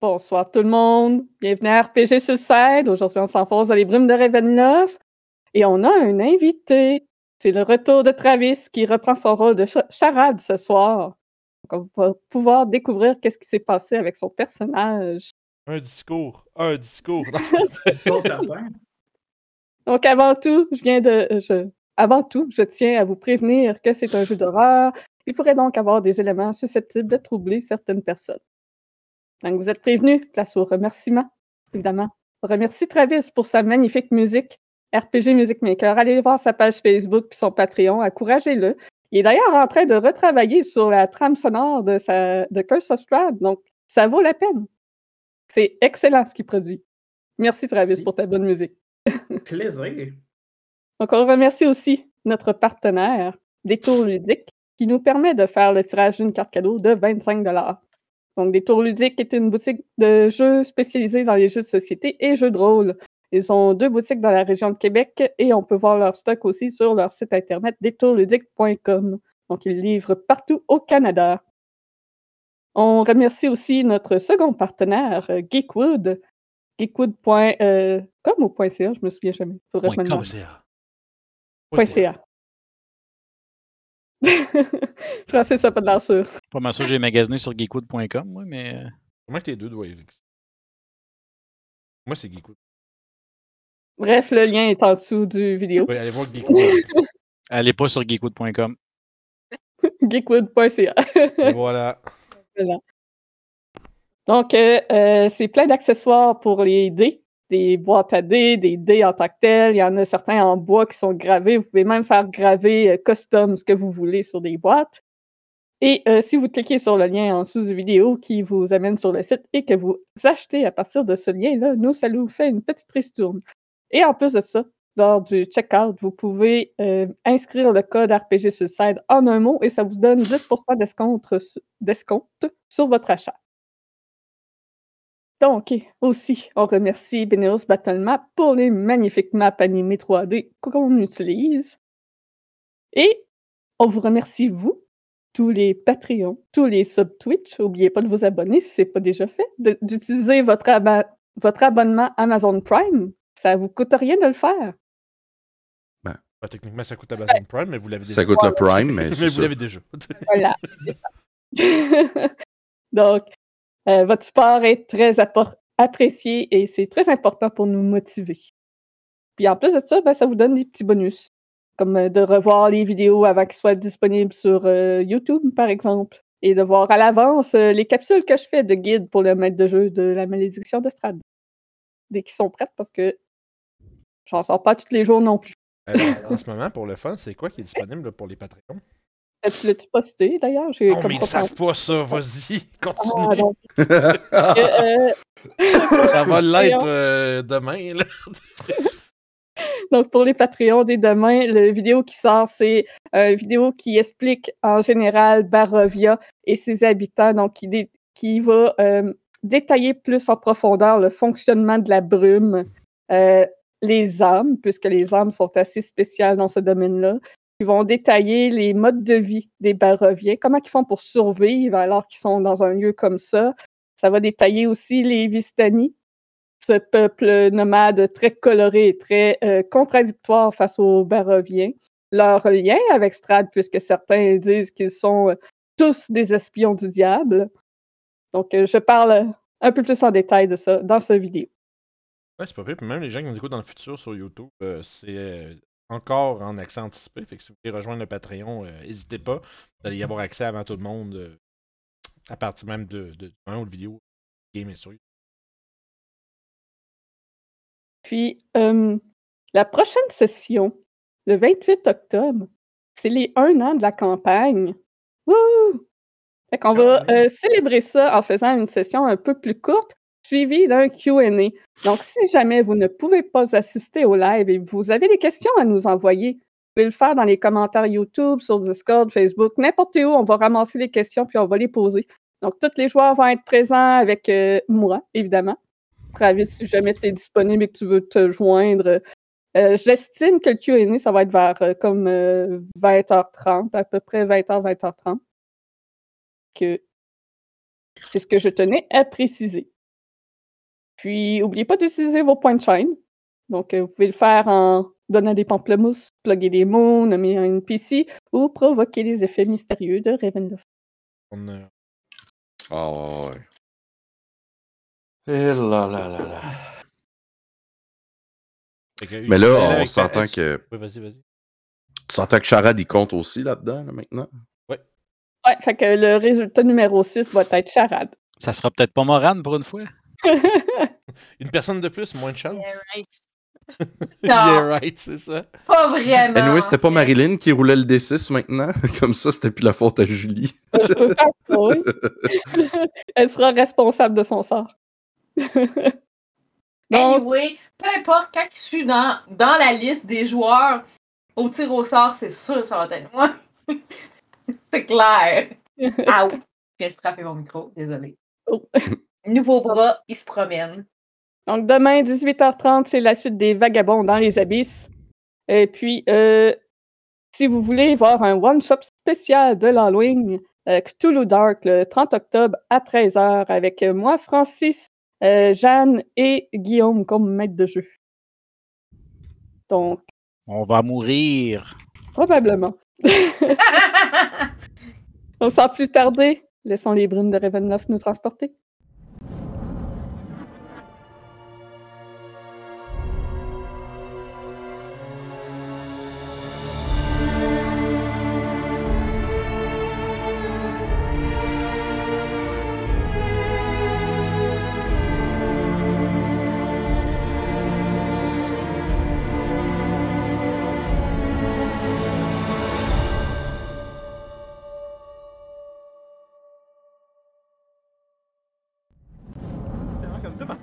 Bonsoir tout le monde. Bienvenue à RPG Suicide. Aujourd'hui, on s'enfonce dans les brumes de Ravenloft. Et on a un invité. C'est le retour de Travis qui reprend son rôle de charade ce soir. Donc, on va pouvoir découvrir qu'est-ce qui s'est passé avec son personnage. Un discours. Un discours. Donc, avant tout, je viens de. Je, avant tout, je tiens à vous prévenir que c'est un jeu d'horreur. Il pourrait donc avoir des éléments susceptibles de troubler certaines personnes. Donc, vous êtes prévenus. Place au remerciement, évidemment. On remercie Travis pour sa magnifique musique. RPG Music Maker. Allez voir sa page Facebook puis son Patreon. Encouragez-le. Il est d'ailleurs en train de retravailler sur la trame sonore de, sa, de Curse of Strahd, donc ça vaut la peine. C'est excellent ce qu'il produit. Merci Travis Merci. pour ta bonne musique. Plaisir. Donc on remercie aussi notre partenaire, Détour Ludique, qui nous permet de faire le tirage d'une carte cadeau de 25 Donc Détour Ludique est une boutique de jeux spécialisée dans les jeux de société et jeux de rôle. Ils ont deux boutiques dans la région de Québec et on peut voir leur stock aussi sur leur site internet détourludique.com. Donc, ils livrent partout au Canada. On remercie aussi notre second partenaire, euh, Geekwood. Geekwood.com ou .ca, je me souviens jamais. Faudrait. CA. Français, ça a pas de l'air sûr. Pas mal sûr j'ai magasiné sur geekwood.com, moi, mais. euh, Comment que les deux doivent exister? Moi, c'est Geekwood. Bref, le lien est en dessous du vidéo. Oui, allez voir Geekwood. Allez pas sur geekwood.com. Geekwood.ca. Et voilà. Donc, euh, euh, c'est plein d'accessoires pour les dés, des boîtes à dés, des dés en tant que tels. Il y en a certains en bois qui sont gravés. Vous pouvez même faire graver euh, custom ce que vous voulez sur des boîtes. Et euh, si vous cliquez sur le lien en dessous du vidéo qui vous amène sur le site et que vous achetez à partir de ce lien-là, nous, ça nous fait une petite ristourne. Et en plus de ça, lors du checkout, vous pouvez euh, inscrire le code RPG Suicide en un mot et ça vous donne 10% d'escompte d'escompte sur votre achat. Donc, aussi, on remercie Beneos Battle Map pour les magnifiques maps animées 3D qu'on utilise. Et on vous remercie, vous, tous les Patreons, tous les sub-Twitch. N'oubliez pas de vous abonner si ce n'est pas déjà fait, d'utiliser votre, abonnement Amazon Prime. Ça ne vous coûte rien de le faire. Bah, techniquement, ça coûte Amazon Prime, mais vous l'avez déjà. Ça coûte le Prime, mais mais c'est vous l'avez déjà. Voilà, ça. Donc, euh, votre support est très apprécié et c'est très important pour nous motiver. Puis en plus de ça, ben, ça vous donne des petits bonus, comme euh, de revoir les vidéos avant qu'elles soient disponibles sur euh, YouTube, par exemple, et de voir à l'avance les capsules que je fais de guide pour le maître de jeu de la malédiction de Strad. Dès qu'ils sont prêtes, parce que j'en sors pas tous les jours non plus. En ce moment, pour le fun, c'est quoi qui est disponible pour les Patreons? Euh, Tu l'as-tu posté d'ailleurs? J'ai Oh, comme mais ils pas savent pas ça, vas-y, continue. Ah, donc, euh, ça va l'être euh, demain, là. Donc, pour les Patreons dès demain, la vidéo qui sort, c'est une vidéo qui explique en général Barovia et ses habitants, donc qui, dé- qui va euh, détailler plus en profondeur le fonctionnement de la brume, euh, les âmes, puisque les âmes sont assez spéciales dans ce domaine-là. Ils vont détailler les modes de vie des Baroviens, comment ils font pour survivre alors qu'ils sont dans un lieu comme ça. Ça va détailler aussi les Vistani, ce peuple nomade très coloré et très euh, contradictoire face aux Baroviens. Leur lien avec Strad, puisque certains disent qu'ils sont euh, tous des espions du diable. Donc, euh, je parle un peu plus en détail de ça dans ce vidéo. Ouais, c'est pas pire. Puis même les gens qui nous écoutent dans le futur sur YouTube, c'est encore en accès anticipé. Fait que si vous voulez rejoindre le Patreon, euh, n'hésitez pas. Vous allez y avoir accès avant tout le monde euh, à partir même de, de, un ou de vidéo game sur. Puis, euh, la prochaine session, le 28 octobre, c'est les un an de la campagne. Wouh! Fait qu'on va Ah euh, célébrer ça en faisant une session un peu plus courte, suivie d'un Q&A. Donc, si jamais vous ne pouvez pas assister au live et vous avez des questions à nous envoyer, vous pouvez le faire dans les commentaires YouTube, sur Discord, Facebook, n'importe où. On va ramasser les questions puis on va les poser. Donc, tous les joueurs vont être présents avec euh, moi, évidemment. Travis, si jamais tu es disponible et que tu veux te joindre, euh, j'estime que le Q&A, ça va être vers euh, comme euh, 20h30, à peu près 20h, 20h30. Que c'est ce que je tenais à préciser. Puis, n'oubliez pas d'utiliser vos points de shine. Donc, euh, vous pouvez le faire en donnant des pamplemousses, plugger des mots, nommer un NPC ou provoquer les effets mystérieux de Ravenloft. On, euh, Ah ouais, ouais. Et là là là là. fait que Mais là, on s'entend que. Oui, vas-y, vas-y. Tu s'entend que Charade, il compte aussi là-dedans, là, maintenant? Ouais, fait que le résultat numéro 6 va être charade. Ça sera peut-être pas Morane pour une fois? Une personne de plus, moins de chance. Yeah, right. yeah, right, c'est ça. Pas vraiment. Anyway, c'était pas Marilyn qui roulait le D6 maintenant. Comme ça, c'était plus la faute à Julie. Je peux faire ça, oui. Elle sera responsable de son sort. Donc, Anyway, peu importe, quand je suis dans, dans la liste des joueurs au tir au sort, c'est sûr ça va être moi. c'est clair. Out. Je viens de frapper mon micro, désolé. Oh. Nouveau bras, il se promène. Donc, demain, 18h30, c'est la suite des Vagabonds dans les abysses. Et puis, euh, si vous voulez voir un one-shot spécial de l'Halloween, euh, Cthulhu Dark, le 30 octobre à 13h, avec euh, moi, Francis, euh, Jeanne et Guillaume comme maître de jeu. Donc, On va mourir. probablement. Donc, sans plus tarder, laissons les brumes de Ravenloft nous transporter.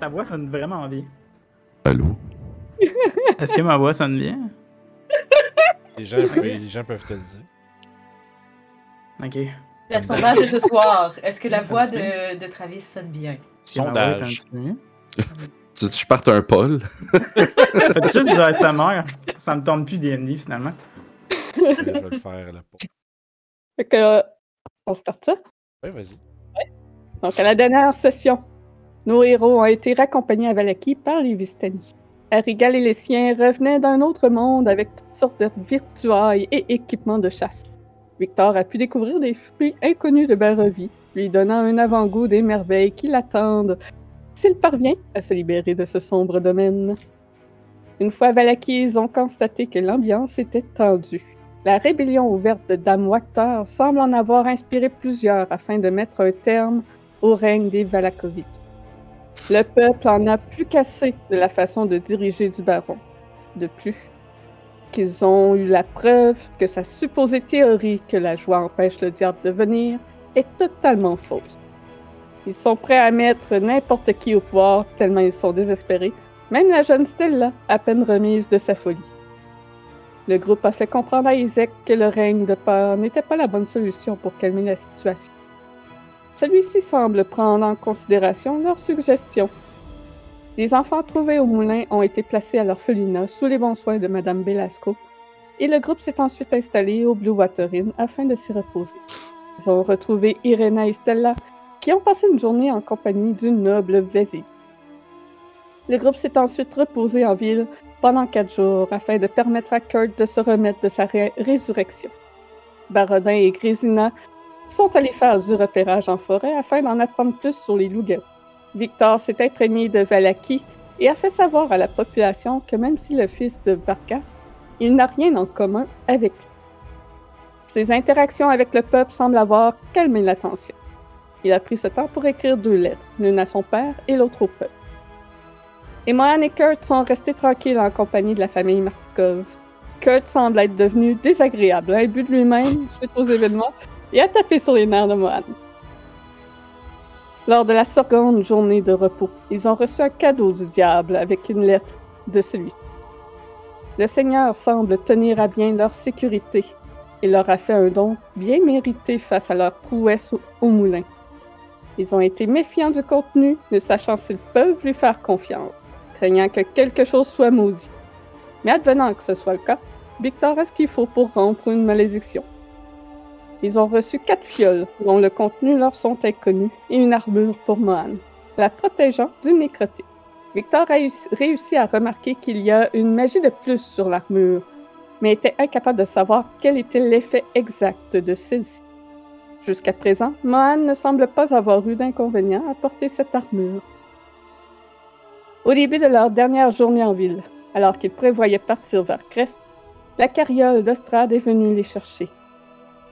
Ta voix sonne vraiment bien. Allô? Est-ce que ma voix sonne bien? Les gens, peuvent- les gens peuvent te le dire. Ok. Le sondage de ce soir. Est-ce que la Ça voix de, de Travis sonne bien? Sondage. Tu veux que je parte un ASMR. Ça me tombe plus D&D finalement. je vais le faire là. Pour... Fait que, euh, on start ça? Ouais, vas-y. Donc, à la dernière session, nos héros ont été raccompagnés à Valaki par les Vistani. Arigal et les siens revenaient d'un autre monde avec toutes sortes de virtuailles et équipements de chasse. Victor a pu découvrir des fruits inconnus de Barovie, lui donnant un avant-goût des merveilles qui l'attendent s'il parvient à se libérer de ce sombre domaine. Une fois à Valaki, ils ont constaté que l'ambiance était tendue. La rébellion ouverte de Dame Wachter semble en avoir inspiré plusieurs afin de mettre un terme au règne des Valakovic. Le peuple en a plus qu'assez de la façon de diriger du baron. De plus, qu'ils ont eu la preuve que sa supposée théorie que la joie empêche le diable de venir est totalement fausse. Ils sont prêts à mettre n'importe qui au pouvoir tellement ils sont désespérés, même la jeune Stella, à peine remise de sa folie. Le groupe a fait comprendre à Isaac que le règne de peur n'était pas la bonne solution pour calmer la situation. Celui-ci semble prendre en considération leurs suggestions. Les enfants trouvés au moulin ont été placés à l'orphelinat sous les bons soins de Madame Belasco, et le groupe s'est ensuite installé au Blue Water Inn afin de s'y reposer. Ils ont retrouvé Irena et Stella, qui ont passé une journée en compagnie du noble Vési. Le groupe s'est ensuite reposé en ville pendant quatre jours afin de permettre à Kurt de se remettre de sa ré- résurrection. Barodin et Grésina sont allés faire du repérage en forêt afin d'en apprendre plus sur les loups-garous. Victor s'est imprégné de Valaki et a fait savoir à la population que même si le fils de Varkas, il n'a rien en commun avec lui. Ses interactions avec le peuple semblent avoir calmé la tension. Il a pris ce temps pour écrire deux lettres, l'une à son père et l'autre au peuple. Et Mohan et Kurt sont restés tranquilles en compagnie de la famille Martikov. Kurt semble être devenu désagréable, imbu de lui-même suite aux événements, et a tapé sur les nerfs de Mohan. Lors de la seconde journée de repos, ils ont reçu un cadeau du diable avec une lettre de celui-ci. Le Seigneur semble tenir à bien leur sécurité et leur a fait un don bien mérité face à leur prouesse au, moulin. Ils ont été méfiants du contenu, ne sachant s'ils peuvent lui faire confiance, craignant que quelque chose soit maudit. Mais advenant que ce soit le cas, Victor a ce qu'il faut pour rompre une malédiction. Ils ont reçu quatre fioles, dont le contenu leur sont inconnus, et une armure pour Mohan, la protégeant du nécrotique. Victor a réussi- réussi à remarquer qu'il y a une magie de plus sur l'armure, mais était incapable de savoir quel était l'effet exact de celle-ci. Jusqu'à présent, Mohan ne semble pas avoir eu d'inconvénient à porter cette armure. Au début de leur dernière journée en ville, alors qu'ils prévoyaient partir vers Crest, la carriole d'Ostrade est venue les chercher.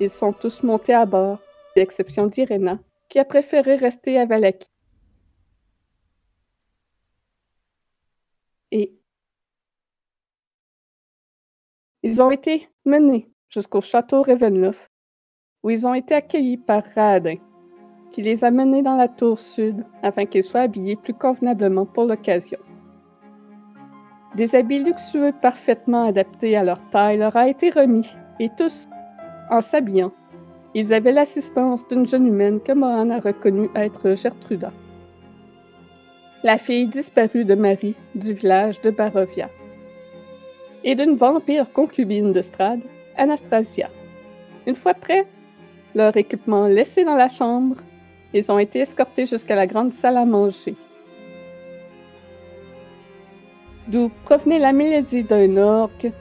Ils sont tous montés à bord, à l'exception d'Irena, qui a préféré rester à Valaki. Et ils ont été menés jusqu'au château Ravenloft, où ils ont été accueillis par Radin, qui les a menés dans la tour sud afin qu'ils soient habillés plus convenablement pour l'occasion. Des habits luxueux parfaitement adaptés à leur taille leur a été remis, et tous, en s'habillant, ils avaient l'assistance d'une jeune humaine que Mohan a reconnue être Gertruda, la fille disparue de Marie du village de Barovia, et d'une vampire concubine de Strade, Anastasia. Une fois prêts, leur équipement laissé dans la chambre, ils ont été escortés jusqu'à la grande salle à manger, d'où provenait la mélodie d'un orgue.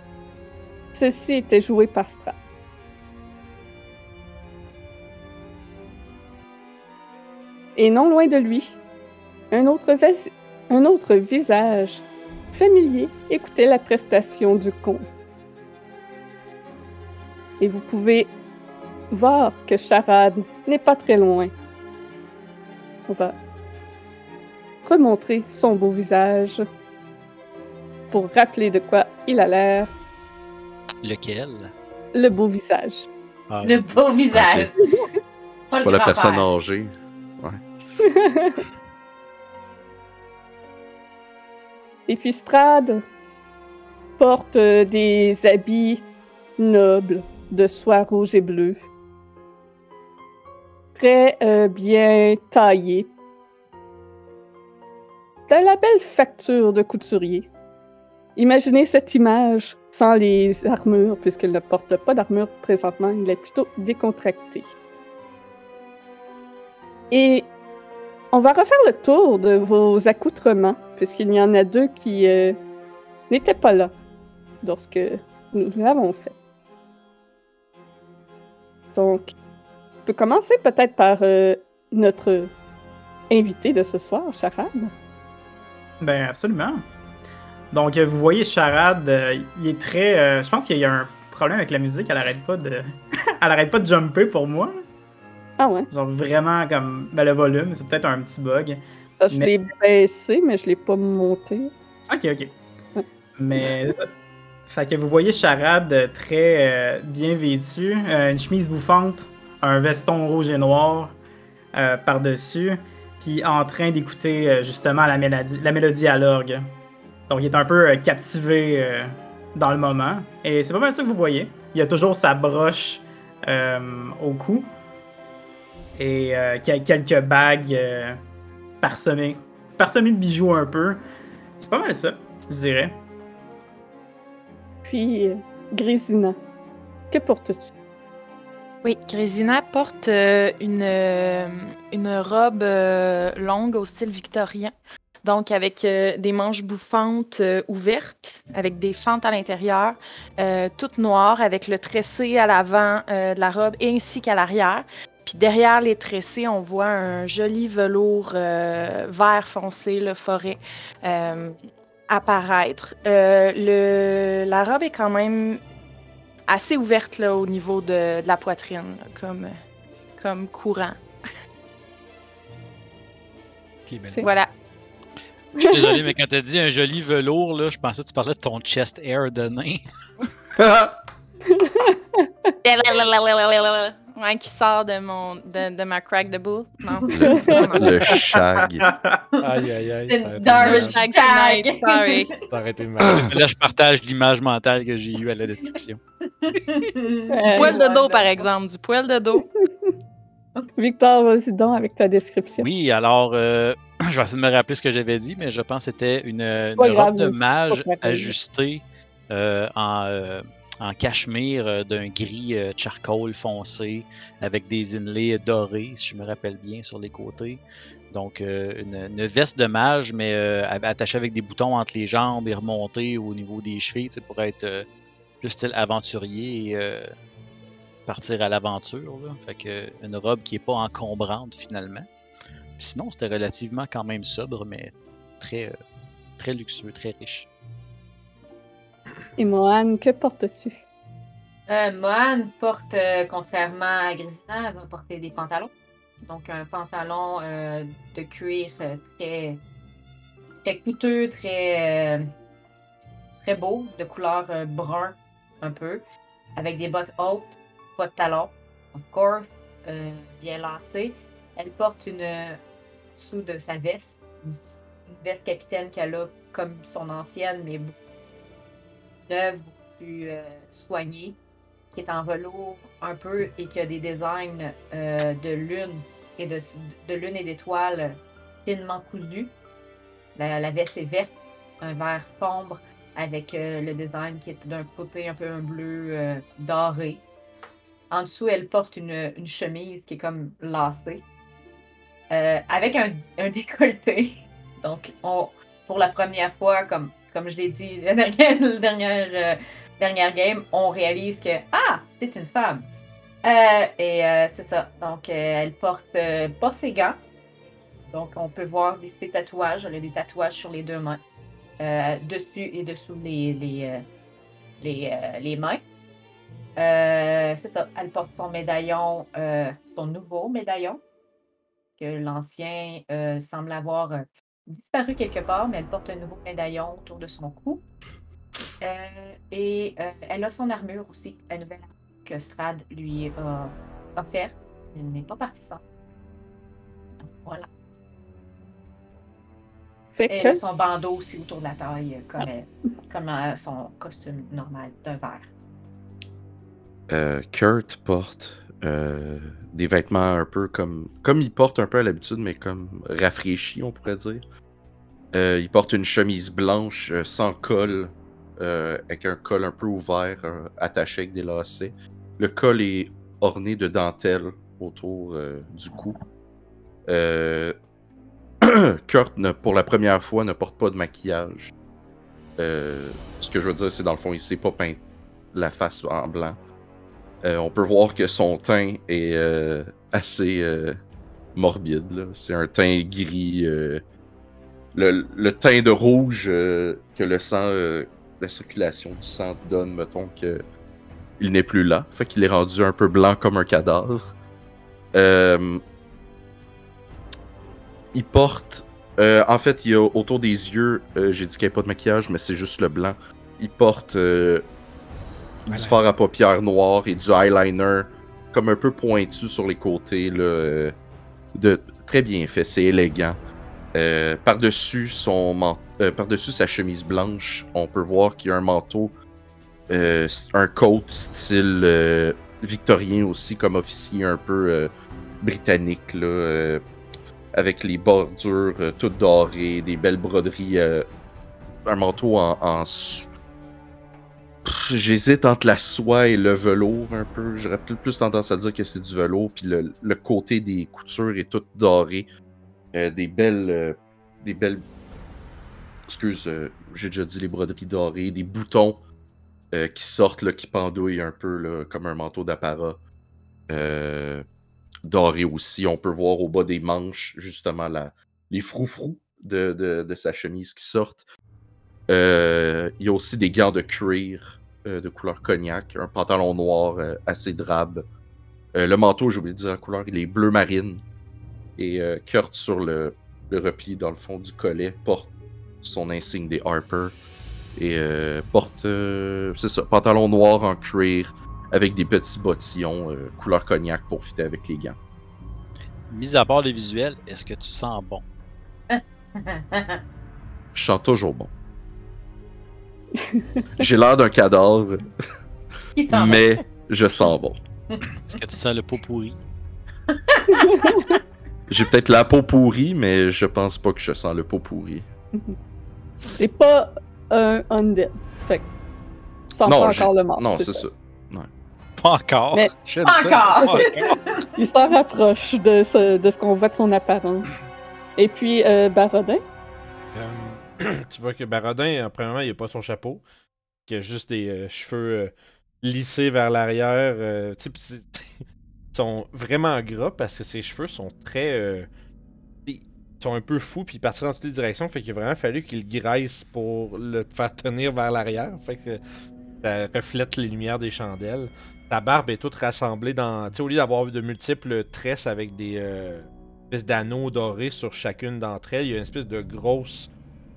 Ceci était joué par Strade. Et non loin de lui, un autre, vas- un autre visage familier écoutait la prestation du conte. Et vous pouvez voir que Charade n'est pas très loin. On va remontrer son beau visage pour rappeler de quoi il a l'air. Lequel? Le beau visage. Ah, Le beau visage. C'est pas la personne âgée. Et puis Strad porte euh, des habits nobles de soie rouge et bleu. Très euh, bien taillés. De la belle facture de couturier. Imaginez cette image sans les armures, puisqu'il ne porte pas d'armure présentement, il est plutôt décontracté. Et on va refaire le tour de vos accoutrements, puisqu'il y en a deux qui euh, n'étaient pas là lorsque nous l'avons fait. Donc, on peut commencer peut-être par euh, notre invité de ce soir, Charade. Ben, absolument. Donc, euh, vous voyez, Charade, il est très. je pense qu'il y a un problème avec la musique, elle arrête pas de. elle arrête pas de jumper pour moi. Ah ouais, Genre vraiment comme. Ben, le volume, c'est peut-être un petit bug. Ah, je Mais- l'ai baissé, mais je l'ai pas monté. Ok, ok. Ouais. Mais. Fait que vous voyez Charade très euh, bien vêtue, euh, une chemise bouffante, un veston rouge et noir euh, par-dessus, puis en train d'écouter justement la mélodie, la mélodie à l'orgue. Donc il est un peu captivé dans le moment. Et c'est pas mal ça que vous voyez. Il a toujours sa broche au cou et euh, quel- quelques bagues euh, parsemées, parsemées de bijoux un peu. C'est pas mal ça, je dirais. Puis, euh, Grésina, que portes-tu? Oui, Grésina porte euh, une, euh, une robe euh, longue au style victorien. Donc, avec euh, des manches bouffantes euh, ouvertes, avec des fentes à l'intérieur, euh, toute noire, avec le tressé à l'avant euh, de la robe ainsi qu'à l'arrière. Puis derrière les tressés, on voit un joli velours euh, vert foncé, le forêt, euh, apparaître. Euh, le, la robe est quand même assez ouverte là, au niveau de, de la poitrine, là, comme, comme courant. ok, ben, Voilà. Je suis désolé, mais quand t'as dit un joli velours, là, je pensais que tu parlais de ton chest hair de nain. Ouais, qui sort de, mon, de, de ma crack de boule. Non. Le shag. Aïe, aïe, aïe. Dark. Shag tonight, sorry. Mal. Là, je partage l'image mentale que j'ai eue à la description. Poil de dos, par exemple. Du poil de dos. Victor, vas-y donc avec ta description. Oui, alors, euh, je vais essayer de me rappeler ce que j'avais dit, mais je pense que c'était une, une grave, robe de mage ajustée euh, en, euh, en cachemire euh, d'un gris euh, charcoal foncé avec des inlays dorés, si je me rappelle bien, sur les côtés. Donc, euh, une, veste de mage, mais attachée avec des boutons entre les jambes et remontée au niveau des chevilles, pour être euh, plus style aventurier et partir à l'aventure. Fait que une robe qui est pas encombrante finalement. Sinon, c'était relativement quand même sobre, mais très luxueux, très riche. Et Mohan, que portes-tu? Euh, Mohan porte, euh, contrairement à Grisina, elle va porter des pantalons. Donc un pantalon euh, de cuir euh, très, très coûteux, très, très beau, de couleur brun un peu, avec des bottes hautes, pas de talons, of course, bien lacées. Elle porte une sous de sa veste, une, une veste capitaine qu'elle a comme son ancienne, mais beaucoup beaucoup plus euh, soignée qui est en velours un peu et qui a des designs euh, de lune et de, de lune et d'étoiles finement cousus. La, veste est verte, un vert sombre avec euh, le design qui est d'un côté un peu un bleu doré. En dessous, elle porte une, chemise qui est comme lacée avec un, un décolleté. Donc, on, pour la première fois, comme, comme je l'ai dit la dernière, la dernière euh, dernière game, on réalise que ah, c'est une femme. Euh, et euh, c'est ça. Donc, elle porte, porte ses gants. Donc, on peut voir ses tatouages. Elle a des tatouages sur les deux mains, dessus et dessous les, les, les, les mains. C'est ça. Elle porte son médaillon, son nouveau médaillon, que l'ancien semble avoir euh, disparu quelque part, mais elle porte un nouveau médaillon autour de son cou. Euh, et euh, elle a son armure aussi, la nouvelle armure que Strad lui a offerte. Elle n'est pas partie sans. Donc, Voilà. Fait Et que, elle a son bandeau aussi autour de la taille, euh, comme, elle- comme euh, son costume normal d'un verre. Euh, Kurt porte euh, des vêtements un peu comme. Comme il porte un peu à l'habitude, mais comme rafraîchi, on pourrait dire. Euh, il porte une chemise blanche euh, sans col, euh, avec un col un peu ouvert, attaché avec des lacets. Le col est orné de dentelle autour du cou. Kurt, pour la première fois, ne porte pas de maquillage. Ce que je veux dire, c'est dans le fond, il s'est pas peint la face en blanc. On peut voir que son teint est assez morbide. C'est un teint gris. Le, le teint de rouge euh, que le sang, euh, la circulation du sang donne, mettons que il n'est plus là. Fait qu'il est rendu un peu blanc comme un cadavre. Euh, il porte. en fait, il y a autour des yeux, j'ai dit qu'il n'y avait pas de maquillage, mais c'est juste le blanc. Il porte du fard à paupières noir et du eyeliner comme un peu pointu sur les côtés. Là, de, très bien fait, c'est élégant. Euh, par-dessus son euh, par-dessus sa chemise blanche, on peut voir qu'il y a un manteau, euh, un coat style victorien aussi, comme officier un peu britannique, là, avec les bordures toutes dorées, des belles broderies, un manteau en, J'hésite entre la soie et le velours un peu. J'aurais plus tendance à dire que c'est du velours, puis le, le côté des coutures est tout doré. Euh, des belles. euh, des belles. Excuse, euh, j'ai déjà dit les broderies dorées, des boutons qui sortent, qui pendouillent un peu comme un manteau d'apparat. Doré aussi. On peut voir au bas des manches, justement, la, les froufrous de, de, sa chemise qui sortent. Il y a aussi des gants de cuir de couleur cognac, un pantalon noir assez drabe. Le manteau, j'ai oublié de dire la couleur, il est bleu marine. Et euh, Kurt, sur le, le repli dans le fond du collet, porte son insigne des Harper. Et euh, porte, euh, c'est ça, pantalon noir en cuir avec des petits bottillons euh, couleur cognac pour fitter avec les gants. Mis à part le visuel, est-ce que tu sens bon? Je sens toujours bon. J'ai l'air d'un cadavre, mais je sens bon. Est-ce que tu sens le pot pourri? J'ai peut-être la peau pourrie, mais je pense pas que je sens le pot pourri. c'est pas un undead. Fait que Tu sens Non, pas j'ai- encore le mort. Non, c'est ça. Pas encore. Mais- J'aime Pas ça. encore. Pas encore. Il s'en rapproche de ce, de ce qu'on voit de son apparence. Et puis, euh, Barodin? Euh, tu vois que Barodin, euh, premièrement, il a pas son chapeau. Il a juste des euh, cheveux euh, lissés vers l'arrière. Euh, sont vraiment gras parce que ses cheveux sont très. euh, ils sont un peu fous puis ils partent dans toutes les directions. Fait qu'il a vraiment fallu qu'il graisse pour le faire tenir vers l'arrière. Fait que ça reflète les lumières des chandelles. Ta barbe est toute rassemblée dans. Tu sais, au lieu d'avoir de multiples tresses avec des. euh, espèces d'anneaux dorés sur chacune d'entre elles, il y a une espèce de grosse.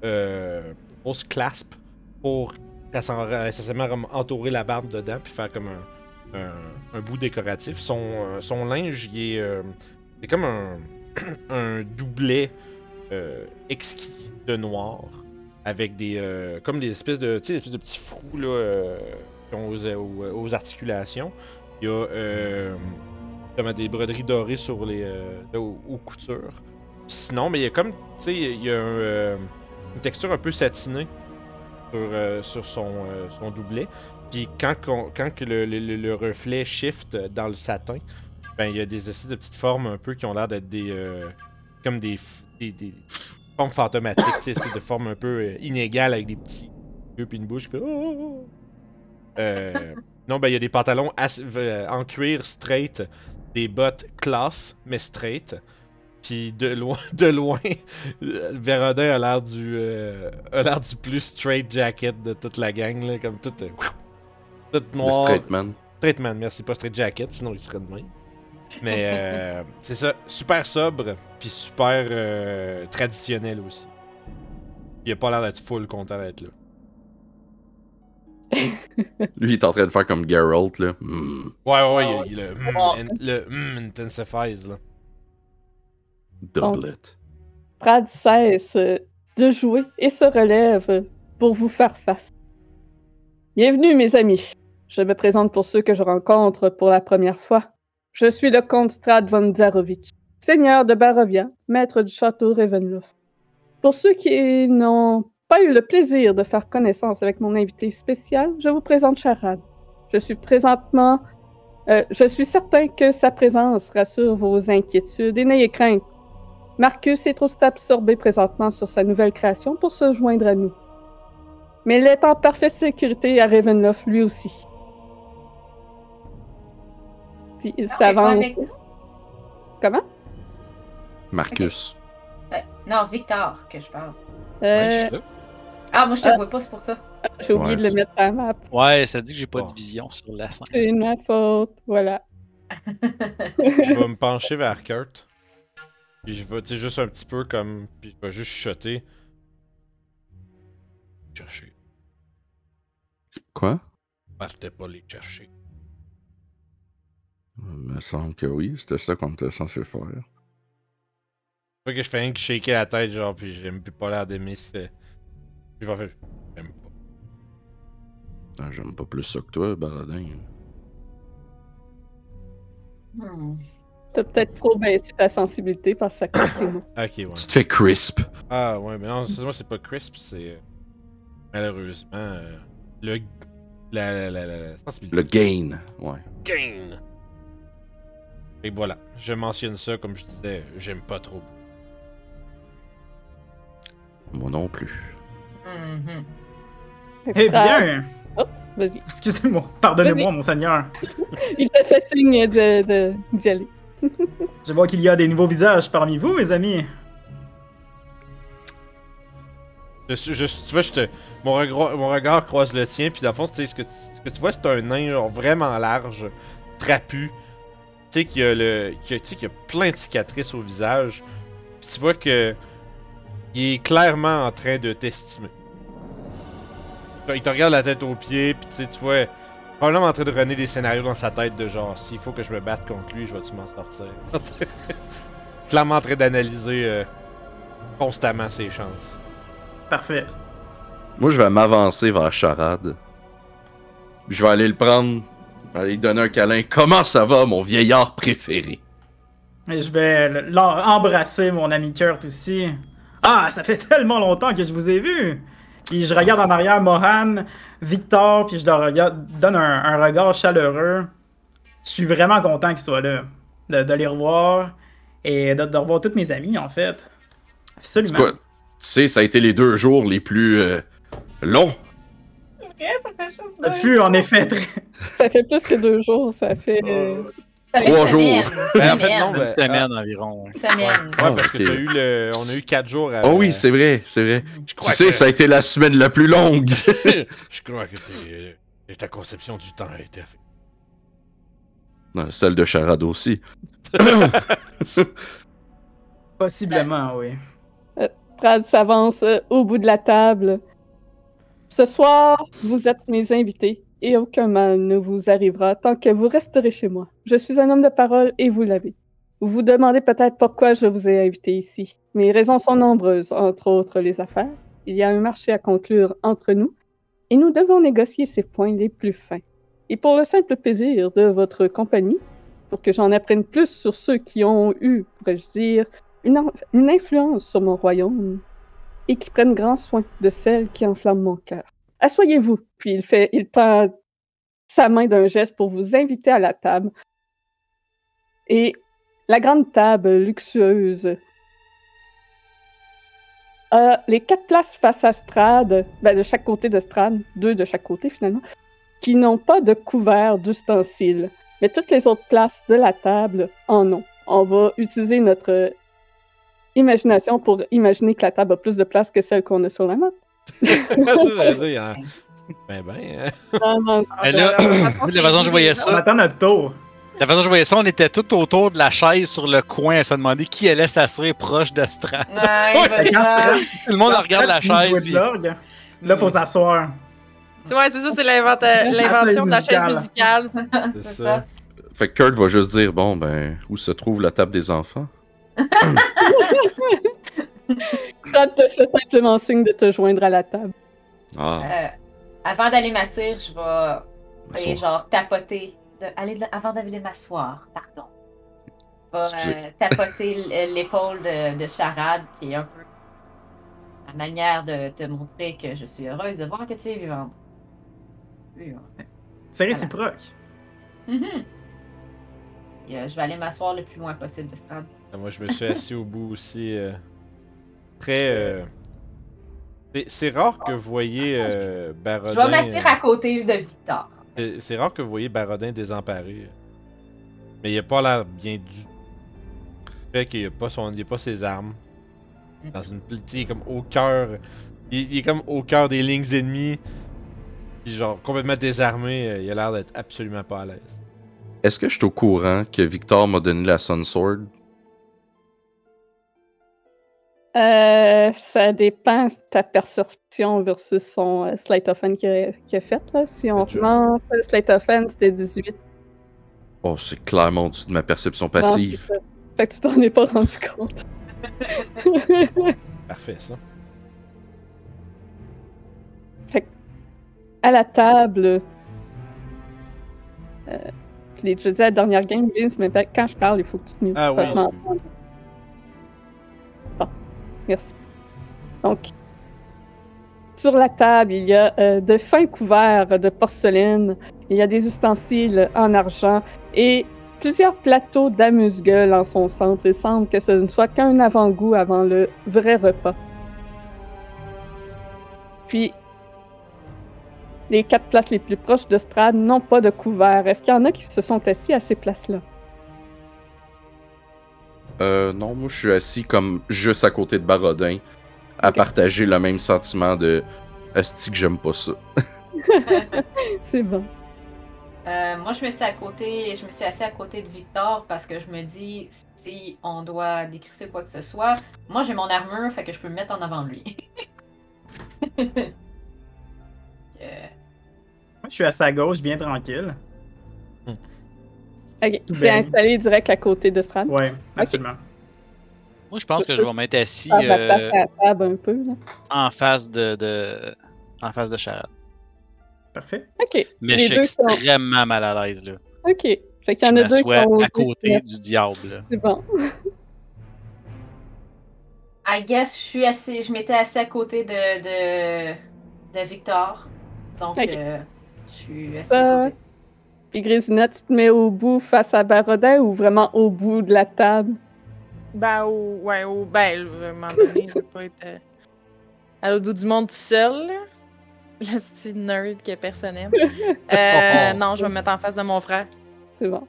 euh, grosse clasp pour essentiellement comme entourer la barbe dedans puis faire comme un, un, bout décoratif. Son, euh, son linge, il est. euh, comme un, un doublet euh, exquis de noir avec des. comme des espèces de. De petits frous là. aux, aux- aux articulations. Il y a. comme des broderies dorées sur les. aux, coutures. Sinon, mais il y a comme. Tu sais, il y a un, une texture un peu satinée sur, sur son, son doublet. Puis quand, quand le, le- le- le reflet shift dans le satin, ben il y a des espèces de petites formes un peu qui ont l'air d'être des. euh, comme des, des, des formes fantomatiques, sais, espèces de formes un peu euh, inégales avec des petits yeux puis une bouche. Oh, oh, oh. Euh, non, ben il y a des pantalons euh, en cuir straight, des bottes classe mais straight. Puis de loin, de loin, Vérodin a l'air du, euh, a l'air du plus straight jacket de toute la gang là, comme tout, tout Le noir. straight man. Straight man, merci, pas straight jacket, sinon il serait de même. Mais euh, c'est ça, super sobre, puis super euh, traditionnel aussi. Il a pas l'air d'être full content d'être là. Lui, il est en train de faire comme Geralt, là. Hmm, Ouais, ouais, Ah, il, il- le, mm, Oh. in- le mm intensifies là. doublet. Trad cesse de jouer et se relève pour vous faire face. Bienvenue, mes amis. Je me présente pour ceux que je rencontre pour la première fois. Je suis le comte Strad von Zarovich, seigneur de Barovia, maître du château Ravenloft. Pour ceux qui n'ont pas eu le plaisir de faire connaissance avec mon invité spécial, je vous présente Charade. Je suis présentement... euh, je suis certain que sa présence rassure vos inquiétudes et n'ayez crainte. Marcus est trop absorbé présentement sur sa nouvelle création pour se joindre à nous. Mais il est en parfaite sécurité à Ravenloft lui aussi. Puis il s'avance. Comment? Marcus. Euh, non, Victor, que je parle. Euh, suis là. Ah, moi, je te Euh. vois pas, c'est pour ça. J'ai oublié Ouais, de le mettre à la map. Ouais, ça dit que j'ai pas de vision sur la scène. C'est ma faute. Voilà. je vais me pencher vers Kurt. Puis je vais, tu sais, juste un petit peu comme. Puis je vais juste chuchoter. Chercher. Quoi? Partez pas les chercher. Il me semble que oui, c'était ça qu'on était censé faire. Pas que je fais rien que shaker la tête, genre, puis j'aime plus pas l'air d'aimer ce. Je vais faire. J'aime pas. Ah, J'aime pas plus ça que toi, Baradin. Hmm. T'as peut-être trop baissé ta sensibilité parce que ça mots. Ok, ouais. Tu te fais crisp. Ah, ouais, mais non, c'est moi, c'est pas crisp, c'est. euh, malheureusement. euh, le. La, la, la, la, la sensibilité. Le gain. Ouais. gain. Et voilà, je mentionne ça comme je disais, j'aime pas trop. Moi non plus. Mhm. Eh bien, Vas-y. excusez-moi, pardonnez-moi, mon seigneur. Il te fait signe d'y aller. Je vois qu'il y a des nouveaux visages parmi vous, mes amis. Tu vois, je te, mon, regard, mon regard croise le tien, puis dans le fond, ce que tu, ce que tu vois, c'est un nain vraiment large, trapu. Tu sais, qui a, le, a, qui a plein de cicatrices au visage. Puis tu vois que il est clairement en train de t'estimer. Il te regarde la tête aux pieds, puis tu sais, tu vois, en train de runner des scénarios dans sa tête de genre, s'il faut que je me batte contre lui, je vais-tu m'en sortir? clairement en train d'analyser euh, constamment ses chances. Parfait. Moi, je vais m'avancer vers Charade. Je vais aller le prendre. Je vais aller lui donner un câlin. Comment ça va, mon vieillard préféré? Et je vais embrasser mon ami Kurt aussi. Ah, ça fait tellement longtemps que je vous ai vu. Puis je regarde en arrière Mohan, Victor, puis je leur regarde- donne un, un regard chaleureux. Je suis vraiment content qu'ils soient là. De, de les revoir et de, de revoir tous mes amis, en fait. C'est Absolument. Tu sais, ça a été les deux jours les plus euh, longs. ça fait juste Ça fut en effet très. Ça fait plus que deux jours, ça fait. euh, Ça fait Trois semaine, jours. Ben, en fait, semaine, non, ben, Une semaine environ. une semaine. Ouais, Ah, parce que eu le... on a eu 4 jours à. Oh oui, c'est vrai, c'est vrai. Je Tu crois sais, que... ça a été la semaine la plus longue. Je crois que t'es- euh, ta conception du temps a été faite. Non, Celle de Charade aussi. Possiblement, oui. S'avance euh, au bout de la table. Ce soir, vous êtes mes invités et aucun mal ne vous arrivera tant que vous resterez chez moi. Je suis un homme de parole et vous l'avez. Vous vous demandez peut-être pourquoi je vous ai invité ici. Mes raisons sont nombreuses, entre autres les affaires. Il y a un marché à conclure entre nous et nous devons négocier ces points les plus fins. Et pour le simple plaisir de votre compagnie, pour que j'en apprenne plus sur ceux qui ont eu, pourrais-je dire, une, en- une influence sur mon royaume et qui prennent grand soin de celle qui enflamme mon cœur. Assoyez-vous, puis il fait, il tend sa main d'un geste pour vous inviter à la table. Et la grande table luxueuse a les quatre places face à Strad, ben de chaque côté de Strad, deux de chaque côté finalement, qui n'ont pas de couvert d'ustensiles. Mais toutes les autres places de la table en ont. On va utiliser notre imagination pour imaginer que la table a plus de place que celle qu'on a sur la map. En- Ben, ben. hein. Non, non, Mais là, moi, de la façon je voyais On ça, attend notre tour. la façon que je voyais ça, on était tout autour de la chaise sur le coin à se demander qui allait s'asseoir proche. Ouais. Strad- Tout le monde regarde la chaise. puis- Là, faut s'asseoir. C'est ouais, c'est ça, c'est l'invention de la chaise musicale. C'est C'est ça. ça. Fait que Kurt va juste dire bon, ben, où se trouve la table des enfants? Strad te fait simplement signe de te joindre à la table. Ah, Euh, avant d'aller m'asseoir, je vais aller genre tapoter. De, aller de- avant d'aller m'asseoir, pardon. Je vais euh, tapoter l- l'épaule de, de Charade, qui est un peu ma manière de te montrer que je suis heureuse de voir que tu es vivante. Vivante. C'est réciproque. Mhm. Et, euh, je vais aller m'asseoir le plus loin possible de Strad. Ah, Moi, je me suis assis au bout aussi. euh, très. euh, c'est- rare que vous voyez euh, Barodin. Je vais m'asseoir euh, à côté de Victor. c'est- rare que vous voyez Barodin désemparé. Mais il a pas l'air bien du. Fait qu'il a pas son, il a pas ses armes. Dans une, est comme au cœur. Il, il est comme au cœur des lignes ennemies. Puis genre complètement désarmé. Il a l'air d'être absolument pas à l'aise. Est-ce que je suis au courant que Victor m'a donné la Sun Sword? Euh, ça dépend de ta perception versus son euh, Slate of Hand qu'il a, a fait. Là. Si on remonte, le Slate of Hand, c'était 18. Oh, c'est clairement au-dessus de ma perception passive. ça. Fait que tu t'en es pas rendu compte. Parfait ça. à la table. Euh, je l'ai déjà dit à la dernière game, Vince, mais fait- quand je parle, il faut que tu te mutes. Ah que oui. Merci. Donc, sur la table, il y a euh, de fins couverts de porcelaine, il y a des ustensiles en argent et plusieurs plateaux d'amuse-gueule en son centre. Il semble que ce ne soit qu'un avant-goût avant le vrai repas. Puis, les quatre places les plus proches de Strad n'ont pas de couvert. Est-ce qu'il y en a qui se sont assis à ces places-là? Euh, non, moi je suis assis comme juste à côté de Barodin, à partager le même sentiment de Asti que j'aime pas ça. C'est bon. Euh, moi, je me suis à côté, je me suis assis à côté de Victor parce que je me dis si on doit décrisser quoi que ce soit, moi j'ai mon armure, fait que je peux me mettre en avant de lui. Euh, Moi, je suis à gauche, bien tranquille. Ok, tu Ben. t'es installé direct à côté de Strad. Ouais, absolument. Moi, je pense que je vais m'être assis Faire la place euh, à la table un peu. Là. en face de, de- en face de Charade. Parfait. Ok. Mais Les je suis sont- extrêmement mal à l'aise là. Ok. Fait qu'il y Je en a deux qui m'assois ont osé à côté mettre. du diable. là. C'est bon. I guess je suis assis, je m'étais assis à côté de, de, de Victor. Donc, euh, je suis assez Euh, à côté. Puis Grésina, tu te mets au bout face à Barodin ou vraiment au bout de la table? Ben, au, ouais, au, ben, à un moment donné, je vais pas être euh, à l'autre bout du monde tout seul, là. Le style nerd que personne aime. Euh, non, je vais me mettre en face de mon frère. C'est bon.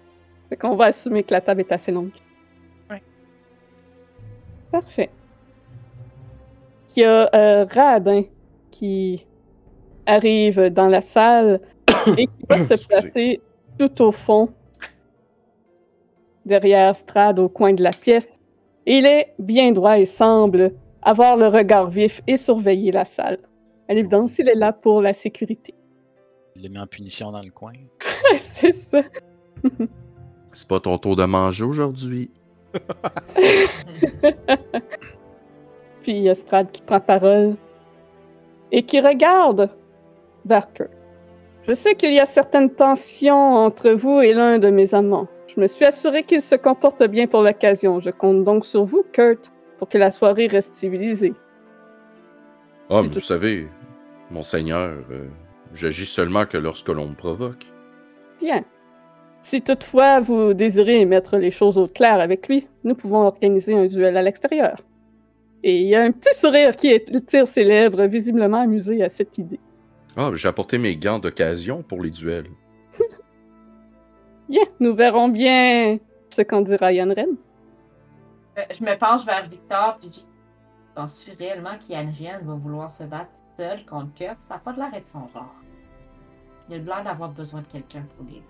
Fait qu'on va assumer que la table est assez longue. Ouais. Parfait. Il y a euh, Radin qui arrive dans la salle et qui va se placer tout au fond, derrière Strad au coin de la pièce. Il est bien droit et semble avoir le regard vif et surveiller la salle. À l'évidence, il est là pour la sécurité. Il l'a mis en punition dans le coin. C'est ça. C'est pas ton tour de manger aujourd'hui. Puis il y a Strad qui prend parole et qui regarde Barker. Je sais qu'il y a certaines tensions entre vous et l'un de mes amants. Je me suis assuré qu'il se comporte bien pour l'occasion. Je compte donc sur vous, Kurt, pour que la soirée reste civilisée. C'est mais tout. vous savez, monseigneur, euh, j'agis seulement que lorsque l'on me provoque. Bien. Si toutefois vous désirez mettre les choses au clair avec lui, nous pouvons organiser un duel à l'extérieur. Et il y a un petit sourire qui étire ses lèvres, visiblement amusé à cette idée. Ah, j'ai apporté mes gants d'occasion pour les duels. Bien, nous verrons bien ce qu'en dira Yann Ren. Euh, je me penche vers Victor puis je dis Penses-tu réellement qu'Yanrian va vouloir se battre seul contre Kurt Ça n'a pas de l'air de son genre. Il a l'air d'avoir besoin de quelqu'un pour l'aider.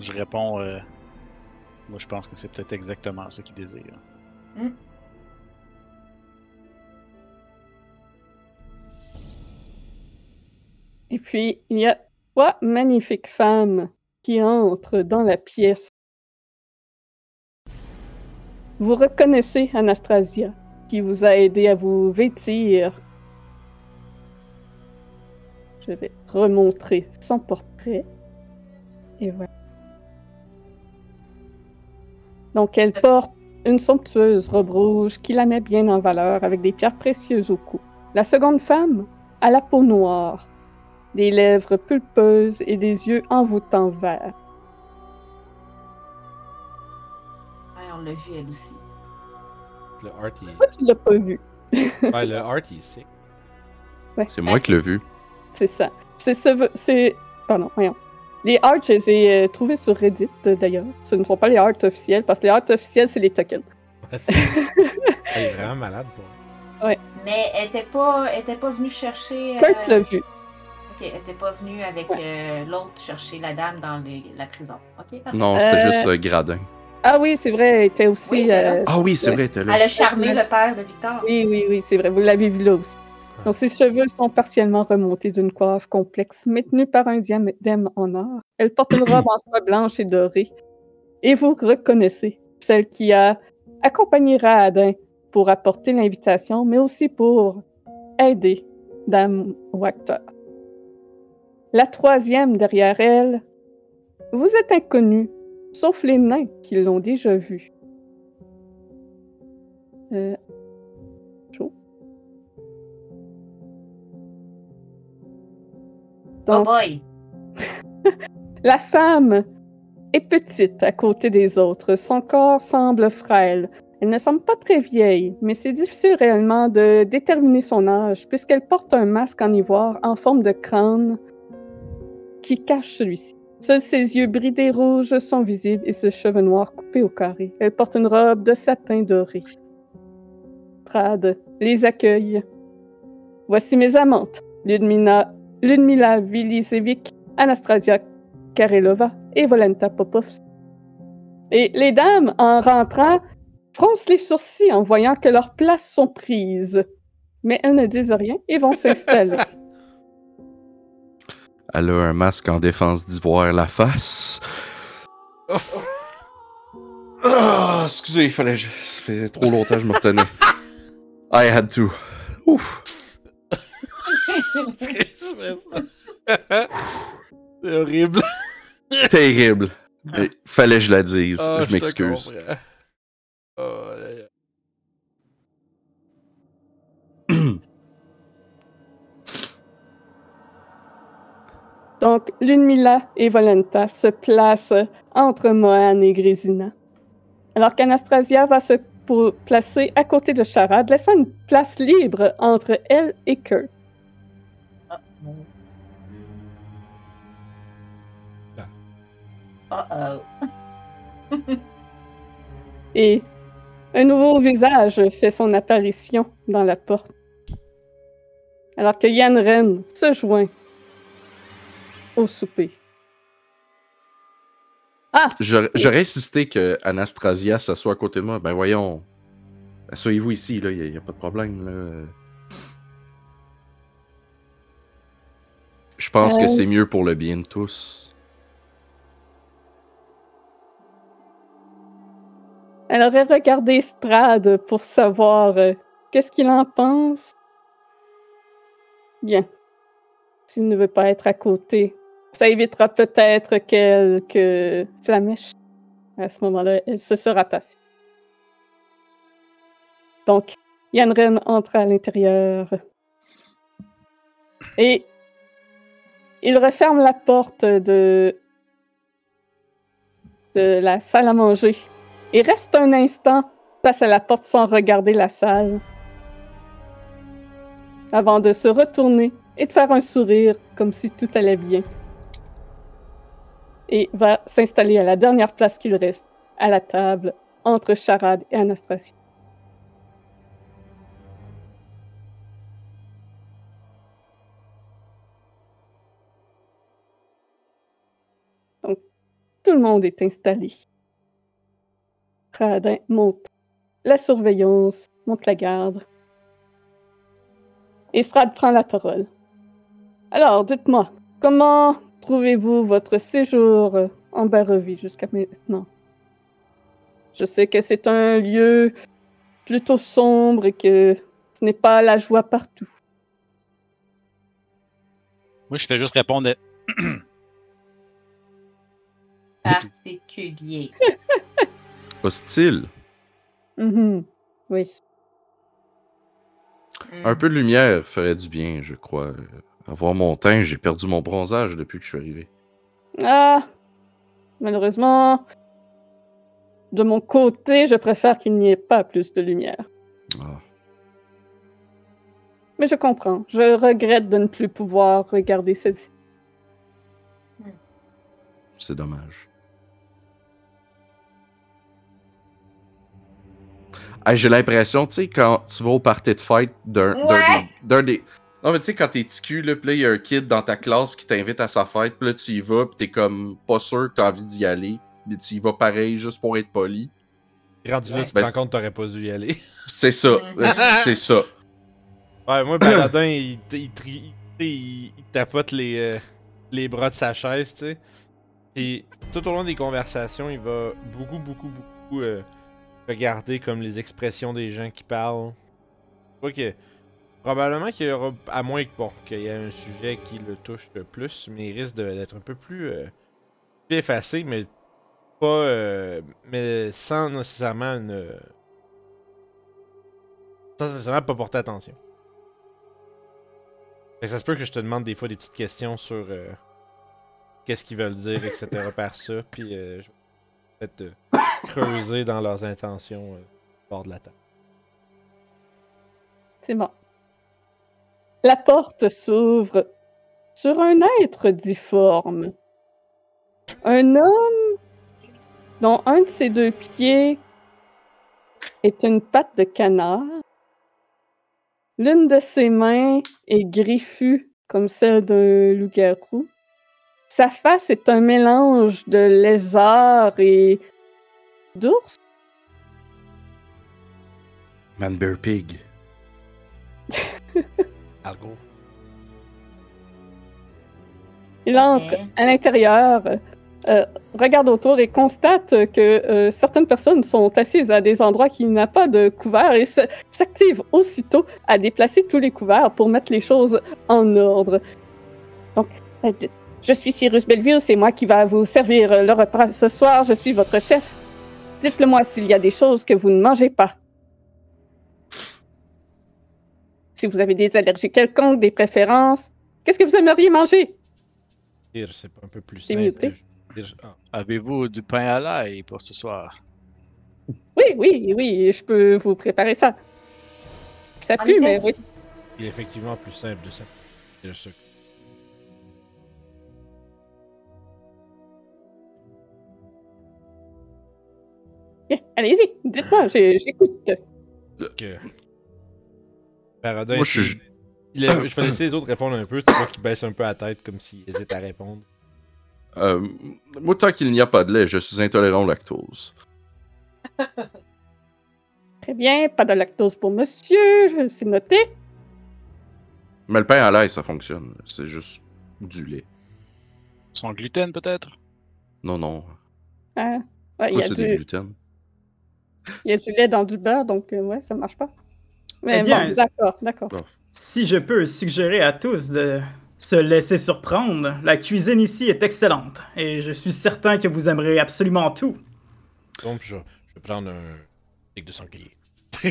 Je réponds, euh, moi je pense que c'est peut-être exactement ce qu'il désire. Et puis, il y a trois magnifiques femmes qui entrent dans la pièce. Vous reconnaissez Anastasia, qui vous a aidé à vous vêtir. Je vais remontrer son portrait. Et voilà. Donc, elle porte une somptueuse robe rouge qui la met bien en valeur avec des pierres précieuses au cou. La seconde femme a la peau noire, des lèvres pulpeuses et des yeux envoûtants verts. Ouais, on l'a vu elle aussi. Le art, il... Pourquoi tu l'as pas vu? ouais, le art, il est sick. C'est moi qui l'ai vu. C'est ça. C'est ce... C'est... Pardon, voyons. Les arts, je les ai euh, trouvés sur Reddit, euh, d'ailleurs. Ce ne sont pas les arts officiels, parce que les arts officiels, c'est les tokens. Ouais, il est vraiment malade pour. Mais elle était pas, elle était pas venue chercher. euh, Kurt l'a vu. Ok, elle était pas venue avec euh, l'autre chercher la dame dans les- la prison. Non, c'était Euh, juste euh, Gradin. Ah oui, c'est vrai, elle était aussi... Oui, elle euh, Ah oui, c'est vrai, t'es là. Elle a charmé le père de Victor. Oui, oui, oui, c'est vrai. Vous l'avez vu là aussi. Donc, ses cheveux sont partiellement remontés d'une coiffe complexe, mais tenue par un diadème en or. Elle porte une robe en soie blanche et dorée. Et vous reconnaissez celle qui a accompagné Raadin pour apporter l'invitation, mais aussi pour aider Dame Wachter. La troisième derrière elle, vous êtes inconnus, sauf les nains qui l'ont déjà vue. Euh, chaud. Oh boy! la femme est petite à côté des autres. Son corps semble frêle. Elle ne semble pas très vieille, mais c'est difficile réellement de déterminer son âge puisqu'elle porte un masque en ivoire en forme de crâne qui cache celui-ci. Seuls ses yeux bridés rouges sont visibles et ses cheveux noirs coupés au carré. Elle porte une robe de satin doré. Trad les accueille. Voici mes amantes, Ludmila, Ludmila Vilisevic, Anastasia Karelova et Volenta Popovski. Et les dames, en rentrant, froncent les sourcils en voyant que leurs places sont prises. Mais elles ne disent rien et vont s'installer. Elle a un masque en défense d'ivoire la face. Ah, excusez, il fallait. Ça fait trop longtemps que je me retenais. I had to. Ouf. C'est horrible. Terrible. Mais fallait que je la dise. Ah, je m'excuse. Oh, aïe. Donc, Lunmila et Volenta se placent entre Mohan et Grésina. Alors qu'Anastasia va se pour placer à côté de Charade, laissant une place libre entre elle et Kurt. Ah. Ah. Uh-oh. Et un nouveau visage fait son apparition dans la porte. Alors que Yann Ren se joint au souper. Ah! J'aurais j'aurais insisté que Anastasia s'assoie à côté de moi. Ben voyons. Asseyez-vous ici, là, il n'y a, pas de problème. Là. Je pense Euh. que c'est mieux pour le bien de tous. Elle aurait regardé Strad pour savoir euh, qu'est-ce qu'il en pense. Bien. S'il ne veut pas être à côté, ça évitera peut-être quelques flamèches. À ce moment-là, elle se sera passée. Donc, Yann entre à l'intérieur. Et il referme la porte de, de la salle à manger et reste un instant face à la porte sans regarder la salle. Avant de se retourner et de faire un sourire comme si tout allait bien. Et va s'installer à la dernière place qu'il reste, à la table, entre Charade et Anastasia. Donc, tout le monde est installé. Radin monte la surveillance, monte la garde. Et prend la parole. Alors, dites-moi, comment trouvez-vous votre séjour en Barovie jusqu'à maintenant? Je sais que c'est un lieu plutôt sombre et que ce n'est pas la joie partout. Moi, je fais juste répondre. de- Particulier. Hostile. Mhm. Oui. Un peu de lumière ferait du bien, je crois. Avoir mon teint, j'ai perdu mon bronzage depuis que je suis arrivé. Ah, malheureusement, de mon côté, je préfère qu'il n'y ait pas plus de lumière. Ah. Mais je comprends. Je regrette de ne plus pouvoir regarder celle-ci. C'est dommage. Hey, J'ai l'impression, tu sais, quand tu vas au party de fête d'un d'un Ouais. des, d'un des- Non, mais tu sais, quand t'es TQ, là, pis là, il y a un kid dans ta classe qui t'invite à sa fête, pis là, tu y vas, pis t'es comme pas sûr que t'as envie d'y aller, mais tu y vas pareil, juste pour être poli. Rendu là, Ouais. tu te Ben, rends c'est- compte que t'aurais pas dû y aller. C'est ça. Mhm. Euh, c'est- ça. Ouais, moi, Baladin, il, il, il, il- il tapote les, euh, les bras de sa chaise, tu sais. Puis tout au long des conversations, il va beaucoup, beaucoup, beaucoup euh, regarder comme les expressions des gens qui parlent. Tu vois que probablement qu'il y aura, à moins que, bon, qu'il y ait un sujet qui le touche le plus, mais il risque d'être un peu plus, euh, plus effacé, mais pas, euh, mais sans nécessairement une, sans nécessairement pas porter attention. Fait que ça se peut que je te demande des fois des petites questions sur euh, qu'est-ce qu'ils veulent dire, etc. par ça, puis euh, je vais peut-être euh, creuser dans leurs intentions euh, bord de la table. C'est bon. La porte s'ouvre sur un être difforme. Un homme dont un de ses deux pieds est une patte de canard. L'une de ses mains est griffue comme celle d'un loup-garou. Sa face est un mélange de lézard et d'ours. Man Bear Pig. Algo. Il entre à l'intérieur, euh, regarde autour et constate que euh, certaines personnes sont assises à des endroits qui n'a pas de couvert et s'active aussitôt à déplacer tous les couverts pour mettre les choses en ordre. Donc, euh, je suis Cyrus Belleville, c'est moi qui va vous servir le repas ce soir, je suis votre chef. Dites-le moi s'il y a des choses que vous ne mangez pas. Si vous avez des allergies quelconques, des préférences, qu'est-ce que vous aimeriez manger? c'est un peu plus simple. ah, Avez-vous du pain à l'ail pour ce soir? Oui, oui, oui, je peux vous préparer ça. Ça pue, mais oui. il est effectivement plus simple de ça. Le sucre. Allez-y, dites-moi, j'écoute. Paradin, Moi, je il- suis- il est- je vais laisser les autres répondre un peu. Tu vois qu'ils baissent un peu la tête comme s'ils hésitent à répondre. Euh, moi, tant qu'il n'y a pas de lait, je suis intolérant au lactose. Très bien, pas de lactose pour monsieur, je- c'est noté. Mais le pain à l'ail, ça fonctionne. C'est juste du lait. Sans gluten, peut-être? Non, non. Ah, ouais, y a c'est du, du gluten? il y a du lait dans du beurre, donc euh, ouais, ça marche pas. Mais Eh bien, bon, d'accord, d'accord. Si je peux suggérer à tous de se laisser surprendre, la cuisine ici est excellente et je suis certain que vous aimerez absolument tout. Donc, je, je vais prendre un steak de sanglier.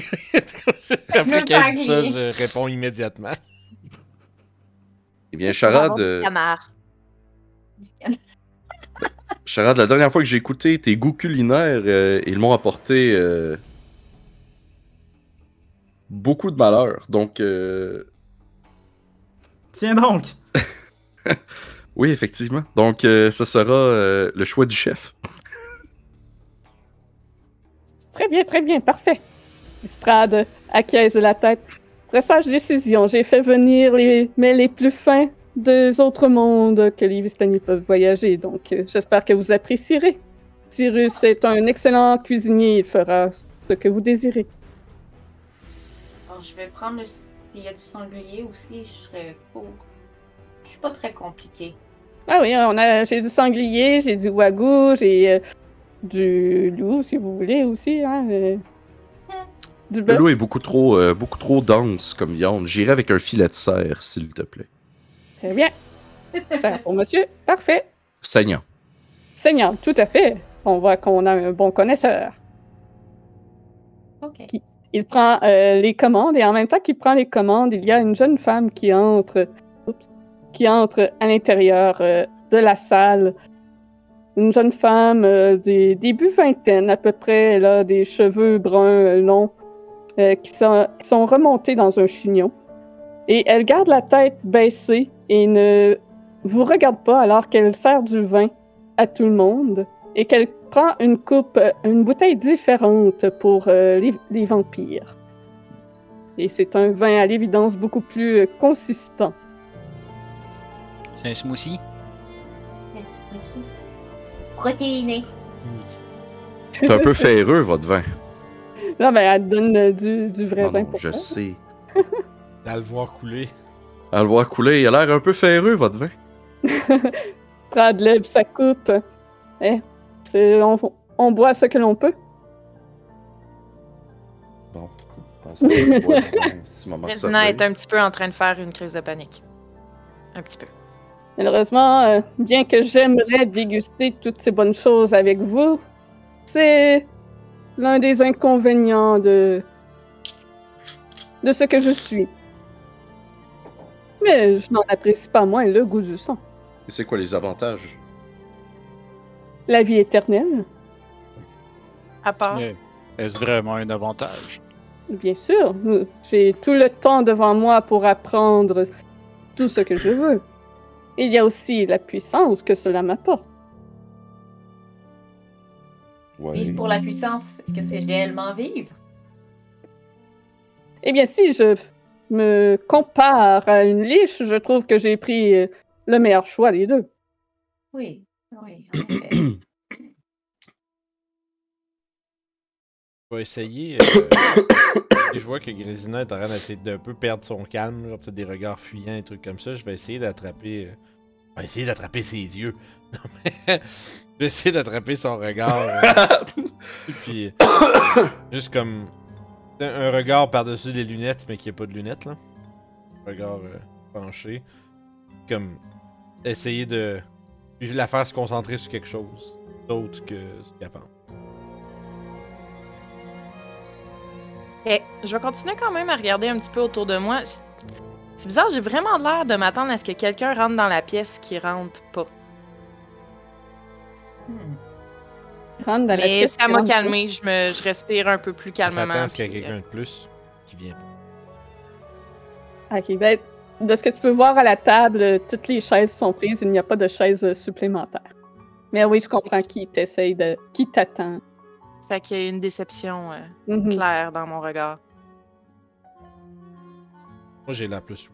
Après qu'elle dit ça, je réponds immédiatement. Eh bien, Charade, euh, Canard. Charade, la dernière fois que j'ai écouté tes goûts culinaires, euh, ils m'ont apporté euh, beaucoup de malheur. Donc, euh, Tiens donc, oui, effectivement. Donc, euh, ce sera euh, le choix du chef. Très bien, très bien, parfait. Strad acquiesce de la tête. Très sage décision. J'ai fait venir les mais les plus fins des autres mondes que les Vistani peuvent voyager, donc euh, j'espère que vous apprécierez. Cyrus est un excellent cuisinier, il fera ce que vous désirez. Je vais prendre le. S'il y a du sanglier aussi, je serais pour. Je suis pas très compliqué. Ah oui, on a j'ai du sanglier, j'ai du wagyu, j'ai euh, du loup si vous voulez aussi, hein. euh, du Le loup est beaucoup trop, euh, beaucoup trop dense comme viande. J'irai avec un filet de serre, s'il te plaît. Très bien. Ça pour monsieur, parfait. Saignant. Seigneur, tout à fait. On voit qu'on a un bon connaisseur. Ok. Il prend euh, les commandes et en même temps qu'il prend les commandes, il y a une jeune femme qui entre, qui entre à l'intérieur euh, de la salle. Une jeune femme euh, des début vingtaine à peu près, elle a des cheveux bruns euh, longs qui, sont, qui sont remontés dans un chignon. Et elle garde la tête baissée et ne vous regarde pas alors qu'elle sert du vin à tout le monde et qu'elle prend une coupe, euh, une bouteille différente pour euh, les, les vampires. Et c'est un vin à l'évidence beaucoup plus euh, consistant. C'est un smoothie? Protéiné. C'est un peu ferreux, votre vin. Là, ben, elle donne du, du vrai Non, vin non, pour je toi. sais. À le voir couler. À le voir couler, il a l'air un peu ferreux, votre vin. Brad lève sa coupe. Eh, on, on boit ce que l'on peut. Bon, pensez que si est un petit peu en train de faire une crise de panique. Un petit peu. Malheureusement, euh, bien que j'aimerais déguster toutes ces bonnes choses avec vous, c'est l'un des inconvénients de de ce que je suis. Mais je n'en apprécie pas moins le goût du sang. Et c'est quoi les avantages? La vie éternelle, À part. Est-ce vraiment un avantage? bien sûr. J'ai tout le temps devant moi pour apprendre tout ce que je veux. Il y a aussi la puissance que cela m'apporte. Ouais. Vivre pour la puissance, est-ce que c'est réellement vivre? Eh bien, si je me compare à une liche, je trouve que j'ai pris le meilleur choix des deux. Oui, oui. Je vais essayer. euh, si je vois que Grésina est en train d'essayer d'un peu perdre son calme, genre peut-être des regards fuyants, et trucs comme ça, je vais essayer d'attraper. euh, Je vais essayer d'attraper ses yeux. Non, mais. je vais essayer d'attraper son regard. euh, puis. euh, juste comme. Un un regard par-dessus les lunettes, mais qui a pas de lunettes, là. Un regard euh, penché. Comme. Essayer de. Puis la faire se concentrer sur quelque chose d'autre que ce qu'elle pense. Eh, je vais continuer quand même à regarder un petit peu autour de moi. C'est bizarre, j'ai vraiment l'air de m'attendre à ce que quelqu'un rentre dans la pièce qui rentre pas. Hmm. Rentre dans la Mais pièce ça m'a calmé, je, me, je respire un peu plus calmement. ce qu'il y puis, quelqu'un de plus qui vient pas. Ok, ben, de ce que tu peux voir à la table, toutes les chaises sont prises, il n'y a pas de chaises supplémentaires. Mais oui, je comprends qui t'essaye de. qui t'attend. Fait qu'il y a une déception euh, Mhm. claire dans mon regard. Moi, j'ai la plus.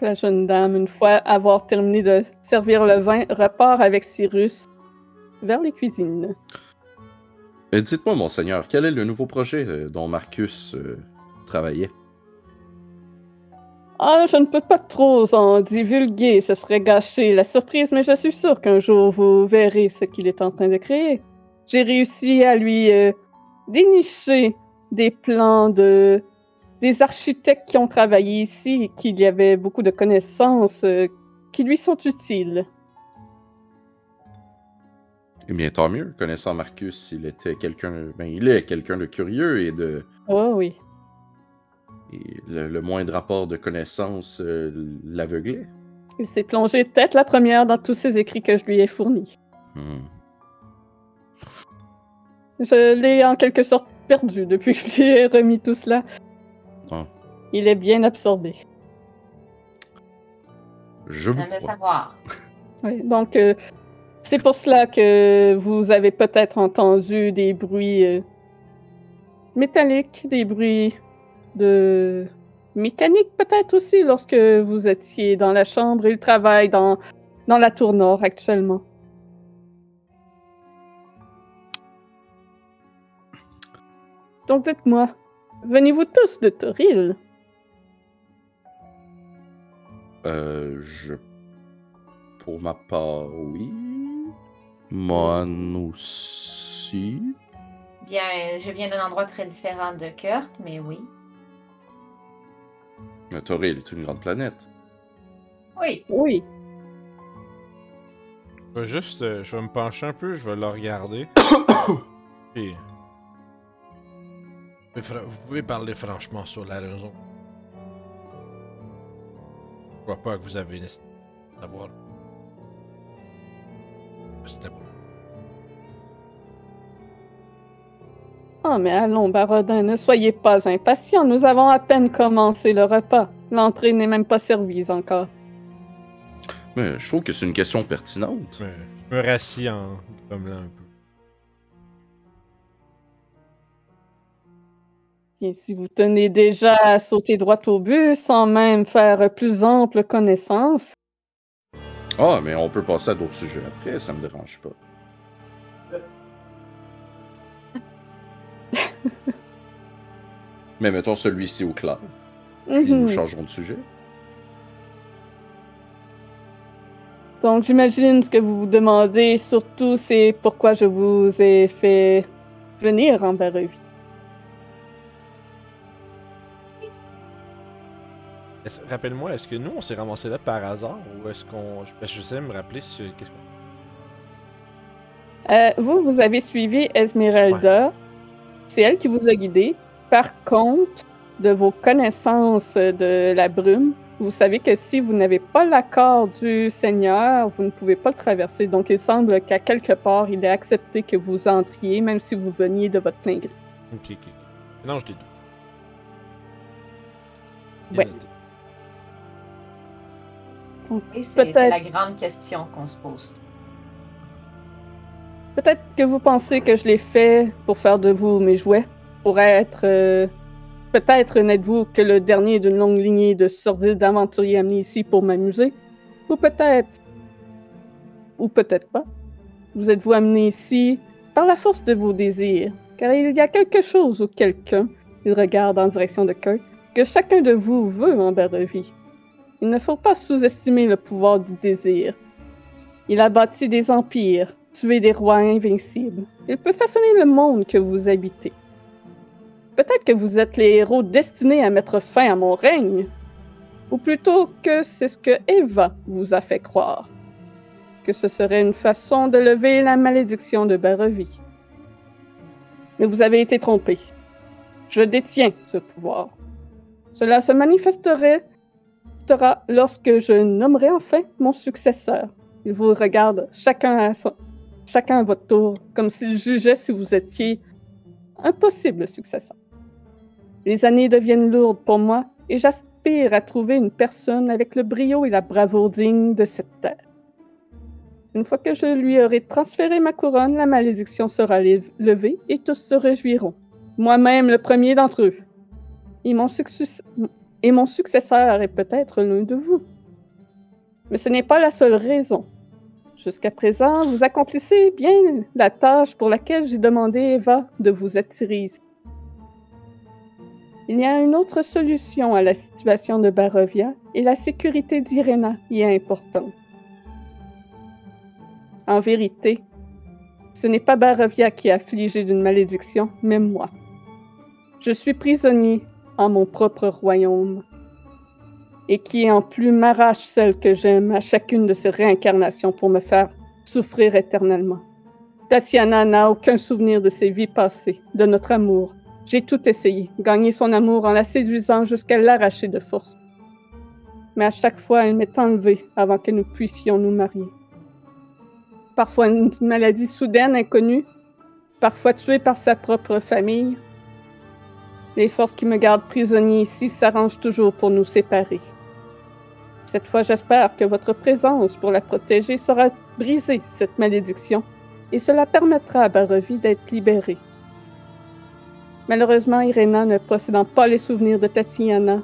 La jeune dame, une fois avoir terminé de servir le vin, repart avec Cyrus vers les cuisines. Euh, Dites-moi, monseigneur, quel est le nouveau projet euh, dont Marcus euh, travaillait? Ah, je ne peux pas trop en divulguer, ce serait gâcher la surprise, mais je suis sûre qu'un jour vous verrez ce qu'il est en train de créer. J'ai réussi à lui dénicher des plans de des architectes qui ont travaillé ici qu'il y avait beaucoup de connaissances qui lui sont utiles. Eh bien, tant mieux. Connaissant Marcus, il était quelqu'un. Ben, il est quelqu'un de curieux et de. Oh oui. et le, le moindre rapport de connaissances euh, l'aveuglait. Il s'est plongé tête la première dans tous ces écrits que je lui ai fournis. Hmm. Je l'ai en quelque sorte perdu depuis que je lui ai remis tout cela. Ah. Il est bien absorbé. Je vous crois. savoir. Oui, donc euh, c'est pour cela que vous avez peut-être entendu des bruits euh, métalliques, des bruits de mécanique peut-être aussi lorsque vous étiez dans la chambre. Il travaille dans, dans la tour nord actuellement. Donc dites-moi, venez-vous tous de Toril? Euh, je. Pour ma part, oui. Mon aussi. Bien, je viens d'un endroit très différent de Kurt, mais oui. Mais Toril est une grande planète. Oui. Oui. Je vais juste. euh, je vais me pencher un peu, je vais le regarder. Puis. Vous pouvez parler franchement sur la raison. Je crois pas que vous avez savoir. C'était pas. Oh, mais allons, Barodin, ne soyez pas impatient. Nous avons à peine commencé le repas. L'entrée n'est même pas servie encore. Mais je trouve que c'est une question pertinente. Je me, je me rassis en grommelant un peu. Et si vous tenez déjà à sauter droit au but sans même faire plus ample connaissance, Ah, mais on peut passer à d'autres sujets après, ça me dérange pas. mais mettons celui-ci au clair, puis mhm. nous changerons de sujet. donc j'imagine ce que vous vous demandez surtout, c'est pourquoi je vous ai fait venir en Barovie. Est-ce- Rappelle-moi, est-ce que nous on s'est ramassé là par hasard ou est-ce qu'on. Je sais me rappeler si. Qu'est-ce qu'on. Euh, vous, vous avez suivi Esmeralda. C'est elle qui vous a guidé. Par contre, de vos connaissances de la brume, vous savez que si vous n'avez pas l'accord du Seigneur, vous ne pouvez pas le traverser. Donc, il semble qu'à quelque part, il ait accepté que vous entriez, même si vous veniez de votre plein gré. Ok, ok. Non, je t'ai dit. Ouais. Et c'est c'est Peut-être. la grande question qu'on se pose. Peut-être que vous pensez que je l'ai fait pour faire de vous mes jouets, pour être... euh, Peut-être n'êtes-vous que le dernier d'une longue lignée de sordides aventuriers amenés ici pour m'amuser. Ou peut-être... Ou peut-être pas. Vous êtes-vous amené ici par la force de vos désirs, car il y a quelque chose ou quelqu'un, il regarde en direction de Kurt, que chacun de vous veut en Barovie. Il ne faut pas sous-estimer le pouvoir du désir. Il a bâti des empires, tué des rois invincibles. Il peut façonner le monde que vous habitez. Peut-être que vous êtes les héros destinés à mettre fin à mon règne. Ou plutôt que c'est ce que Eva vous a fait croire. Que ce serait une façon de lever la malédiction de Barovie. Mais vous avez été trompé. Je détiens ce pouvoir. Cela se manifesterait lorsque je nommerai enfin mon successeur. Il vous regarde chacun à, son, chacun à votre tour, comme s'il jugeait si vous étiez un possible successeur. Les années deviennent lourdes pour moi et j'aspire à trouver une personne avec le brio et la bravoure digne de cette terre. Une fois que je lui aurai transféré ma couronne, la malédiction sera levée et tous se réjouiront. Moi-même le premier d'entre eux. Et mon, et mon successeur est peut-être l'un de vous. Mais ce n'est pas la seule raison. Jusqu'à présent, vous accomplissez bien la tâche pour laquelle j'ai demandé Eva de vous attirer ici. Il y a une autre solution à la situation de Barovia et la sécurité d'Irena y est importante. En vérité, ce n'est pas Barovia qui est affligé d'une malédiction, mais moi. Je suis prisonnier en mon propre royaume et qui en plus m'arrache celle que j'aime à chacune de ces réincarnations pour me faire souffrir éternellement. Tatiana n'a aucun souvenir de ses vies passées, de notre amour. J'ai tout essayé, gagner son amour en la séduisant jusqu'à l'arracher de force. Mais à chaque fois, elle m'est enlevée avant que nous puissions nous marier. Parfois une maladie soudaine inconnue, parfois tuée par sa propre famille, les forces qui me gardent prisonnier ici s'arrangent toujours pour nous séparer. Cette fois, j'espère que votre présence pour la protéger saura briser cette malédiction et cela permettra à Barovie d'être libérée. Malheureusement, Irena ne possédant pas les souvenirs de Tatiana,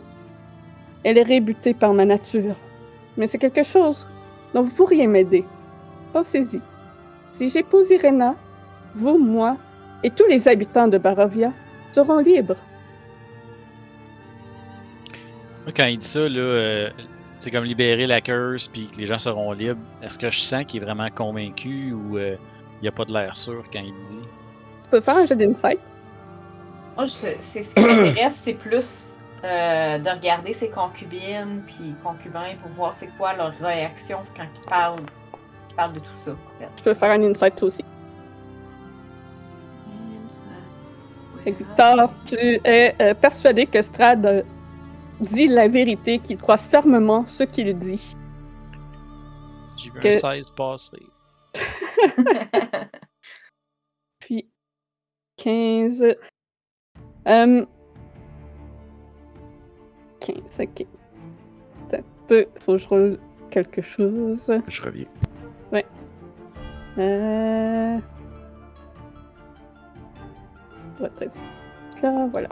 elle est rébutée par ma nature. Mais c'est quelque chose dont vous pourriez m'aider. Pensez-y. Si j'épouse Irena, vous, moi et tous les habitants de Barovia seront libres. Quand il dit ça, là, c'est euh, comme libérer la curse puis que les gens seront libres. Est-ce que je sens qu'il est vraiment convaincu ou euh, il n'y a pas de l'air sûr quand il dit? Tu peux faire un jeu d'insight? Moi, c'est ce qui m'intéresse, c'est plus euh, de regarder ses concubines puis concubins pour voir c'est quoi leur réaction quand ils parlent, de tout ça. Tu peux faire un insight toi aussi. Victor, tu es persuadé que Strad dit la vérité, qu'il croit fermement ce qu'il dit. J'ai vu un 16 passer. Puis 15. Um... 15, ok. Un peu. Faut que je roule quelque chose. Je reviens. Ouais. Euh. Là, voilà.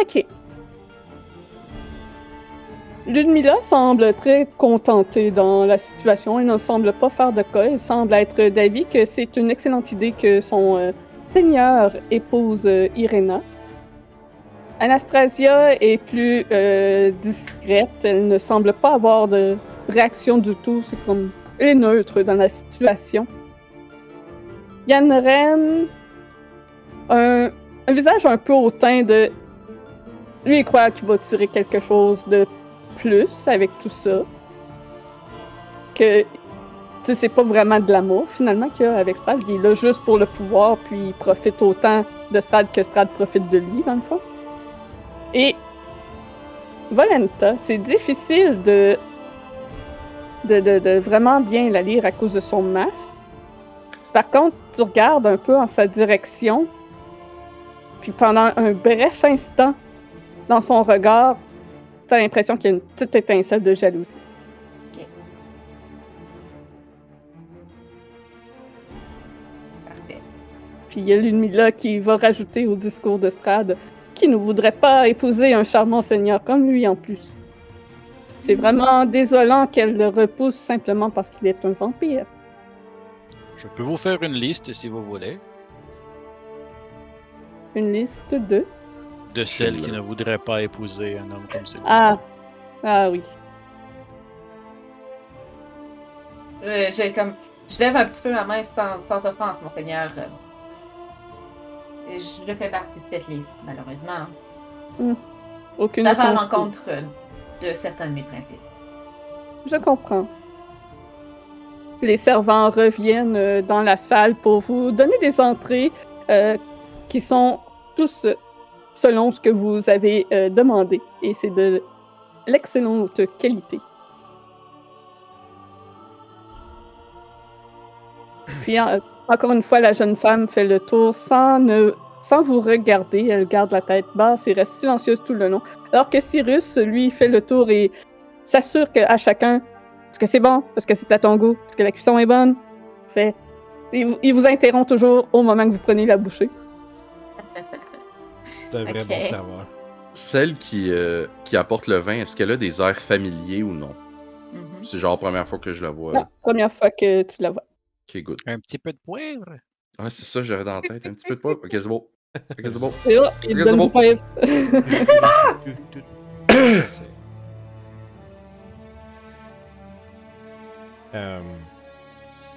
Ok. Ludmilla semble très contentée dans la situation et ne semble pas faire de cas. Elle semble être d'avis que c'est une excellente idée que son euh, seigneur épouse euh, Irena. Anastasia est plus euh, discrète. Elle ne semble pas avoir de réaction du tout. C'est comme. Elle est neutre dans la situation. Yann Ren, un, un visage un peu hautain de. Lui, il croit qu'il va tirer quelque chose de plus avec tout ça. Que, tu sais, c'est pas vraiment de l'amour, finalement, qu'il y a avec Strad. Il est là juste pour le pouvoir, puis il profite autant de Strad que Strad profite de lui, dans le fond. Et Volenta, c'est difficile de de, de, de, vraiment bien la lire à cause de son masque. Par contre, tu regardes un peu en sa direction, puis pendant un bref instant, dans son regard, T'as l'impression qu'il y a une petite étincelle de jalousie. Ok. Parfait. Puis il y a Ludmilla qui va rajouter au discours de Strad qui ne voudrait pas épouser un charmant seigneur comme lui en plus. C'est vraiment désolant qu'elle le repousse simplement parce qu'il est un vampire. Je peux vous faire une liste si vous voulez. Une liste de de celles qui ne voudraient pas épouser un homme comme celui Ah, ah oui. Euh, j'ai comme... Je lève un petit peu ma main sans, sans offense, monseigneur. Je fais partie de cette liste, malheureusement. Hmm. Aucune Ça va à l'encontre de certains de mes principes. Je comprends. Les servants reviennent euh, dans la salle pour vous donner des entrées euh, qui sont tous selon ce que vous avez euh, demandé. Et c'est de l'excellente qualité. Puis, en- encore une fois, la jeune femme fait le tour sans, ne, sans vous regarder. Elle garde la tête basse et reste silencieuse tout le long. Alors que Cyrus, lui, fait le tour et s'assure qu'à chacun, est-ce que c'est bon? Est-ce que c'est à ton goût? Est-ce que la cuisson est bonne? Fait. Il, il vous interrompt toujours au moment que vous prenez la bouchée. C'est un vrai Ok. bon serveur. Celle qui, euh, qui apporte le vin, est-ce qu'elle a des airs familiers ou non? Mhm. C'est genre la première fois que je la vois. Non, première fois que tu la vois. Ok, good. Un petit peu de poivre? Ah, c'est ça, j'avais dans la tête. Un petit peu de poivre. Ok, c'est bon. Ok, c'est bon. Et là, il te Ok, donne c'est du pain. Euh,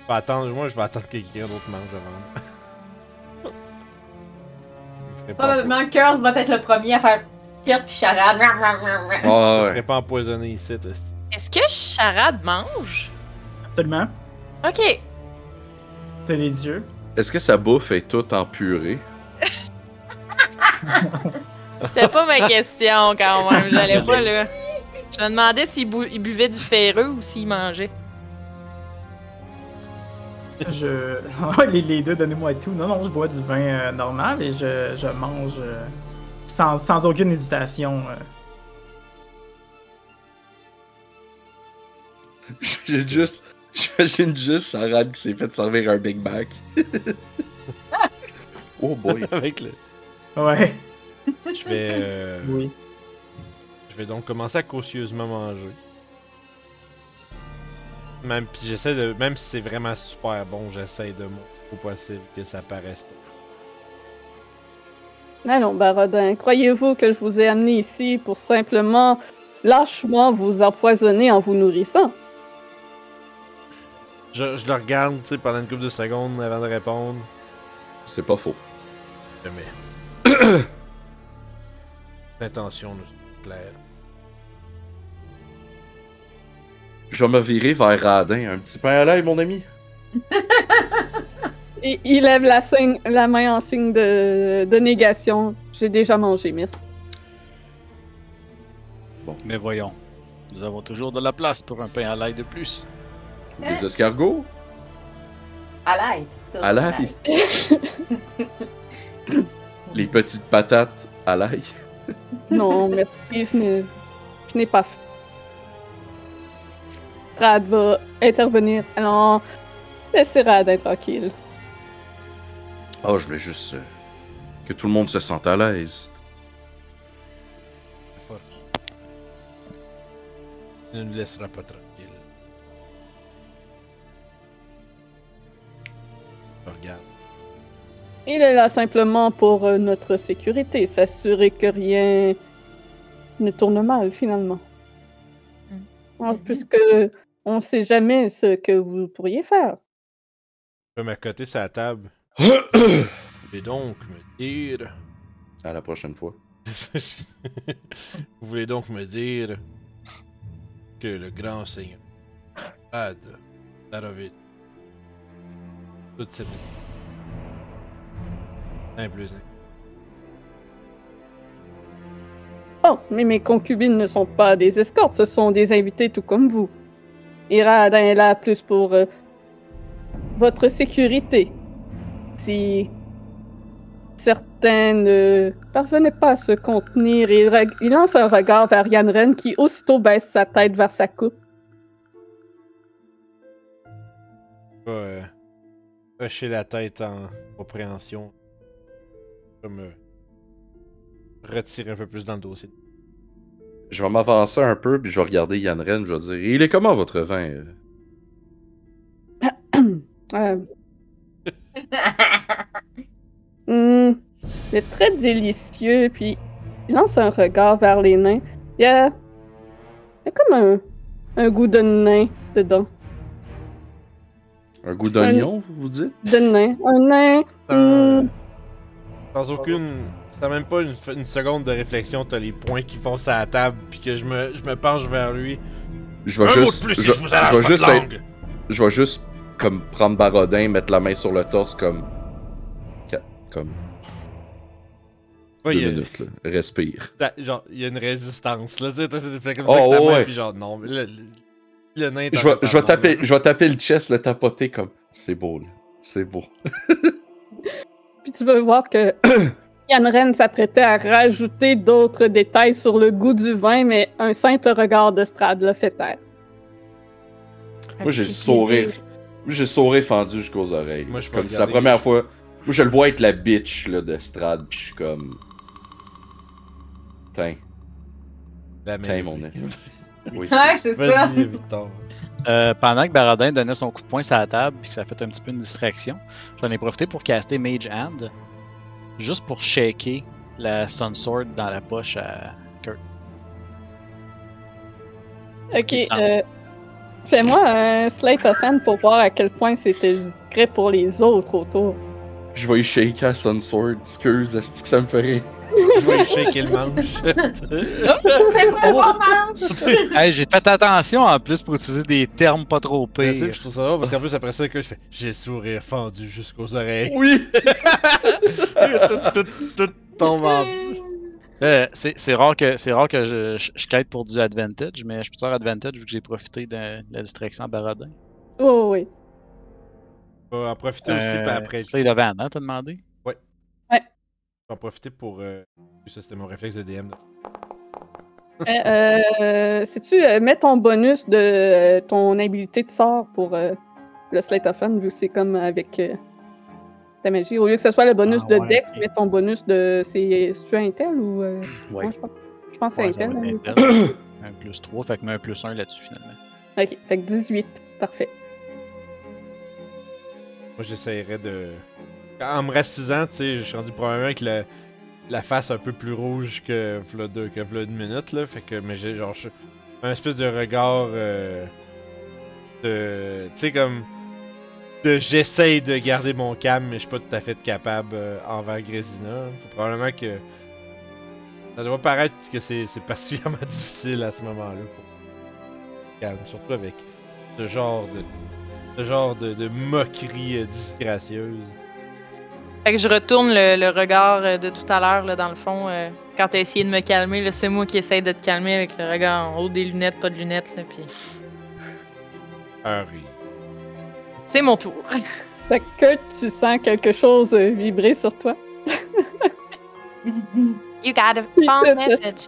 je vais attendre, moi, je vais attendre que quelqu'un d'autre mange avant. Je Probablement Curse va être le premier à faire Curse puis charade. Je ouais. serai pas empoisonné ici. Est-ce que Charade mange? Absolument. Ok. T'as les yeux. Est-ce que sa bouffe est toute en purée? C'était pas ma question quand même. J'allais pas là. Je me demandais s'il buvait du ferreux ou s'il mangeait. Je. Les, les deux, donnez-moi tout. Non, non, je bois du vin euh, normal et je, je mange euh, sans, sans aucune hésitation. euh. J'ai juste. J'imagine juste Charade qui s'est fait servir un Big Mac. oh boy. Avec le. Ouais, Je vais. euh, oui. Je vais donc commencer à cautieusement manger. Même puis j'essaie de. Même si c'est vraiment super bon, j'essaie de au possible que ça paraisse pas. Allons, Barodin, croyez-vous que je vous ai amené ici pour simplement lâchement vous empoisonner en vous nourrissant? Je, je le regarde, tu sais, pendant une couple de secondes avant de répondre. C'est pas faux. Jamais. L'intention nous est claire. Je vais me virer vers Radin. Un petit pain à l'ail, mon ami. Et il lève la, signe- la main en signe de, de négation. J'ai déjà mangé, merci. Mais voyons. Nous avons toujours de la place pour un pain à l'ail de plus. Des escargots? À l'ail. À l'ail? Les petites patates à l'ail? Non, merci, je n'ai, je n'ai pas fait. Rad va intervenir. Alors, laissez Rad être tranquille. Oh, je voulais juste euh, que tout le monde se sente à l'aise. Fuck. Il ne nous laissera pas tranquille. Regarde. Il est là simplement pour euh, notre sécurité, s'assurer que rien ne tourne mal finalement. Ah, Mhm. Puisque on ne sait jamais ce que vous pourriez faire. Je peux m'accoter sur la table. Vous voulez donc me dire. à la prochaine fois. Vous voulez donc me dire que le grand seigneur Ad Darovit, toute cette un plus un. Oh, mais mes concubines ne sont pas des escortes, ce sont des invités tout comme vous. Et Radin est là plus pour euh, votre sécurité. Si certains ne parvenaient pas à se contenir, il, lance un regard vers Yann qui aussitôt baisse sa tête vers sa coupe. Euh, hocher la tête en compréhension. Me retirer un peu plus dans le dossier. Je vais m'avancer un peu, puis je vais regarder Yann Ren, je vais dire Il est comment votre vin euh? Euh, hmm, c'est très délicieux, puis il lance un regard vers les nains. Il y a, il y a comme un, un goût de nain dedans. Un goût d'oignon, vous dites? De nain. Un nain. Hmm, sans aucune. Sans même pas une, une seconde de réflexion, t'as les points qui font sur la table, puis que je me, je me penche vers lui. Je vais un juste. mot de plus, je, vais juste être- je vais juste comme prendre Barodin, mettre la main sur le torse comme. Comme. Ouais, deux il y a- minutes, là. Respire. Da- Genre, il y a une résistance, là. Tu sais, t'as fait comme Oh, ça avec ta main, ouais. puis genre, non, mais le, le, le nain. Je vais, je vais taper, je vais taper le chest, le tapoter comme. C'est beau, là. C'est beau. Puis tu vas voir que Yann Ren s'apprêtait à rajouter d'autres détails sur le goût du vin, mais un simple regard de Strad l'a fait taire. Moi, j'ai le sourire. j'ai le sourire fendu jusqu'aux oreilles. Moi, je comme c'est la première fois. Moi, je le vois être la bitch là, de Strad, pis je suis comme. Tiens, tiens, mon esti. Oui, Ouais, c'est ça. Euh, pendant que Baradin donnait son coup de poing sur la table puis que ça a fait un petit peu une distraction, j'en ai profité pour caster Mage Hand, juste pour shaker la Sun Sword dans la poche à Kurt. Ok, euh, fais-moi un slate of hand pour voir à quel point c'était discret pour les autres autour. Je vais y shaker à Sun Sword. Excuse, est-ce que ça me fait rire? Je vais shaker le manche. Manche. Hey, j'ai fait attention en plus pour utiliser des termes pas trop pires. je trouve ça drôle parce qu'en plus, après ça, que je fais J'ai sourire fendu jusqu'aux oreilles. Oui! tout, tout, tout tombe en. Euh, c'est rare que, c'est rare que je, je, je quête pour du advantage, mais je peux faire advantage vu que j'ai profité de, de la distraction à Baradin. Oh oui. On va en profiter aussi Euh, après. Hand, hein, t'as demandé? Je vais en profiter pour. Euh... Ça, c'était mon réflexe de DM. Euh, euh, sais-tu, euh, mets ton bonus de euh, ton habilité de sort pour euh, le slate of hand, vu que c'est comme avec euh, ta magie. Au lieu que ce soit le bonus Ah, de ouais, Dex, mets ton bonus de. C'est tu Intel ou. euh, Ouais. moi, je pense, je pense que c'est Intel. hein. Intel. un plus 3, fait que mets un plus 1 là-dessus finalement. Ok, fait que 18. Parfait. Moi, j'essayerais de. En me racisant, tu sais, je suis rendu probablement avec la, face un peu plus rouge que v'là deux, que une minute, là. Fait que, mais j'ai genre, un espèce de regard. Euh, de. Tu sais, comme. De j'essaye de garder mon calme, mais je suis pas tout à fait capable euh, envers Grésina. Faut probablement que. Ça doit paraître que c'est c'est particulièrement difficile à ce moment-là. Pour... Calme, surtout avec ce genre de ce genre de, de moquerie euh, disgracieuse. Fait que je retourne le, le regard euh, de tout à l'heure, là, dans le fond. euh, quand t'as essayé de me calmer, c'est moi qui essaye de te calmer avec le regard en haut des lunettes, pas de lunettes, là, puis rire. c'est mon tour. Fait que tu sens quelque chose euh, vibrer sur toi? You got a phone message.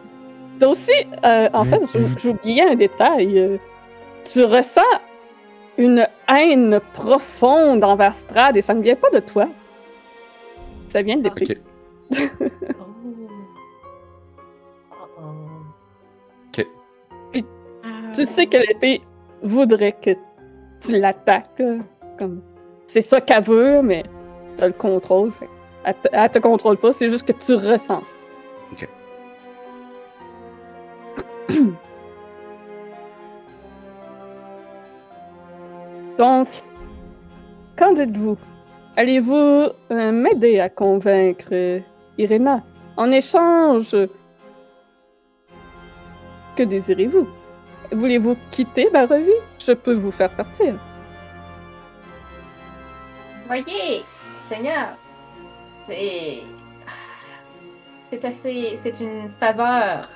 T'as aussi, euh, en fait, oublié un détail. tu ressens une haine profonde envers Strad et ça ne vient pas de toi. Ça vient de l'épée. Ok. Oh. Oh, oh. Tu sais que l'épée voudrait que tu l'attaques. Comme... C'est ça qu'elle veut, mais t'as le contrôle. Fait. Elle, te, elle te contrôle pas, c'est juste que tu ressens ça. Ok. Donc, qu'en dites-vous? Allez-vous euh, m'aider à convaincre Irena? En échange, que désirez-vous? Voulez-vous quitter Barovie? Je peux vous faire partir. Voyez, Seigneur, c'est. C'est assez. C'est une faveur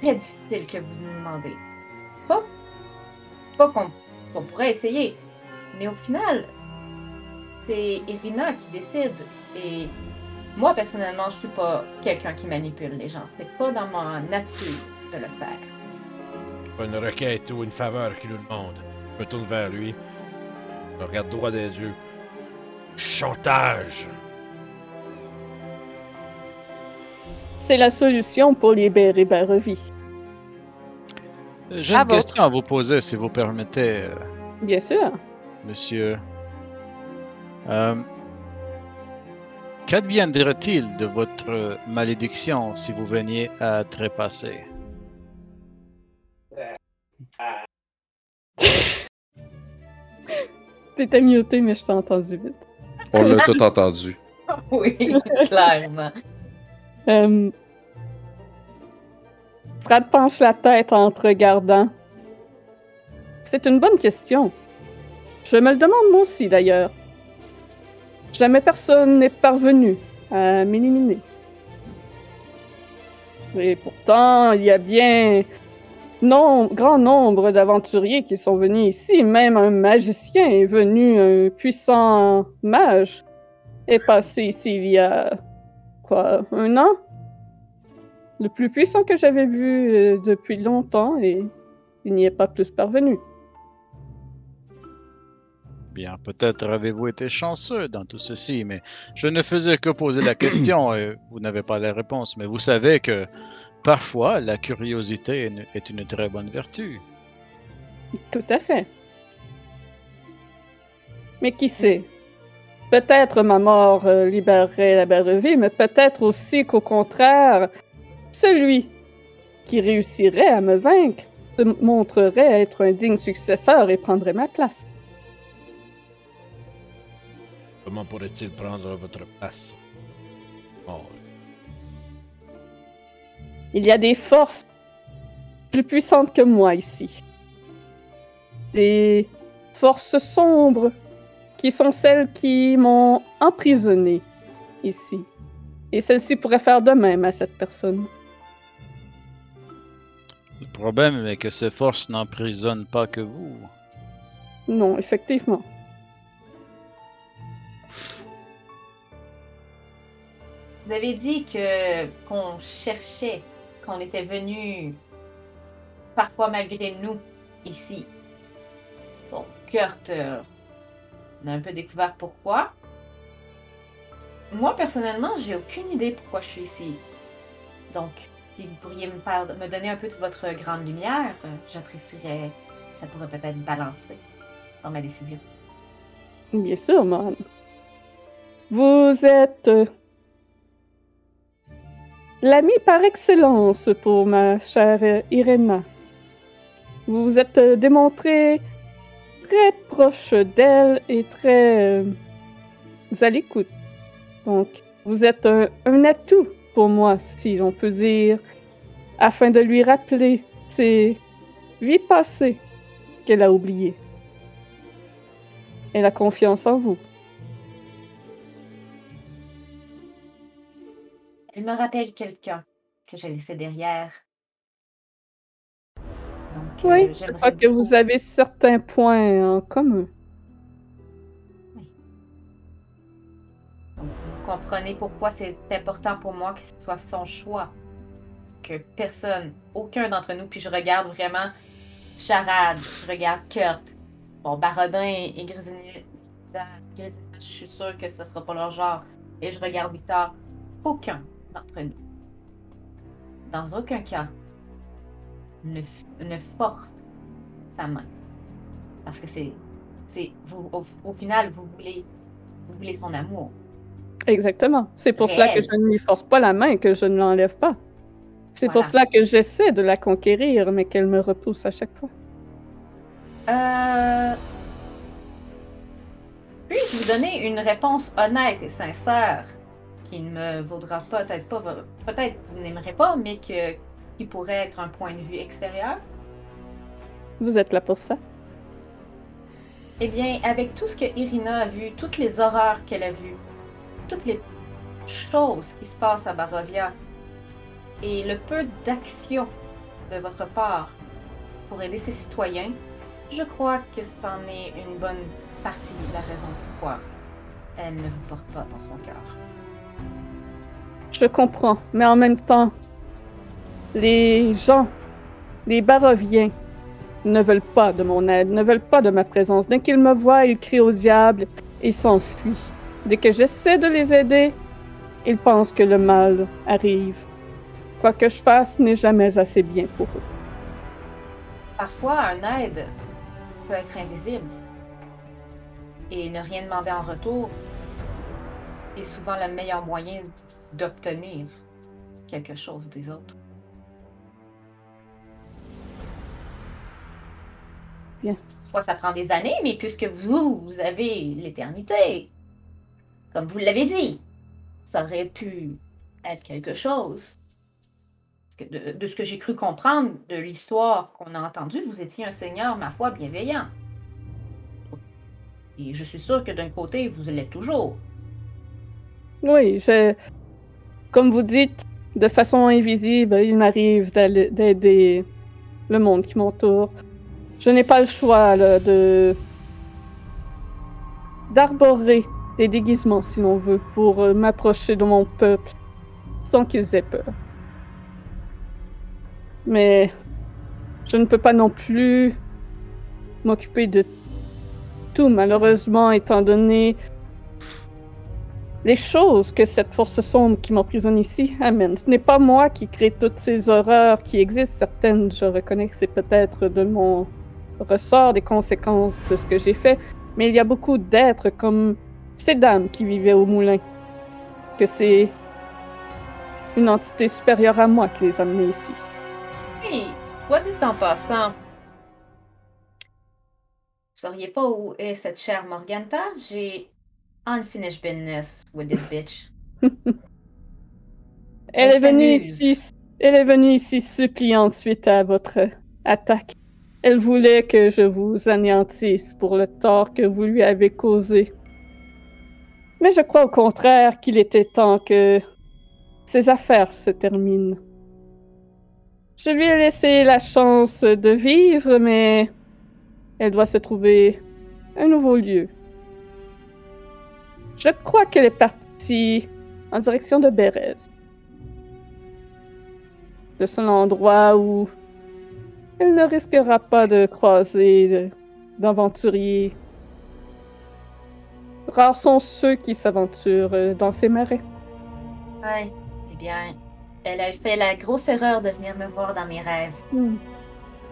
très difficile que vous nous demandez. Pas. Pas qu'on pourrait essayer, mais au final, c'est Irina qui décide. Et moi, personnellement, je suis pas quelqu'un qui manipule les gens. C'est pas dans ma nature de le faire. Pas une requête ou une faveur qu'il nous demande. Je me tourne vers lui. Je le regarde droit des yeux. Chantage! C'est la solution pour libérer Barovie. Euh, J'ai une votre. question à vous poser, si vous permettez, euh, Bien sûr. monsieur. Euh, Qu'adviendrait-il de votre malédiction si vous veniez à trépasser? T'étais muté, mais je t'ai entendu vite. On l'a tout entendu. Oui, clairement. Euh... Strad penche la tête en te regardant. C'est une bonne question. Je me le demande moi aussi, d'ailleurs. Jamais personne n'est parvenu à m'éliminer. Et pourtant, il y a bien non, grand nombre d'aventuriers qui sont venus ici. Même un magicien est venu, un puissant mage, est passé ici il y a quoi, un an? Le plus puissant que j'avais vu euh, depuis longtemps et il n'y est pas plus parvenu. Bien, peut-être avez-vous été chanceux dans tout ceci, mais je ne faisais que poser la question et vous n'avez pas la réponse. Mais vous savez que parfois la curiosité est une, très bonne vertu. Tout à fait. Mais qui sait? Peut-être ma mort euh, libérerait la belle vie, mais peut-être aussi qu'au contraire, celui qui réussirait à me vaincre se montrerait être un digne successeur et prendrait ma place. Comment pourrait-il prendre votre place? Oh, Il y a des forces plus puissantes que moi ici. Des forces sombres qui sont celles qui m'ont emprisonné ici. Et celle-ci pourrait faire de même à cette personne. Le problème est que ces forces n'emprisonnent pas que vous. Non, effectivement. Vous avez dit que qu'on cherchait, qu'on était venu parfois malgré nous ici. Bon, Kurt, euh, on a un peu découvert pourquoi. Moi personnellement, j'ai aucune idée pourquoi je suis ici. Donc, si vous pourriez me faire me donner un peu de votre grande lumière, euh, j'apprécierais. Ça pourrait peut-être balancer dans ma décision. Bien sûr, Mohan. Vous êtes euh, l'ami par excellence pour ma chère Irena. Vous vous êtes euh, démontré très proche d'elle et très euh, à l'écoute. Donc, vous êtes un, un atout pour moi, si l'on peut dire, afin de lui rappeler ses vies passées qu'elle a oubliées. Elle a confiance en vous. Elle me rappelle quelqu'un que j'ai laissé derrière. Donc, euh, Oui, je crois que vous avez certains points en commun. Donc, vous comprenez pourquoi c'est important pour moi que ce soit son choix. Que personne, aucun d'entre nous, puis je regarde vraiment Charade, je regarde Kurt, bon, Barodin et, et je suis sûre que ce sera pas leur genre. Et je regarde Victor, aucun d'entre nous, dans aucun cas, ne, force sa main. Parce que c'est, c'est vous, au, au final, vous voulez, vous voulez son amour. Exactement. C'est pour cela que je ne lui force pas la main, que je ne l'enlève pas. C'est pour cela que j'essaie de la conquérir, mais qu'elle me repousse à chaque fois. Euh... Puis-je vous donner une réponse honnête et sincère? Qui ne me vaudra peut-être pas, peut-être vous n'aimerez pas, mais que, qui pourrait être un point de vue extérieur? Vous êtes là pour ça? Eh bien, avec tout ce que Irina a vu, toutes les horreurs qu'elle a vues, toutes les choses qui se passent à Barovia, et le peu d'action de votre part pour aider ses citoyens, je crois que c'en est une bonne partie de la raison pourquoi elle ne vous porte pas dans son cœur. Je comprends, mais en même temps, les gens, les Baroviens, ne veulent pas de mon aide, ne veulent pas de ma présence. Dès qu'ils me voient, ils crient au diable et s'enfuient. Dès que j'essaie de les aider, ils pensent que le mal arrive. Quoi que je fasse n'est jamais assez bien pour eux. Parfois, un aide peut être invisible. Et ne rien demander en retour est souvent le meilleur moyen d'obtenir quelque chose des autres. Bien. Soit ça prend des années, mais puisque vous, vous avez l'éternité, comme vous l'avez dit, ça aurait pu être quelque chose. Parce que de, de ce que j'ai cru comprendre de l'histoire qu'on a entendue, vous étiez un seigneur, ma foi, bienveillant. Et je suis sûre que d'un côté, vous l'êtes toujours. Oui, je... Comme vous dites, de façon invisible, il m'arrive d'aider le monde qui m'entoure. Je n'ai pas le choix de d'arborer des déguisements, si l'on veut, pour euh, m'approcher de mon peuple sans qu'ils aient peur. Mais je ne peux pas non plus m'occuper de tout, malheureusement, étant donné les choses que cette force sombre qui m'emprisonne ici amène. Ce n'est pas moi qui crée toutes ces horreurs qui existent. Certaines, je reconnais que c'est peut-être de mon ressort, des conséquences de ce que j'ai fait. Mais il y a beaucoup d'êtres comme ces dames qui vivaient au moulin. Que c'est une entité supérieure à moi qui les a amenées ici. Hey, soit dit en passant, vous sauriez pas où est cette chère Morganta? J'ai unfinished business with this bitch. Elle, est venue ici. Elle est venue ici suppliante suite à votre attaque. Elle voulait que je vous anéantisse pour le tort que vous lui avez causé. Mais je crois au contraire qu'il était temps que ses affaires se terminent. Je lui ai laissé la chance de vivre, mais elle doit se trouver un nouveau lieu. Je crois qu'elle est partie en direction de Bérez. Le seul endroit où elle ne risquera pas de croiser d'aventuriers. Rares sont ceux qui s'aventurent euh, dans ces marais. Ouais, eh bien, elle a fait la grosse erreur de venir me voir dans mes rêves. Hmm.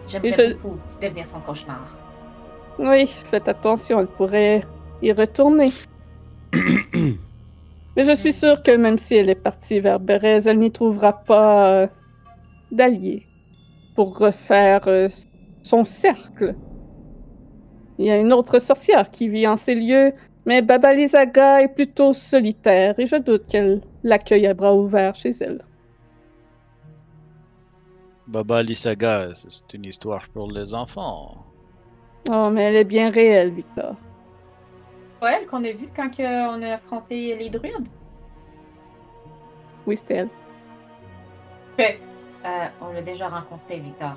J'aimerais je- beaucoup devenir son cauchemar. Oui, faites attention, elle pourrait y retourner. Mais je suis sûre que même si elle est partie vers Bérez, elle n'y trouvera pas euh, d'alliés pour refaire euh, son cercle. Il y a une autre sorcière qui vit en ces lieux, mais Baba Lizaga est plutôt solitaire et je doute qu'elle l'accueille à bras ouverts chez elle. Baba Lisaga, c'est- c'est une histoire pour les enfants. Oh, mais elle est bien réelle, Victor. Ouais, elle qu'on a vu quand que on a affronté les druides? Oui, c'était elle. Euh, on l'a déjà rencontré, Victor.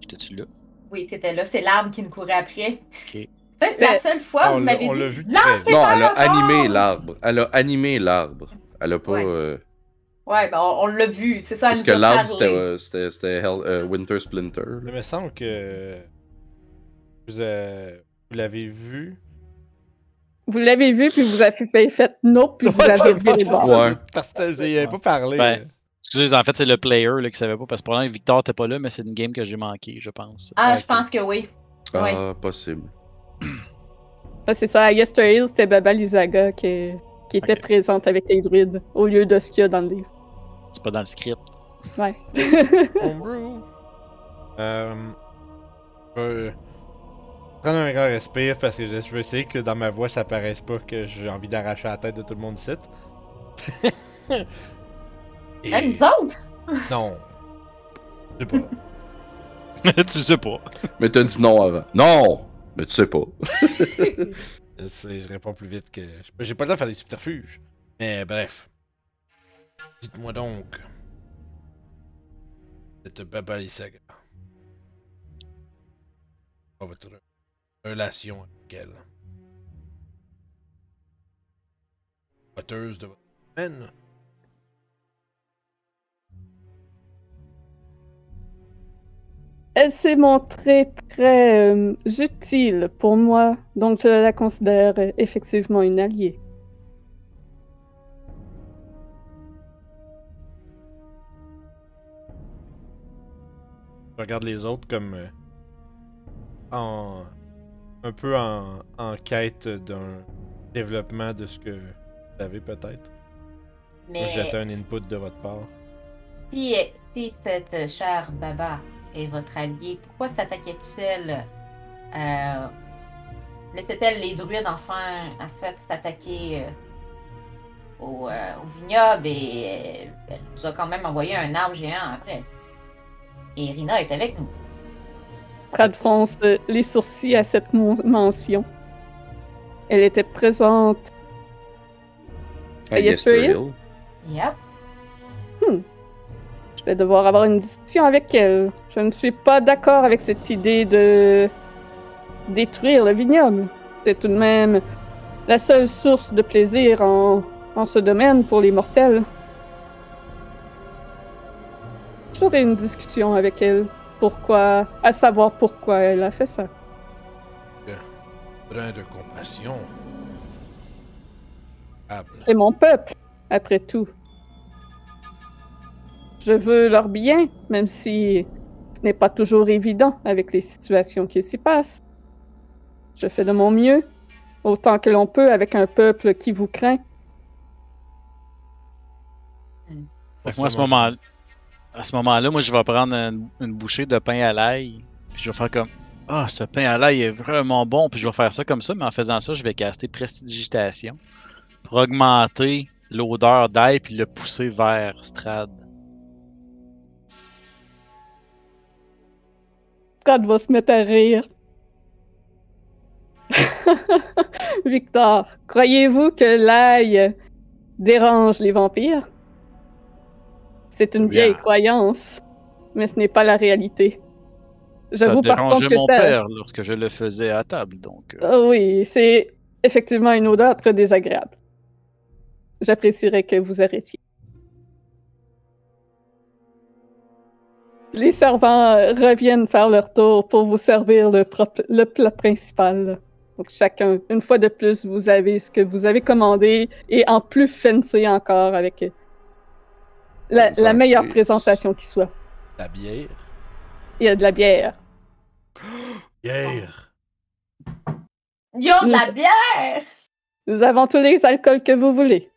J'étais-tu là? Oui, t'étais là. C'est l'arbre qui nous courait après. Ok. Peut-être la seule fois où on vous m'avez on l'a dit vu Non, c'est elle a animé arbre! l'arbre. Elle a animé l'arbre. Elle a pas. Ouais. euh, Ouais, ben on, on l'a vu, c'est ça. elle parce que l'arbre, c'était euh, c'était- c'était Hell- euh, Winter Splinter. là. Il me semble que vous, euh, vous l'avez vu? Vous l'avez vu, puis vous avez fait, fait nope, puis vous avez viré de bord. Ouais. Parce que vous avez pas parlé. Excusez, en fait, c'est le player là, qui savait pas, parce que pour l'instant, Victor t'es pas là, mais c'est une game que j'ai manqué, je pense. Ah, Ouais, je pense que oui. Ouais. Ah, possible. Ah, c'est ça, à Yester Hill, c'était Baba Lizaga qui, qui était présente avec les druides, au lieu de ce qu'il y a dans le livre. C'est pas dans le script. Ouais. Homebrew. Euh, prendre un grand respire parce que je veux essayer que dans ma voix ça paraisse pas que j'ai envie d'arracher la tête de tout le monde ici. Et- Même nous autres! Non. Je sais pas. tu sais pas. Mais t'as dit non avant. Non! Mais tu sais pas. Je, sais, je réponds plus vite que. J'ai pas le temps de faire des subterfuges. Mais bref. Dites-moi donc. Cette Baba Lisaga. Pas votre relation avec elle. De votre. Elle s'est montrée très euh, utile pour moi, donc je la considère effectivement une alliée. Je regarde les autres comme. euh, en. Un peu en, en quête d'un développement de ce que vous avez peut-être. Mais J'attends un input de votre part. si, si cette chère Baba est votre allié, pourquoi s'attaquait-elle euh, Laissait-elle les druides enfin, en fait, s'attaquer euh, au, euh, au vignoble et elle, elle nous a quand même envoyé un arbre géant après. Et Rina est avec nous. Trad fronce les sourcils à cette mention. Elle était présente Ah, Yesterhill? Yep. Je vais devoir avoir une discussion avec elle. Je ne suis pas d'accord avec cette idée de détruire le vignoble. C'est tout de même la seule source de plaisir en, en ce domaine pour les mortels. J'aurai une discussion avec elle. Pourquoi, à savoir pourquoi elle a fait ça. Brin de compassion. Ah, C'est mon peuple, après tout. Je veux leur bien, même si ce n'est pas toujours évident avec les situations qui s'y passent. Je fais de mon mieux, autant que l'on peut avec un peuple qui vous craint. Fait que moi, à ce moment à ce moment-là, moi, je vais prendre une, bouchée de pain à l'ail. Puis je vais faire comme Ah, ce pain à l'ail est vraiment bon. Puis je vais faire ça comme ça, mais en faisant ça, je vais caster Prestidigitation pour augmenter l'odeur d'ail puis le pousser vers Strad. Scott va se mettre à rire. Victor, croyez-vous que l'ail dérange les vampires? C'est une Bien. vieille croyance, mais ce n'est pas la réalité. J'avoue par contre que mon ça... père lorsque je le faisais à table, donc. euh, Ah oui, c'est effectivement une odeur très désagréable. J'apprécierais que vous arrêtiez. Les servants euh, reviennent faire leur tour pour vous servir le, plat principal. Donc chacun, une fois de plus, vous avez ce que vous avez commandé et en plus fancy encore avec la, la meilleure présentation qui soit. la bière. Il y a de la bière. Bière. Yo, de la bière! Nous avons tous les alcools que vous voulez.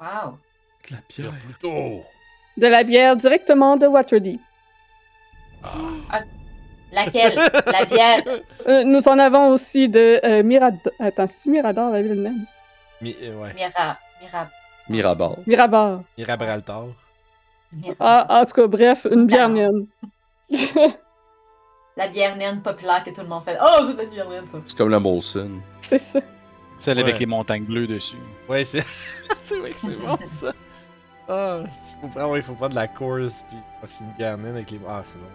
Wow. La Bière plutôt. De la bière directement de Waterdeep. Laquelle? La bière. Euh, nous en avons aussi de euh, Mirador. Attends, c'est Mirador la ville même? Mi euh, ouais. Mira. Mira. Mirabar. Mirabar. Mirabraltar. Mira. Ah, en tout cas, bref, une bière Ah. mienne. La bière naine populaire que tout le monde fait. Oh, c'est de la bière naine, ça. C'est comme la Molson. c'est ça. Celle Ouais. avec les montagnes bleues dessus. Ouais, c'est. c'est vrai que c'est bon ça. Ah, il faut prendre, ouais, il faut prendre de la course puis ah, c'est une bière naine avec les. Ah, c'est bon.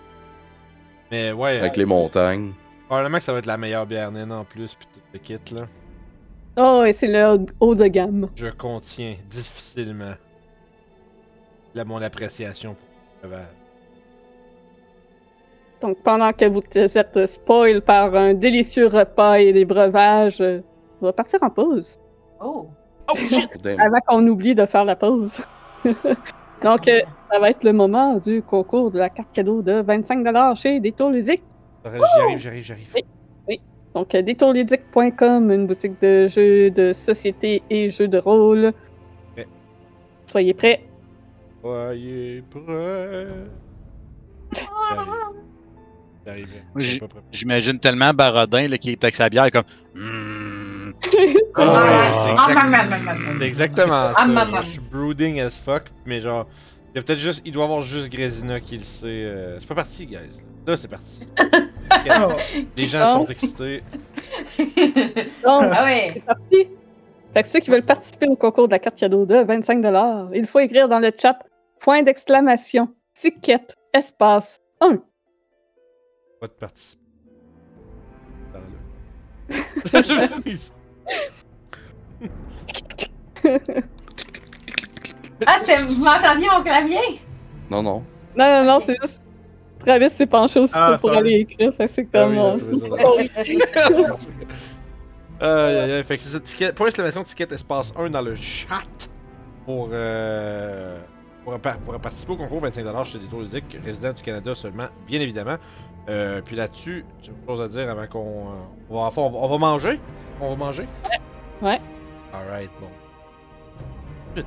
Mais ouais, Avec euh, les montagnes. probablement que ça va être la meilleure bière naine en plus puis tout le kit là. Oh, et c'est le haut- de gamme. Je contiens difficilement la, mon appréciation pour le breuvage. Donc, pendant que vous êtes spoil par un délicieux repas et des breuvages, on va partir en pause. Oh. Oh shit! Damn. Avant qu'on oublie de faire la pause. Donc, euh, ça va être le moment du concours de la carte cadeau de 25$ chez Détour Ludique. J'y arrive, j'arrive, j'arrive. Donc, euh, détourludique.com, une boutique de jeux de société et jeux de rôle. Prêt. Soyez prêts. Soyez prêts. J'imagine tellement Barodin là, qui est avec sa bière comme. Exact- exactement Ah, ça. genre, je suis brooding as fuck, mais genre, il y a peut-être juste, il doit y avoir juste Grésina qui le sait. euh, C'est pas parti, guys. Là, c'est parti. Les gens Oh. sont excités. Donc, ah ouais. c'est parti. Fait que ceux qui veulent participer au concours de la carte cadeau de 25$, il faut écrire dans le chat point d'exclamation, ticket, espace 1. Pas de participer. Je me suis- Ah, c'est... vous m'entendiez mon clavier? Non, non. Non, non, non, c'est juste. Travis s'est penché aussitôt Ah, pour aller écrire. Fait que c'est Ah comme. oui, euh. Aïe aïe aïe, fait que c'est ça, ticket, point d'exclamation ticket espace 1 dans le chat pour, euh, pour, par- pour participer au concours 25$ chez Détour Ludique, résident du Canada seulement, bien évidemment. Euh, puis là-dessus, j'ai une chose à dire avant qu'on euh, on va, on va, on va manger? On va manger? Ouais. Alright, bon. Vite.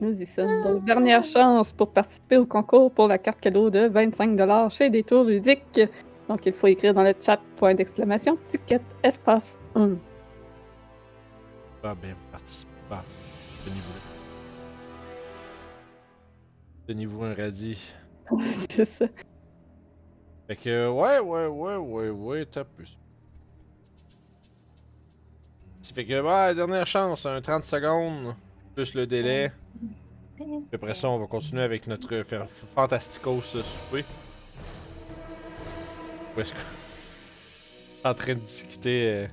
Nous y sommes. Donc, dernière chance pour participer au concours pour la carte cadeau de 25$ chez Détour Ludique. Donc, il faut écrire dans le chat point d'exclamation, ticket, espace 1. Ah ben, vous participez pas. Tenez-vous Tenez-vous un radis. c'est ça. Fait que, ouais, ouais, ouais, ouais, ouais, t'as plus. Fait que, bah, dernière chance, un 30 secondes, plus le délai. Puis après ça, on va continuer avec notre fa- fantasticos souper. Où est-ce qu'on en train de discuter euh,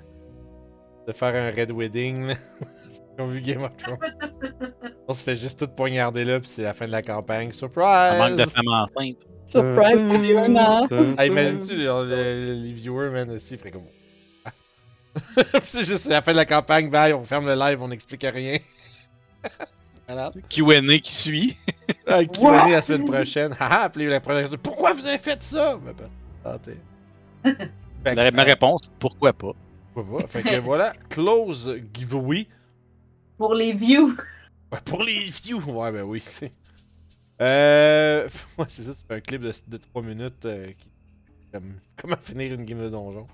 de faire un Red Wedding, là? Comme vu Game of Thrones. On se fait juste tout poignarder là, puis c'est la fin de la campagne. Un manque de Surprise! femmes enceintes. Surprise pour les un an. Ah, imagine-tu les, les- les viewers, man, aussi, comme. c'est juste la fin de la campagne, bye, on ferme le live, on n'explique rien. voilà. Q&A qui suit. Ah, qui va la semaine prochaine. Haha, puis la première question, pourquoi vous avez fait ça? Ben, ben. Fait que, Ma réponse, pourquoi pas? pourquoi pas? Fait que voilà, close giveaway. Pour les views. Ouais, pour les views, ouais, ben oui. c'est- Euh. Ouais, c'est ça, c'est un clip de, de 3 minutes euh, qui. Comme, comment finir une game de donjon.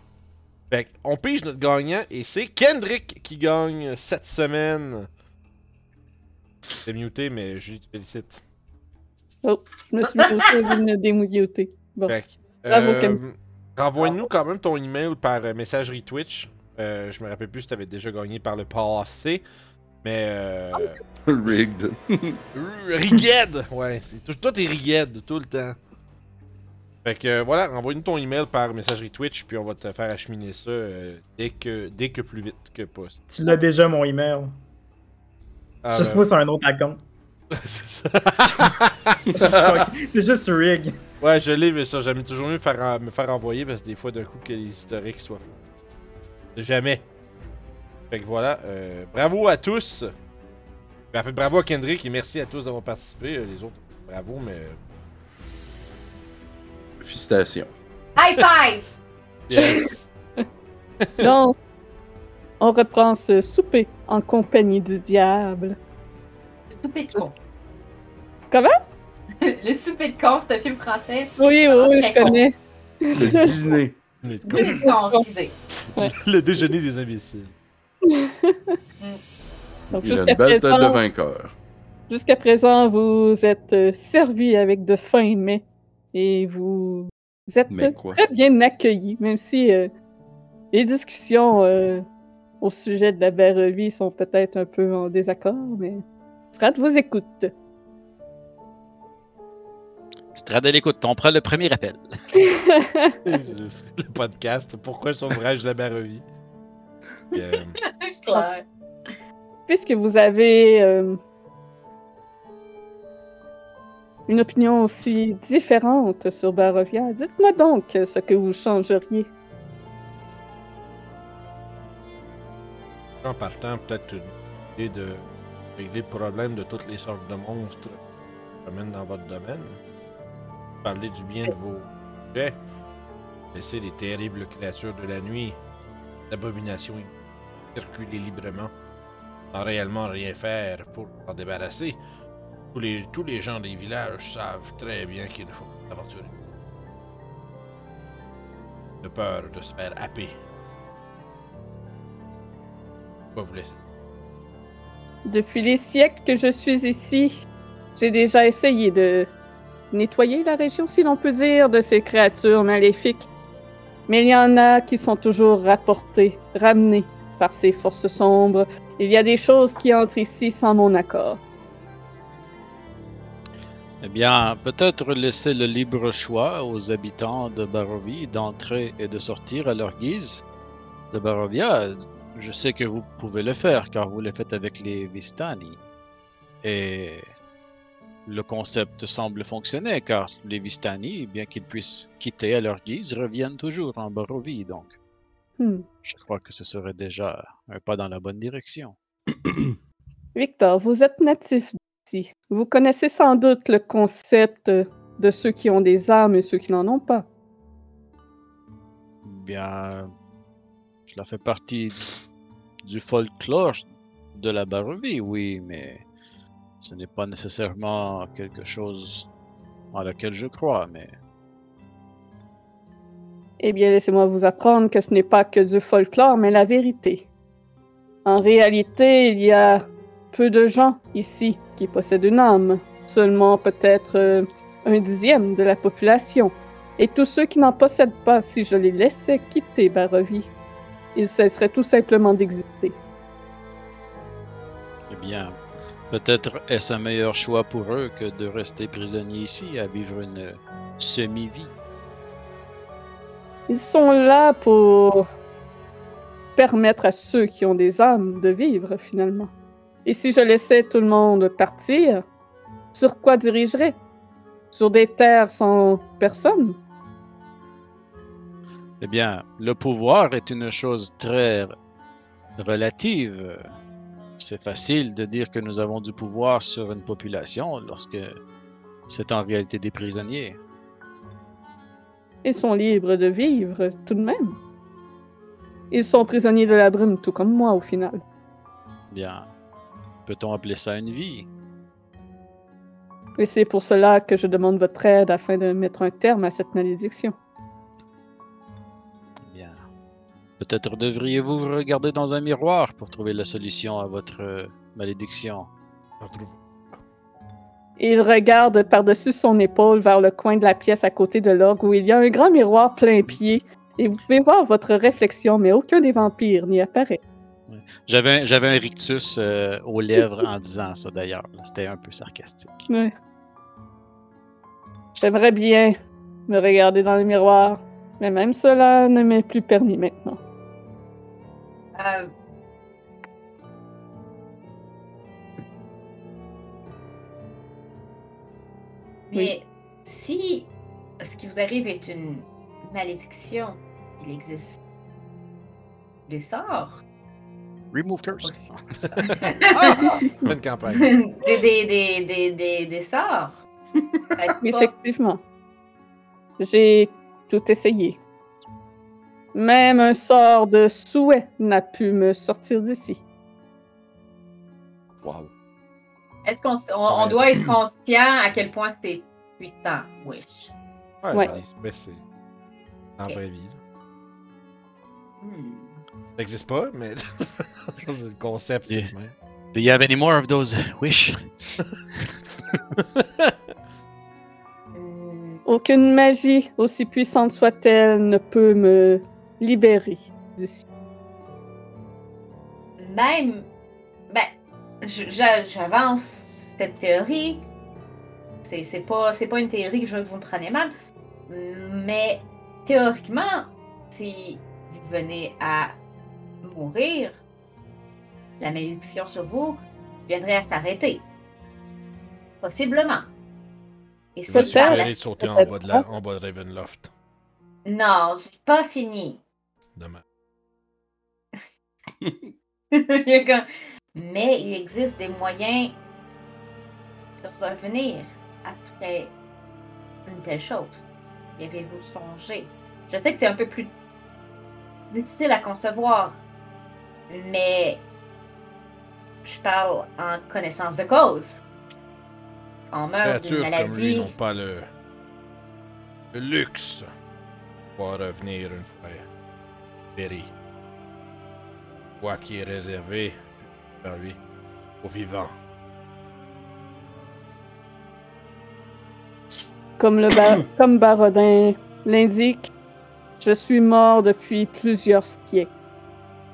Fait on pige notre gagnant et c'est Kendrick qui gagne cette semaine. C'est muté, mais je te félicite. Oh, je me suis mis autour d'une démouilloté. Bon. Fait que, Bravo, euh. Renvoie-nous quand même ton email par messagerie Twitch. Euh, je me rappelle plus si t'avais déjà gagné par le passé. Mais. Euh, Rigged. Rigged! Ouais, toi t'es Rigged tout le temps. Fait que euh, voilà, envoie-nous ton email par messagerie Twitch, puis on va te faire acheminer ça euh, dès, que, dès que plus vite que possible. Tu l'as déjà, mon email. Ah, C'est juste moi sur un autre account. c'est ça. C'est juste- rig. ouais, je l'ai, mais ça, j'aime toujours mieux faire, en- me faire envoyer parce que des fois, d'un coup, que les historiques soient. Jamais. Fait que voilà, euh, bravo à tous. Ben, en fait, bravo à Kendrick et merci à tous d'avoir participé. Euh, Les autres, bravo, mais. Félicitations. High five! Donc, on reprend ce souper en compagnie du diable. Le souper de con. Comment? Le souper de con, c'est un film français? Oui, oui, oui, je connais. Le dîner. Le Le con, idée. le déjeuner des imbéciles. Donc, Il a jusqu'à une belle tête de présent, vainqueur. jusqu'à présent, vous êtes servis avec de fins mets et vous êtes très bien accueillis, même si euh, les discussions euh, au sujet de la Barovie sont peut-être un peu en désaccord, mais Strat vous écoute. Strad à l'écoute, on prend le premier appel. le podcast, pourquoi sauverais-je la Barovie? Euh, C'est clair. Puisque vous avez une opinion aussi différente sur Barovia, dites-moi donc ce que vous changeriez. en partant, peut-être une idée de régler le problème de toutes les sortes de monstres qui se promènent dans votre domaine. Parler du bien de vos objets. Laisser les terribles créatures de la nuit, l'abomination circuler librement, sans réellement rien faire pour s'en débarrasser. Tous les, tous les gens des villages savent très bien qu'il faut pas s'aventurer. De peur de se faire happer. Pourquoi vous laisser Depuis les siècles que je suis ici, j'ai déjà essayé de nettoyer la région, si l'on peut dire, de ces créatures maléfiques. Mais il y en a qui sont toujours rapportées, ramenées par ces forces sombres. Il y a des choses qui entrent ici sans mon accord. Eh bien, peut-être laisser le libre choix aux habitants de Barovie d'entrer et de sortir à leur guise. De Barovia, je sais que vous pouvez le faire car vous le faites avec les Vistani. Et le concept semble fonctionner car les Vistani, bien qu'ils puissent quitter à leur guise, reviennent toujours en Barovie. Donc, Hmm. je crois que ce serait déjà un pas dans la bonne direction. Victor, vous êtes natif Vous connaissez sans doute le concept de ceux qui ont des armes et ceux qui n'en ont pas. Bien, cela fait partie du folklore de la Barovie, oui, mais ce n'est pas nécessairement quelque chose en laquelle je crois, mais Eh bien, laissez-moi vous apprendre que ce n'est pas que du folklore, mais la vérité. En réalité, il y a peu de gens ici qui possèdent une âme. Seulement peut-être euh, un dixième de la population. Et tous ceux qui n'en possèdent pas, si je les laissais quitter Barovie, ils cesseraient tout simplement d'exister. Eh bien, peut-être est-ce un meilleur choix pour eux que de rester prisonniers ici à vivre une semi-vie. Ils sont là pour permettre à ceux qui ont des âmes de vivre, finalement. Et si je laissais tout le monde partir, sur quoi dirigerais Sur des terres sans personne? Eh bien, le pouvoir est une chose très relative. C'est facile de dire que nous avons du pouvoir sur une population lorsque c'est en réalité des prisonniers. Ils sont libres de vivre, tout de même. Ils sont prisonniers de la brume, tout comme moi, au final. Bien, peut-on appeler ça une vie? Et c'est pour cela que je demande votre aide afin de mettre un terme à cette malédiction. Bien. Peut-être devriez-vous vous regarder dans un miroir pour trouver la solution à votre malédiction. Il regarde par-dessus son épaule vers le coin de la pièce à côté de l'orgue où il y a un grand miroir plein pied. Et vous pouvez voir votre réflexion, mais aucun des vampires n'y apparaît. J'avais j'avais un rictus euh, aux lèvres en disant ça d'ailleurs. C'était un peu sarcastique. Ouais. J'aimerais bien me regarder dans le miroir, mais même cela ne m'est plus permis maintenant. Euh, Mais si ce qui vous arrive est une malédiction, il existe des sorts. Remove curse. Bonne campagne. des, des, des, des, des, des sorts. Effectivement. J'ai tout essayé. Même un sort de souhait n'a pu me sortir d'ici. Wow. Est-ce qu'on on, on doit être conscient à quel point c'est puissant? Oui. Ouais, Ouais. ben, c'est. En Ok. vraie vie. Hmm. N'existe pas, mais. le concept, Yeah. même. Do you have any more of those wish? Hmm. Aucune magie, aussi puissante soit-elle, ne peut me libérer d'ici. Même, ben, j'avance cette théorie. C'est c'est pas, c'est pas une théorie que je veux que vous me preniez mal. Mais théoriquement, si vous venez à mourir, la malédiction sur vous viendrait à s'arrêter. Possiblement. Et Tu Peut-être. par la- de sauter en bas de, la, en bas de Ravenloft. Non, j'ai pas fini. Demain. Mais il existe des moyens de revenir après une telle chose. Y avez-vous songé? Je sais que c'est un peu plus difficile à concevoir, mais je parle en connaissance de cause. On meurt d'une créatures comme lui maladie. n'ont pas le, le luxe de pouvoir revenir une fois péri. Quoi qui est réservé par lui aux vivants. Comme, le ba- comme Barodin l'indique, je suis mort depuis plusieurs siècles.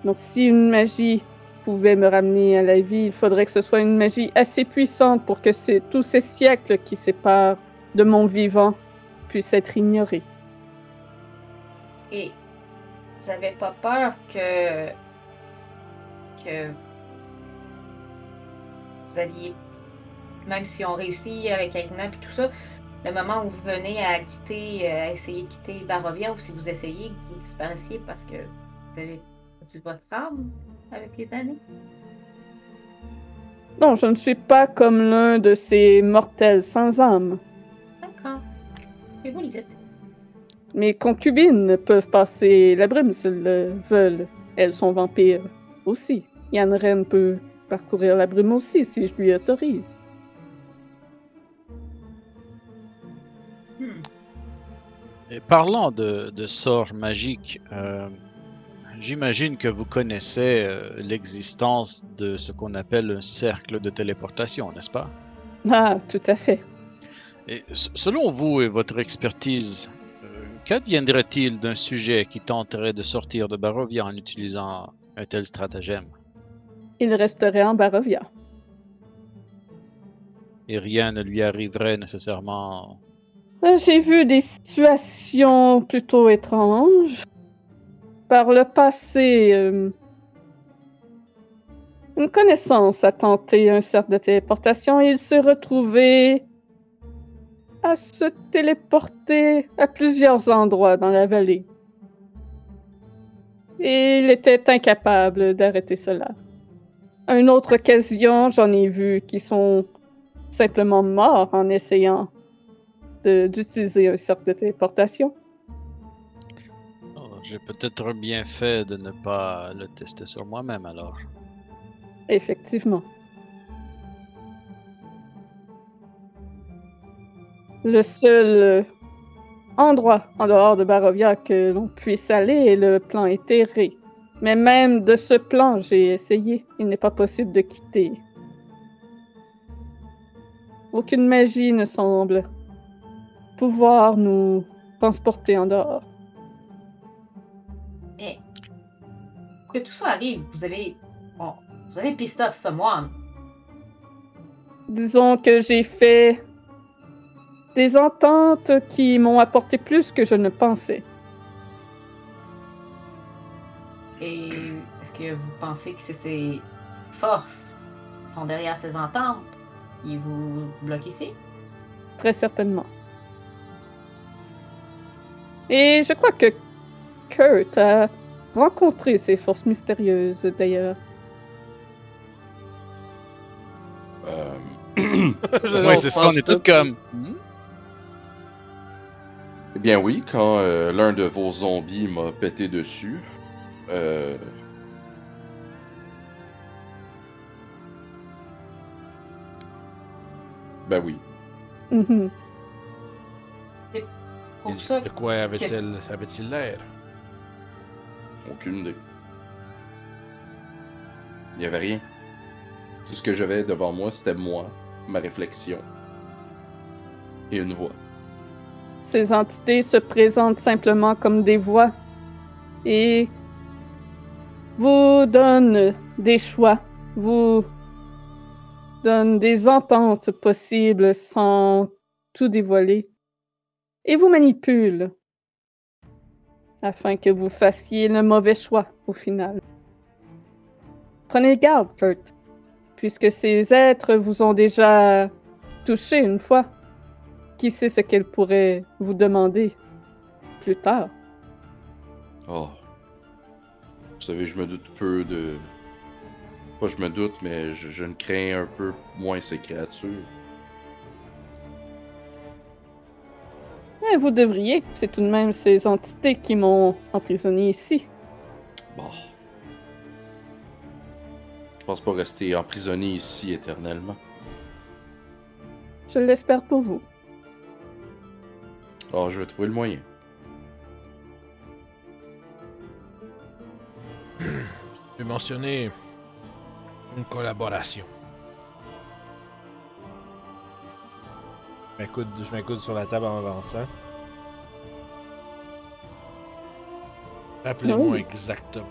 Donc si une magie pouvait me ramener à la vie, il faudrait que ce soit une magie assez puissante pour que tous ces siècles qui séparent de mon vivant puissent être ignorés. Et avez pas peur que vous alliez même si on réussit avec Aina et tout ça, le moment où vous venez à quitter, euh, à essayer de quitter Barovia ou si vous essayez vous disparaissiez parce que vous avez perdu votre âme avec les années? Non, je ne suis pas comme l'un de ces mortels sans âme. D'accord. Et vous le dites? Mes concubines peuvent passer la brume s'ils le veulent. Elles sont vampires aussi. Yann Ren peut parcourir la brume aussi si je lui autorise. Hmm. Et parlant de, de sorts magiques, euh, j'imagine que vous connaissez euh, l'existence de ce qu'on appelle un cercle de téléportation, n'est-ce pas? Ah, tout à fait. Et selon vous et votre expertise, euh, Qu'adviendrait-il d'un sujet qui tenterait de sortir de Barovia en utilisant un tel stratagème? Il resterait en Barovia. Et rien ne lui arriverait nécessairement? Euh, J'ai vu des situations plutôt étranges. Par le passé, euh, une connaissance a tenté un cercle de téléportation et il s'est retrouvé à se téléporter à plusieurs endroits dans la vallée. Et il était incapable d'arrêter cela. À une autre occasion, j'en ai vu qui sont simplement morts en essayant d'utiliser un cercle de téléportation. J'ai peut-être bien fait de ne pas le tester sur moi-même alors. Effectivement. Le seul endroit en dehors de Barovia que l'on puisse aller est le plan éthéré. Mais même de ce plan, j'ai essayé. Il n'est pas possible de quitter. Aucune magie ne semble pouvoir nous transporter en dehors. Que tout ça arrive, vous avez. Bon, vous avez pissed off someone. Disons que j'ai fait des ententes qui m'ont apporté plus que je ne pensais. Et est-ce que vous pensez que c'est ces forces qui sont derrière ces ententes qui vous bloquent ici? Très certainement. Et je crois que Kurt a rencontré ces forces mystérieuses, d'ailleurs. Euh, Oui, c'est ça, on est tous comme. Hmm? Eh bien oui, quand euh, l'un de vos zombies m'a pété dessus, euh, ben oui. Mhm. Pour ça, De quoi avait-il avait-il l'air? Aucune idée. Il n'y avait rien. Tout ce que j'avais devant moi, c'était moi, ma réflexion. Et une voix. Ces entités se présentent simplement comme des voix et vous donnent des choix, vous donnent des ententes possibles sans tout dévoiler et vous manipulent afin que vous fassiez le mauvais choix au final. Prenez garde, Kurt, puisque ces êtres vous ont déjà touché une fois. Qui sait ce qu'elles pourraient vous demander plus tard? Oh. Vous savez, je me doute peu de. Pas je me doute, mais je, je ne crains un peu moins ces créatures. Eh, vous devriez. C'est tout de même ces entités qui m'ont emprisonné ici. Bon. Je pense pas rester emprisonné ici éternellement. Je l'espère pour vous. Alors, je vais trouver le moyen. Je vais mentionner une collaboration. Je m'accoude, sur la table en avançant. Rappelez-moi Oui. exactement.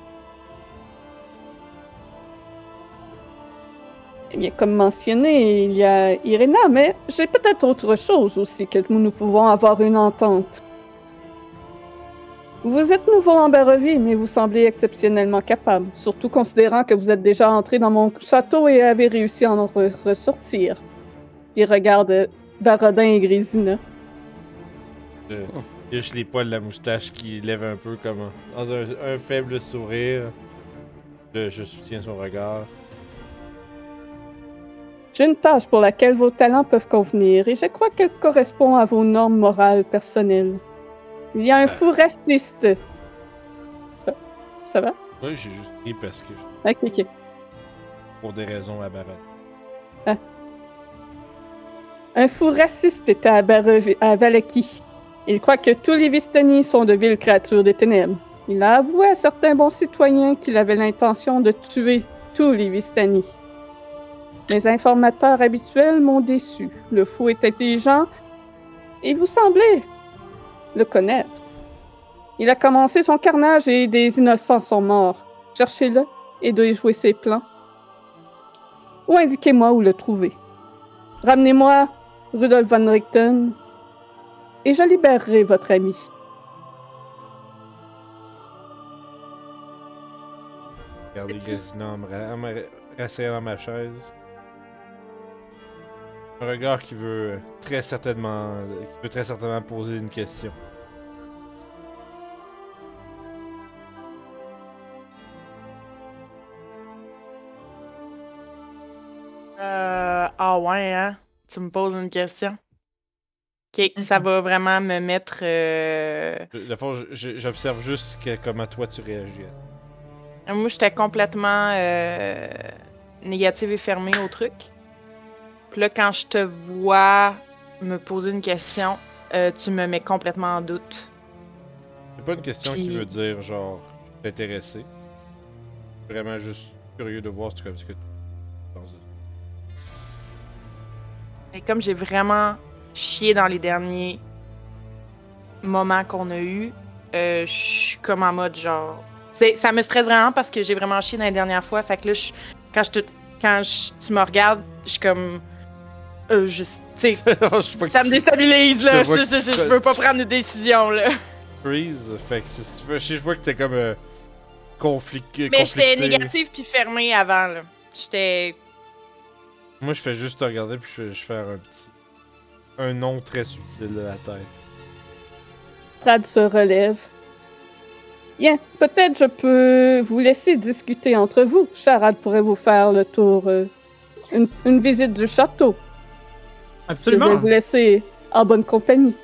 Eh bien, comme mentionné, il y a Irena, mais j'ai peut-être autre chose aussi que nous, nous pouvons avoir une entente. Vous êtes nouveau en Barovie, mais vous semblez exceptionnellement capable, surtout considérant que vous êtes déjà entré dans mon château et avez réussi à en re- ressortir. Il regarde Barodin et Grisina. Euh, a juste les poils de la moustache qui lèvent un peu comme un- dans un, un faible sourire. Je, je soutiens son regard. J'ai une tâche pour laquelle vos talents peuvent convenir et je crois qu'elle correspond à vos normes morales personnelles. Il y a un fou raciste. Euh, Ça va? Oui, j'ai juste pris parce que Ok, ok. pour des raisons aberrantes. Un fou raciste était à, Valaki. Il croit que tous les Vistani sont de viles créatures des ténèbres. Il a avoué à certains bons citoyens qu'il avait l'intention de tuer tous les Vistani. Mes informateurs habituels m'ont déçu. Le fou est intelligent et vous semblez le connaître. Il a commencé son carnage et des innocents sont morts. Cherchez-le et de jouer ses plans. Ou indiquez-moi où le trouver? Ramenez-moi Rudolf van Richten et je libérerai votre ami. Regardez Gazina en me ra- en me rasseyant dans ma chaise. Un regard qui veut très certainement, qui veut très certainement poser une question. Euh, ah ouais, hein? Tu me poses une question? Ok, ça Mhm. va vraiment me mettre. euh, j'observe juste que- comment toi tu réagis. Moi, j'étais complètement euh, négative et fermée au truc. Puis là, quand je te vois me poser une question, euh, tu me mets complètement en doute. C'est pas une question qui veut dire genre je suis intéressé. Vraiment juste curieux de voir ce que, ce que Comme j'ai vraiment chié dans les derniers moments qu'on a eus, euh, je suis comme en mode genre. C'est, ça me stresse vraiment parce que j'ai vraiment chié dans les dernières fois. Fait que là, je- quand, je te, quand je- tu me regardes, je suis comme. Euh, je, sais, ça me déstabilise là. Je Je, peux pas prendre de décision là. freeze, fait que je vois que t'es comme euh, conflicté. Mais j'étais négative puis fermée avant là. J'étais. Moi je fais juste te regarder puis je, je fais un petit. Un nom très subtil de la tête. Trad se relève. Bien, peut-être je peux vous laisser discuter entre vous. Charade pourrait vous faire le tour, euh, une, une visite du château. Je vais Absolument. vous laisser en bonne compagnie.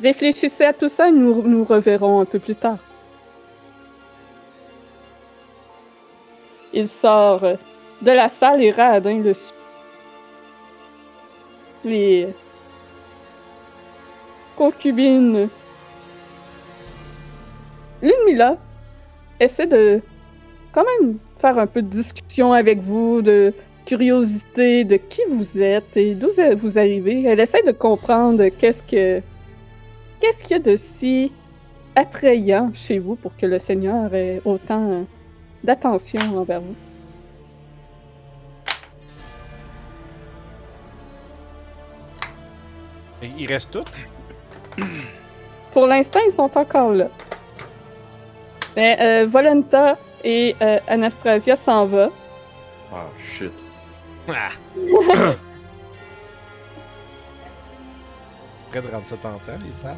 Réfléchissez à tout ça et nous nous reverrons un peu plus tard. Il sort euh, de la salle et Radin le suit. Les concubines. L'une essaie de quand même faire un peu de discussion avec vous, de curiosité de qui vous êtes et d'où vous arrivez. Elle essaie de comprendre qu'est-ce que qu'est-ce qu'il y a de si attrayant chez vous pour que le Seigneur ait autant euh, d'attention envers vous. Ils restent tous? Pour l'instant, ils sont encore là. Mais euh, Volenta et euh, Anastasia s'en va. Ah, shit. Ah! Prêt de rendre ça tentant, les femmes?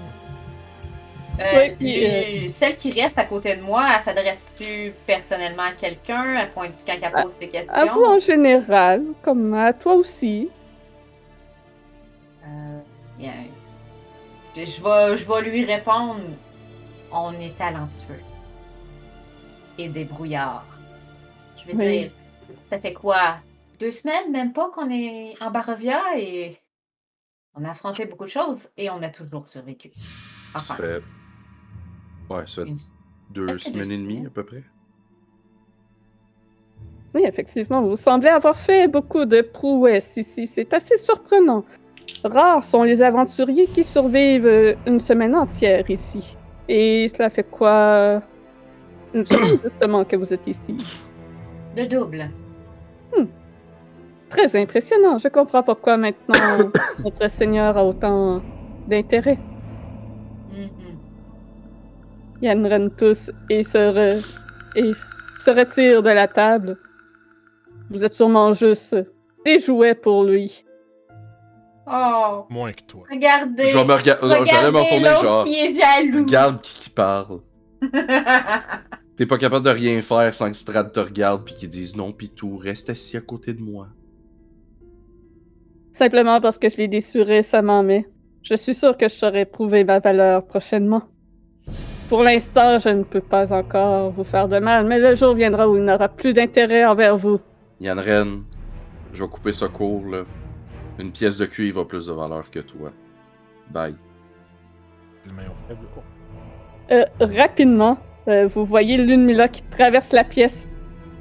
Euh, Oui, puis, les- Celle qui reste à côté de moi, elle s'adresse-tu personnellement à quelqu'un? Elle pointe quand elle pose ses questions? À vous en général, comme à toi aussi. Je vais, je vais lui répondre. On est talentueux. Et débrouillard. Je veux Oui. dire, ça fait quoi? Deux semaines, même pas qu'on est en Barovia et on a affronté beaucoup de choses et on a toujours survécu. Ça fait. Ouais, ça fait une- deux semaines et demie à peu près. Oui, effectivement, vous semblez avoir fait beaucoup de prouesses ici. C'est assez surprenant. Rares sont les aventuriers qui survivent euh, une semaine entière ici. Et cela fait quoi? Une semaine justement que vous êtes ici. le double. Très impressionnant. Je comprends pourquoi maintenant notre Seigneur a autant d'intérêt. Mhm. Yann renne tous et se, re- et se retire de la table. Vous êtes sûrement juste des jouets pour lui. Oh, Moins que toi. regardez. Je vais me rega- J'allais regardez me retourner genre. qui est jaloux. Regarde qui, qui parle. T'es pas capable de rien faire sans que Strad te regarde puis qu'ils disent non pis tout, reste assis à côté de moi. Simplement parce que je l'ai déçu récemment, mais je suis sûr que je saurai prouver ma valeur prochainement. Pour l'instant, je ne peux pas encore vous faire de mal, mais le jour viendra où il n'aura plus d'intérêt envers vous. Yann Ren, je vais couper ce cours là. Une pièce de cuivre a plus de valeur que toi. Bye. Euh, rapidement, euh, vous voyez Lunmila qui traverse la pièce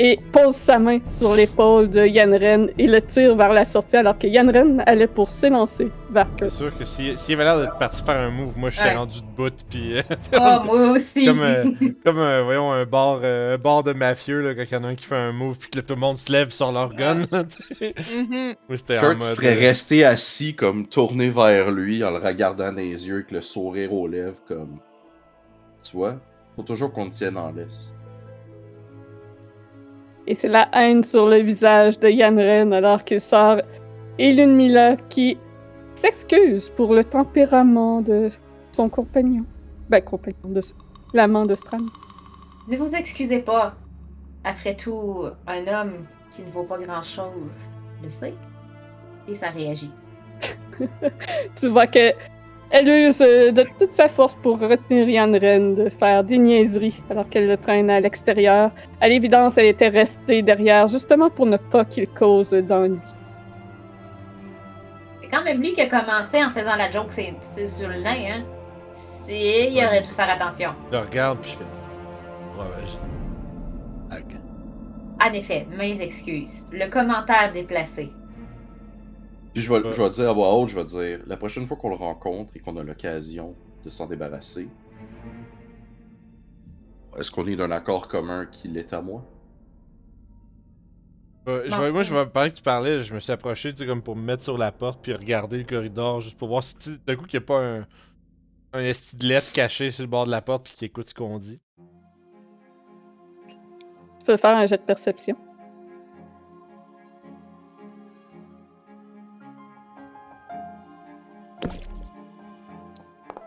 et pose sa main sur l'épaule de Yanren et le tire vers la sortie alors que Yanren allait pour s'élancer vers C'est sûr que s'il s'il avait l'air d'être parti faire un move, moi j'étais Ouais. rendu debout, puis euh, Oh, moi aussi. comme, euh, comme euh, voyons, un bar, euh, un bar de mafieux, là, quand il y en a un qui fait un move, puis que là, tout le monde se lève sur leur gun. là, tu sais. Moi c'était en Kurt mode. serait euh, resté assis, comme tourné vers lui, en le regardant dans les yeux, avec le sourire aux lèvres, comme. Tu vois? Faut toujours qu'on te tienne en laisse. Et c'est la haine sur le visage de Yanren alors qu'il sort Elune Mila qui s'excuse pour le tempérament de son compagnon. Ben, compagnon de l'amant de Stram. Ne vous excusez pas. Après tout, un homme qui ne vaut pas grand-chose le sait. Et ça réagit. Tu vois que elle use euh, de toute sa force pour retenir Yanren de faire des niaiseries alors qu'elle le traîne à l'extérieur. À l'évidence, elle était restée derrière justement pour ne pas qu'il cause d'ennui. C'est quand même lui qui a commencé en faisant la joke c'est, sur le nain, hein. C'est... Il aurait dû faire attention. Je le regarde, puis je fais. Ouais. En effet, mes excuses. Le commentaire déplacé. Puis je vais, Ouais. je vais dire à voix haute, je vais dire, la prochaine fois qu'on le rencontre et qu'on a l'occasion de s'en débarrasser, est-ce qu'on est d'un accord commun qu'il est à moi? Je moi, je vais parler que tu parlais, je me suis approché, tu sais, comme pour me mettre sur la porte, puis regarder le corridor, juste pour voir si, d'un coup, qu'il n'y a pas un. Un esti de lettre caché sur le bord de la porte, puis qui écoute ce qu'on dit. Tu peux faire un jet de perception.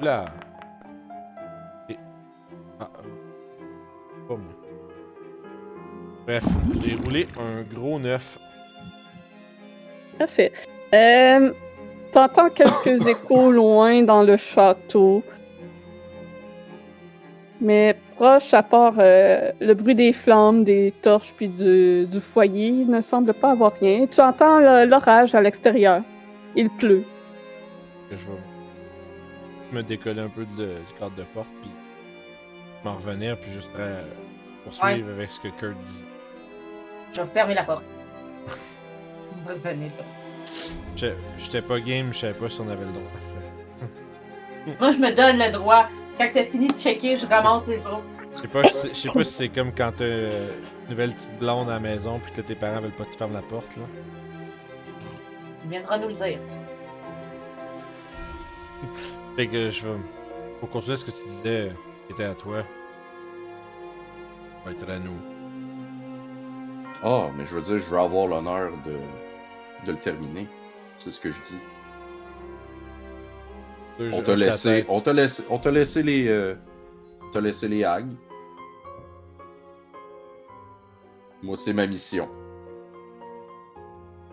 Là. Et- Ah, euh, moi. Bref, j'ai roulé un gros 9. Parfait. Euh, T'entends quelques échos loin dans le château. Mais proche, à part euh, le bruit des flammes, des torches puis du, du foyer, il ne semble pas avoir rien. Tu entends l'orage à l'extérieur. Il pleut. je vais me décoller un peu de, du cadre de porte, puis m'en revenir, puis juste euh, poursuivre avec ce que Kurt dit. Je vais fermer la porte. Là. Je- J'étais pas game, je savais pas si on avait le droit. Moi, je me donne le droit. Quand t'as fini de checker, je ramasse les bras. Je sais pas, je sais pas si c'est comme quand t'as euh, une nouvelle petite blonde à la maison, puis que tes parents veulent pas que tu fermes la porte, là. Il viendra nous le dire. Fait que je vais. Pour continuer ce que tu disais, qui était à toi. Va être à nous. Ah, mais je veux dire, je veux avoir l'honneur de, de le terminer. C'est ce que je dis. Je On t'a laissé, on t'a laissé, on t'a laissé les, euh, on t'a laissé les hags. Moi, c'est ma mission.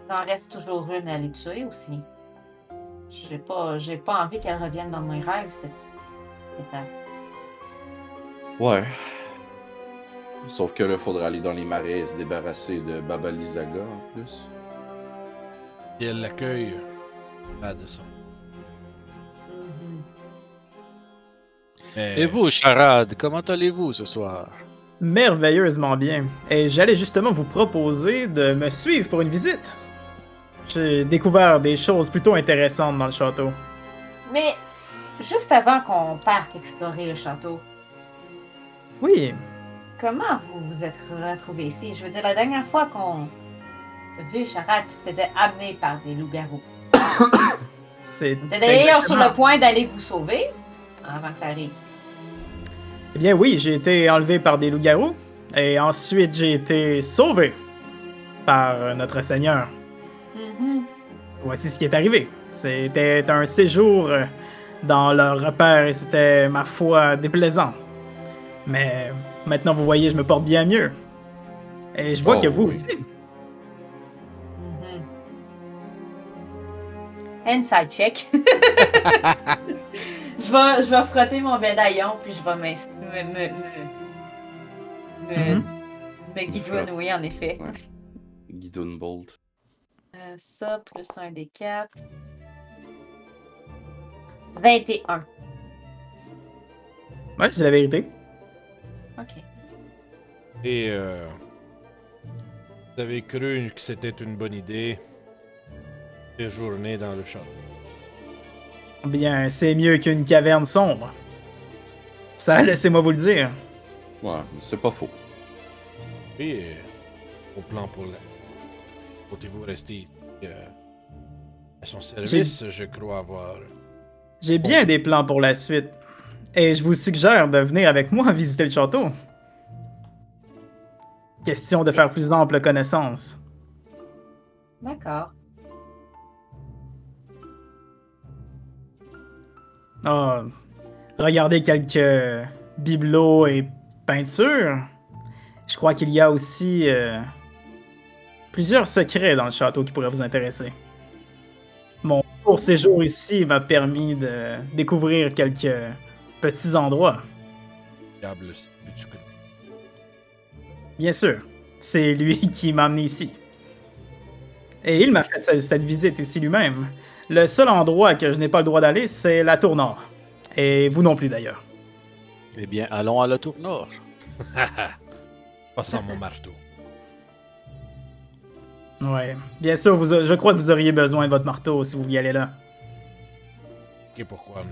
Il en reste toujours une à les tuer aussi. J'ai pas, j'ai pas envie qu'elle revienne dans mes rêves, cette, cette as. Ouais. Sauf que là, faudra aller dans les marais et se débarrasser de Baba Lizaga en plus. Et elle l'accueille. Pas de ça. Mhm. Mais- Et vous, charade, comment allez-vous ce soir? Merveilleusement bien. Et j'allais justement vous proposer de me suivre pour une visite. J'ai découvert des choses plutôt intéressantes dans le château. Mais juste avant qu'on parte explorer le château, Oui, comment vous vous êtes retrouvés ici? Je veux dire, la dernière fois qu'on a vu Charade, tu te faisais amener par des loups-garous. c'est. D'ailleurs sur le point d'aller vous sauver avant que ça arrive. Eh bien oui, j'ai été enlevé par des loups-garous. Et ensuite, j'ai été sauvé par notre Seigneur. Voici ce qui est arrivé. C'était un séjour euh, dans leur repère et c'était, ma foi, déplaisant. Mais maintenant, vous voyez, je me porte bien mieux. Et je vois Oh, que vous oui. aussi. Inside check. je, vais, je vais frotter mon médaillon, puis je vais me, me, me, me, Mhm. me guidouinouer, en effet. Ouais. Guidon Bolt. Euh, ça, plus un des quatre. 21. Ouais, c'est la vérité. Ok. Et euh, Vous avez cru que c'était une bonne idée. Séjourner dans le château. Bien, c'est mieux qu'une caverne sombre. Ça, laissez-moi vous le dire. Ouais, c'est pas faux. Et euh, au plan pour la. Comptez-vous rester ici, euh, à son service, je crois avoir. J'ai bien des plans pour la suite. Et je vous suggère de venir avec moi visiter le château. Question de faire plus ample connaissance. D'accord. Ah, regardez quelques bibelots et peintures. Je crois qu'il y a aussi euh, plusieurs secrets dans le château qui pourraient vous intéresser. Mon court séjour ici m'a permis de découvrir quelques petits endroits. Bien sûr, c'est lui qui m'a amené ici. Et il m'a fait ce- cette visite aussi lui-même. Le seul endroit que je n'ai pas le droit d'aller, c'est la tour nord. Et vous non plus d'ailleurs. Eh bien, allons à la tour nord. Pas sans mon marteau. Ouais. Bien sûr, vous a- je crois que vous auriez besoin de votre marteau si vous vouliez aller là. Et pourquoi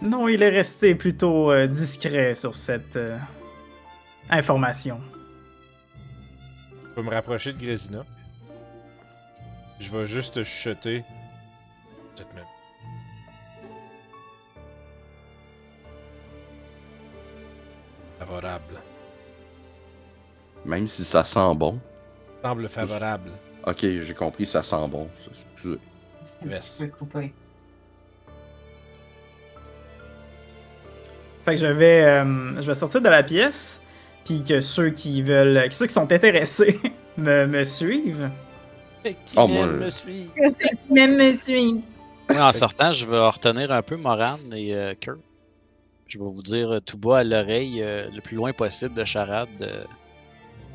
Non, il est resté plutôt euh, discret sur cette euh, information. Je peux me rapprocher de Grésina. Je vais juste chuchoter. Cette même. Favorable. Même si ça sent bon. Semble favorable. Ok, j'ai compris, ça sent bon. Excusez. C'est un Yes. petit peu coupé. Fait que je vais, euh, je vais sortir de la pièce, puis que ceux qui veulent, que ceux qui sont intéressés me, me suivent. Qui Oh, moi, me suit? Même me suivent. En sortant, je vais retenir un peu Moran et euh, Kurt. Je vais vous dire euh, tout bas à l'oreille, euh, le plus loin possible de charade.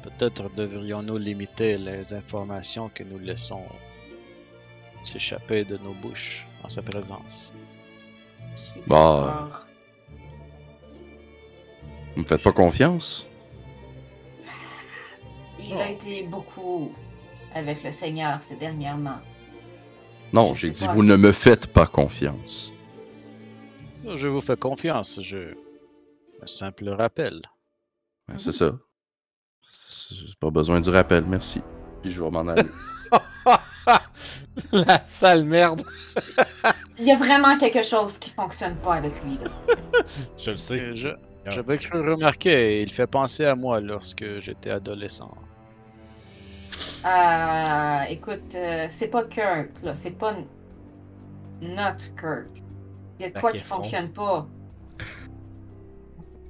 Peut-être devrions-nous limiter les informations que nous laissons s'échapper de nos bouches en sa présence. Suis Bah. Vous me faites pas confiance? Il a été beaucoup avec le Seigneur ces dernièrement. Non, j'ai dit pas. vous ne me faites pas confiance. Je vous fais confiance. Je... Un simple rappel. Ouais, C'est ça. C'est- pas besoin du rappel, merci. Puis je vais m'en aller. La sale merde! Il y a vraiment quelque chose qui fonctionne pas avec lui. Là. Je le sais. Je... J'avais cru remarquer, il fait penser à moi lorsque j'étais adolescent. Euh, écoute, euh, c'est pas Kurt, là. C'est pas notre Kurt. Il y a de quoi qui fonctionne pas.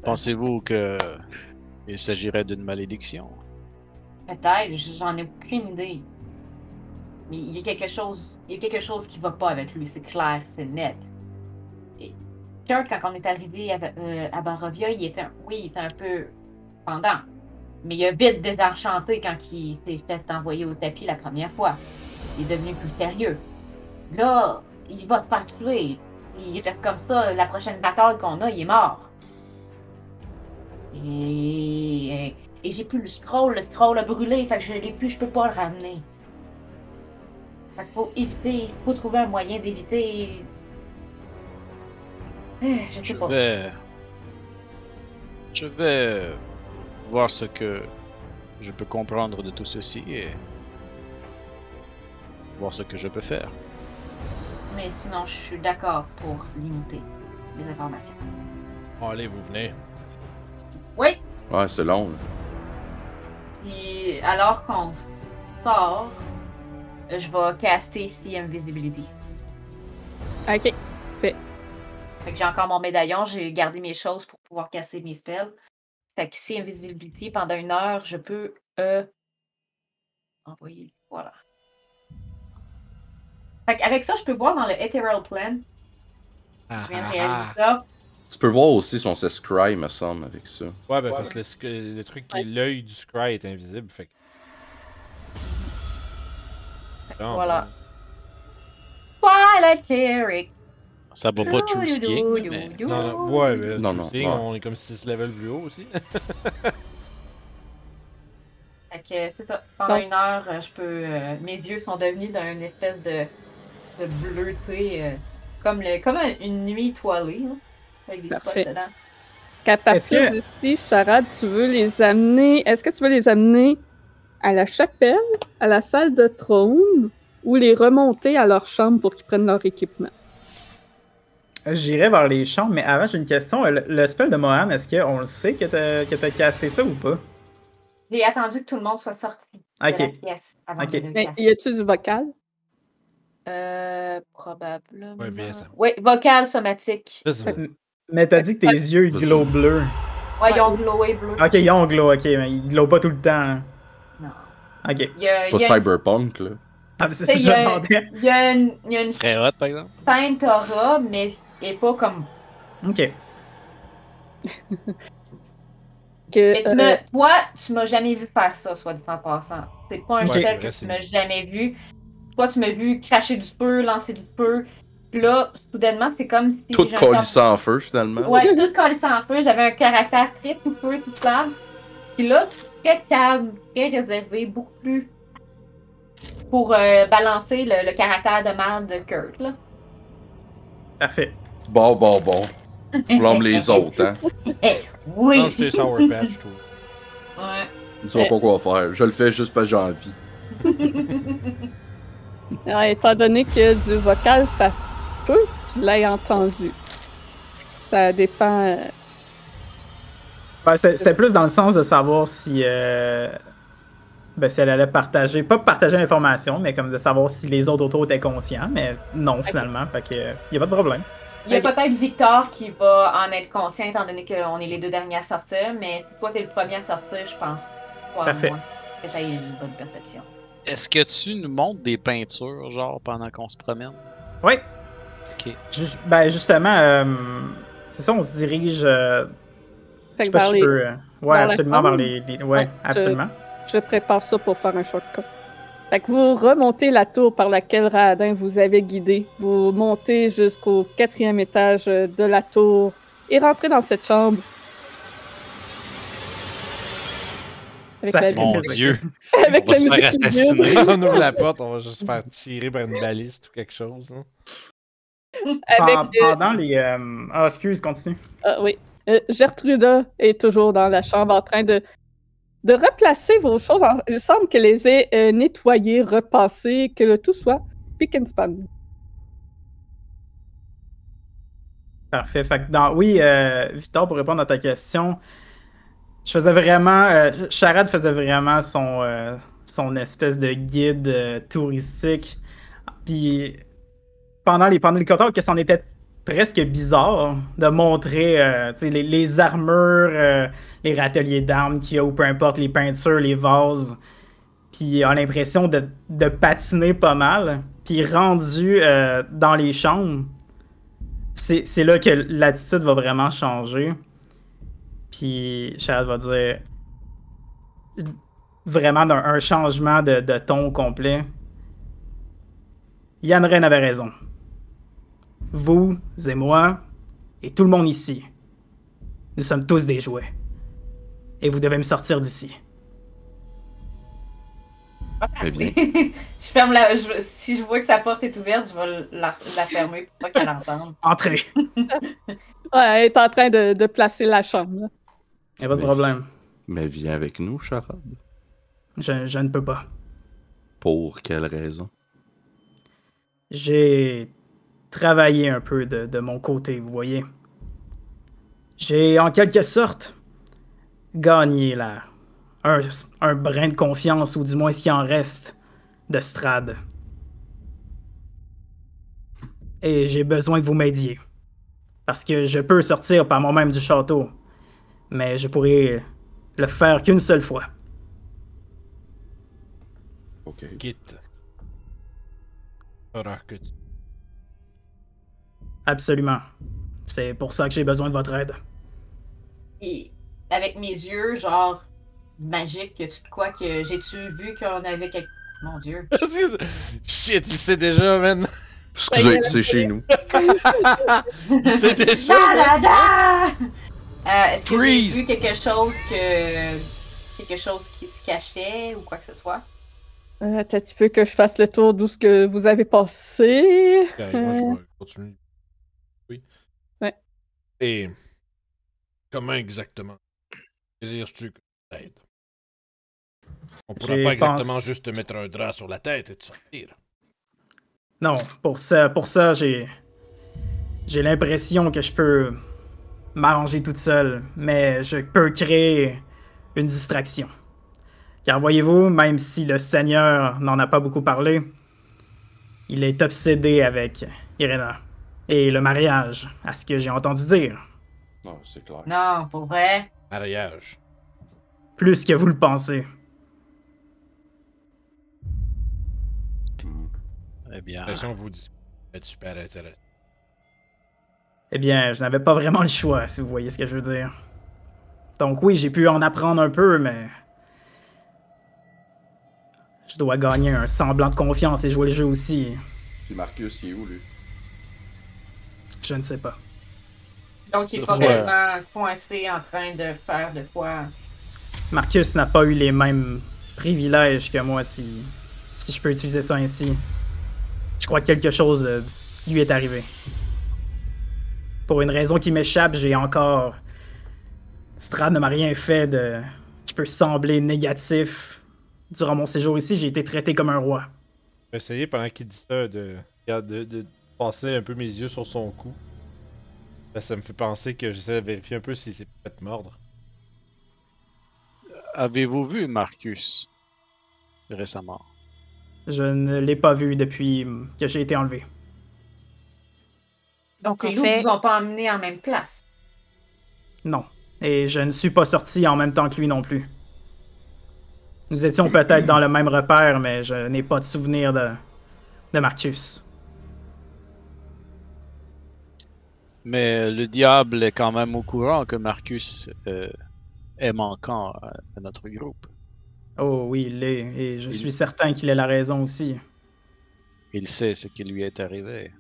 Pensez-vous que il s'agirait d'une malédiction? Peut-être, j'en ai aucune idée. Mais il y a quelque chose, il y a quelque chose qui va pas avec lui, c'est clair, c'est net. Et Kurt, quand on est arrivé à, euh, à Barovia, il était, un- oui, il était un peu pendant. Mais il a vite désenchanté quand il s'est fait envoyer au tapis la première fois. Il est devenu plus sérieux. Là, il va se faire tuer. Il reste comme ça, la prochaine bataille qu'on a, il est mort. Et, et j'ai plus le scroll, le scroll a brûlé, fait que je l'ai plus, je peux pas le ramener. Fait qu'il faut éviter, faut trouver un moyen d'éviter. Euh, Je sais Je pas. vais. Je vais voir ce que je peux comprendre de tout ceci et voir ce que je peux faire. Mais sinon, je suis d'accord pour limiter les informations. Bon, allez, vous venez. Oui, Ouais, c'est long. là. Puis alors qu'on sort, je vais caster ici Invisibility. Ok. Fait que j'ai encore mon médaillon, j'ai gardé mes choses pour pouvoir casser mes spells. Fait que si Invisibility pendant une heure, je peux euh, envoyer. Voilà. Fait qu'avec ça, je peux voir dans le Ethereal Plan. Ah, Je viens de ah, réaliser ah. ça. Tu peux voir aussi son scry, me semble, avec ça. Ouais, ben, parce que le, truc qui est l'œil du Scry est invisible, fait que. Non, Voilà. Twilight Cleric. Ça va pas mais Non, non, ouais, mais Non, non, ouais. on est comme 6 levels plus haut aussi. Fait que c'est ça. Pendant Donc- une heure, euh, je peux. euh, mes yeux sont devenus d'une espèce de, de bleuté, euh, comme, le, comme un- une nuit étoilée, là, avec des spots Parfait. dedans. Qu'à partir que- d'ici, Charade, tu veux les amener. Est-ce que tu veux les amener à la chapelle, à la salle de trône, ou les remonter à leur chambre pour qu'ils prennent leur équipement? J'irai vers les chambres, mais avant, j'ai une question. Le, le spell de Mohan, est-ce qu'on le sait que t'as que t'as casté ça ou pas? J'ai attendu que tout le monde soit sorti de la Ok. pièce avant Ok. de le Mais caster. y a-tu du vocal? Euh, probablement. Ouais, VSM. Oui, vocal, somatique. Ça, Mais t'as dit que tes yeux ils Vas-y. glow bleu. Ouais, ils ont glowé bleu. Ok, ils ont glow, ok, mais ils glow pas tout le temps. hein. Non. Ok. Il y a, Pas il y a une- cyberpunk, là. Ah, c'est Tu sais, ça que je me demandais. il y a une, il y a une Ce serait hot, par exemple. feinte aura, mais elle est pas comme. Ok. Que, Mais tu euh, m'as- toi, tu m'as jamais vu faire ça, soit dit en passant. C'est pas un C'est que vrai, tu c'est m'as jamais vu. Toi, tu m'as vu cracher du feu, lancer du feu. Là, soudainement, c'est comme si. Tout collissé en feu, finalement. Ouais, tout collé en feu. J'avais un caractère très tout feu, tout flamme. Puis là, je suis très calme, très réservé, beaucoup plus. Pour euh, balancer le, le caractère de merde de Kurt, là. Parfait. Bon, bon, bon. Blâme les autres, hein. Oui! Non, j'étais Sour Patch, tout. Ouais. Ils sauront pas quoi faire. Je le fais juste parce que j'ai envie. alors, étant donné que du vocal, ça se peut que tu l'aies entendu. Ça dépend. euh, Ouais, C'était plus dans le sens de savoir si, euh, ben, si elle allait partager, pas partager l'information, mais comme de savoir si les autres autour étaient conscients, mais non finalement, fait que euh, y a pas de problème. Il y a peut-être Victor qui va en être conscient étant donné qu'on est les deux derniers à sortir, mais si toi t'es le premier à sortir, je pense. Parfait. que t'as une bonne perception. Est-ce que tu nous montres des peintures, genre, pendant qu'on se promène? Oui. Ok. Ben justement, euh, c'est ça, on se dirige. euh, fait je sais pas si les- peux. euh, ouais, absolument vers les. les- ouais, absolument. Je prépare ça pour faire un shortcut. Fait que vous remontez la tour par laquelle Radin vous avait guidé. Vous montez jusqu'au quatrième étage de la tour et rentrez dans cette chambre. Avec Ça la, Mon plaisir. Dieu! avec On va la se faire assassiner. on ouvre la porte, on va juste faire tirer par une baliste ou quelque chose. hein. Avec, euh, Pendant les. Ah, excuse, continue. Ah oui. Euh, Gertruda est toujours dans la chambre en train de, de replacer vos choses. En- Il semble qu'elle les ait euh, nettoyées, repassées, que le tout soit pick and span. Parfait. Fait que dans... Oui, euh, Victor, pour répondre à ta question, je faisais vraiment. Euh, Charade faisait vraiment son, son espèce de guide touristique. Puis pendant les, quatorze, que c'en était presque bizarre de montrer euh, les, armures, euh, les râteliers d'armes qu'il y a, ou peu importe, les peintures, les vases. Puis on a l'impression de, patiner pas mal. Puis rendu euh, dans les chambres, c'est là que l'attitude va vraiment changer. Puis Charles va dire vraiment un changement de, de ton complet. Yann Ren avait raison. Vous et moi, et tout le monde ici, nous sommes tous des jouets. Et vous devez me sortir d'ici. Eh bien. je ferme la. je- si je vois que sa porte est ouverte, je vais la, la fermer pour pas qu'elle entende. Entrez. Ouais, elle est en train de, de placer la chambre. là. Y a pas de problème. Mais viens avec nous, Charade. Je, je ne peux pas. Pour quelle raison? J'ai travaillé un peu de, de mon côté, vous voyez. J'ai en quelque sorte gagné là, un, un brin de confiance, ou du moins ce qui en reste, de Strad. Et j'ai besoin que vous m'aidiez. Parce que je peux sortir par moi-même du château, mais je pourrais le faire qu'une seule fois. Ok. Quitte. Faudra que tu- Absolument. C'est pour ça que j'ai besoin de votre aide. Et avec mes yeux, genre, magiques, y a-tu de quoi que. J'ai-tu vu qu'on avait quelque. Mon dieu. Shit, il sait déjà, man. Excusez, c'est chez nous. Sait déjà. Da, da, da! Euh, Est-ce que j'ai vu quelque chose que. quelque chose qui se cachait ou quoi que ce soit? Euh, petit peu que je fasse le tour d'où ce que vous avez passé? Ok, moi, je Euh. vais continuer. Oui. Ouais. Et comment exactement? Désires-tu que t'aide? On pourra J'ai pas exactement pensé- juste te mettre un drap sur la tête et te sortir. Non, pour ça, pour ça j'ai. J'ai l'impression que je peux m'arranger toute seule, mais je peux créer une distraction. Car voyez-vous, même si le Seigneur n'en a pas beaucoup parlé, il est obsédé avec Irena et le mariage, à ce que j'ai entendu dire, Non, c'est clair. Non, pour vrai? Mariage. plus que vous le pensez. Eh bien, vous super intéressant. Eh bien, je n'avais pas vraiment le choix, si vous voyez ce que je veux dire. Donc oui, j'ai pu en apprendre un peu, mais... Je dois gagner un semblant de confiance et jouer le jeu aussi. Puis Marcus, il est où, lui? Je ne sais pas. Donc, il est probablement coincé en train de faire de quoi? Marcus n'a pas eu les mêmes privilèges que moi, si, si je peux utiliser ça ainsi. Je crois que quelque chose euh, lui est arrivé. Pour une raison qui m'échappe, j'ai encore... Strad ne m'a rien fait de... qui peut sembler négatif. Durant mon séjour ici, j'ai été traité comme un roi. Essayer pendant qu'il dit ça de, de, de passer un peu mes yeux sur son cou. Ben, Ça me fait penser que j'essaie de vérifier un peu s'il s'est fait mordre. avez-vous vu Marcus récemment? Je ne l'ai pas vu depuis que j'ai été enlevé. Donc, Les loups fait, vous ont pas emmené en même place? Non. Et je ne suis pas sorti en même temps que lui non plus. Nous étions peut-être dans le même repère, mais je n'ai pas de souvenir de, de Marcus. Mais le diable est quand même au courant que Marcus euh, est manquant à, à notre groupe. Oh oui, il l'est, et je Il- suis certain qu'il a la raison aussi. Il sait ce qui lui est arrivé.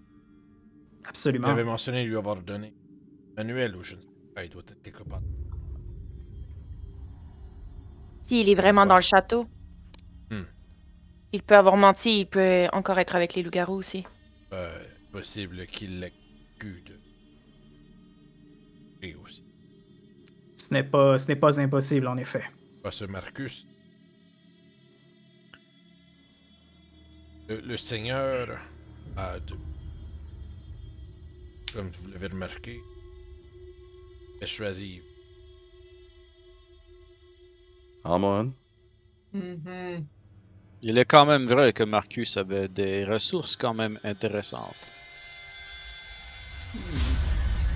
Il Absolument. avait mentionné lui avoir donné manuel ou je ne sais pas, il doit être quelque part. s'il est vraiment dans le château, Hmm. il peut avoir menti, il peut encore être avec les loups-garous aussi. Euh, possible qu'il l'ait eu de. Et aussi. Ce n'est pas, ce n'est pas impossible, en effet. Pas ce Marcus. Le, le Seigneur a de. Comme vous l'avez remarqué, persuasive. Amon? Mhm. Il est quand même vrai que Marcus avait des ressources quand même intéressantes.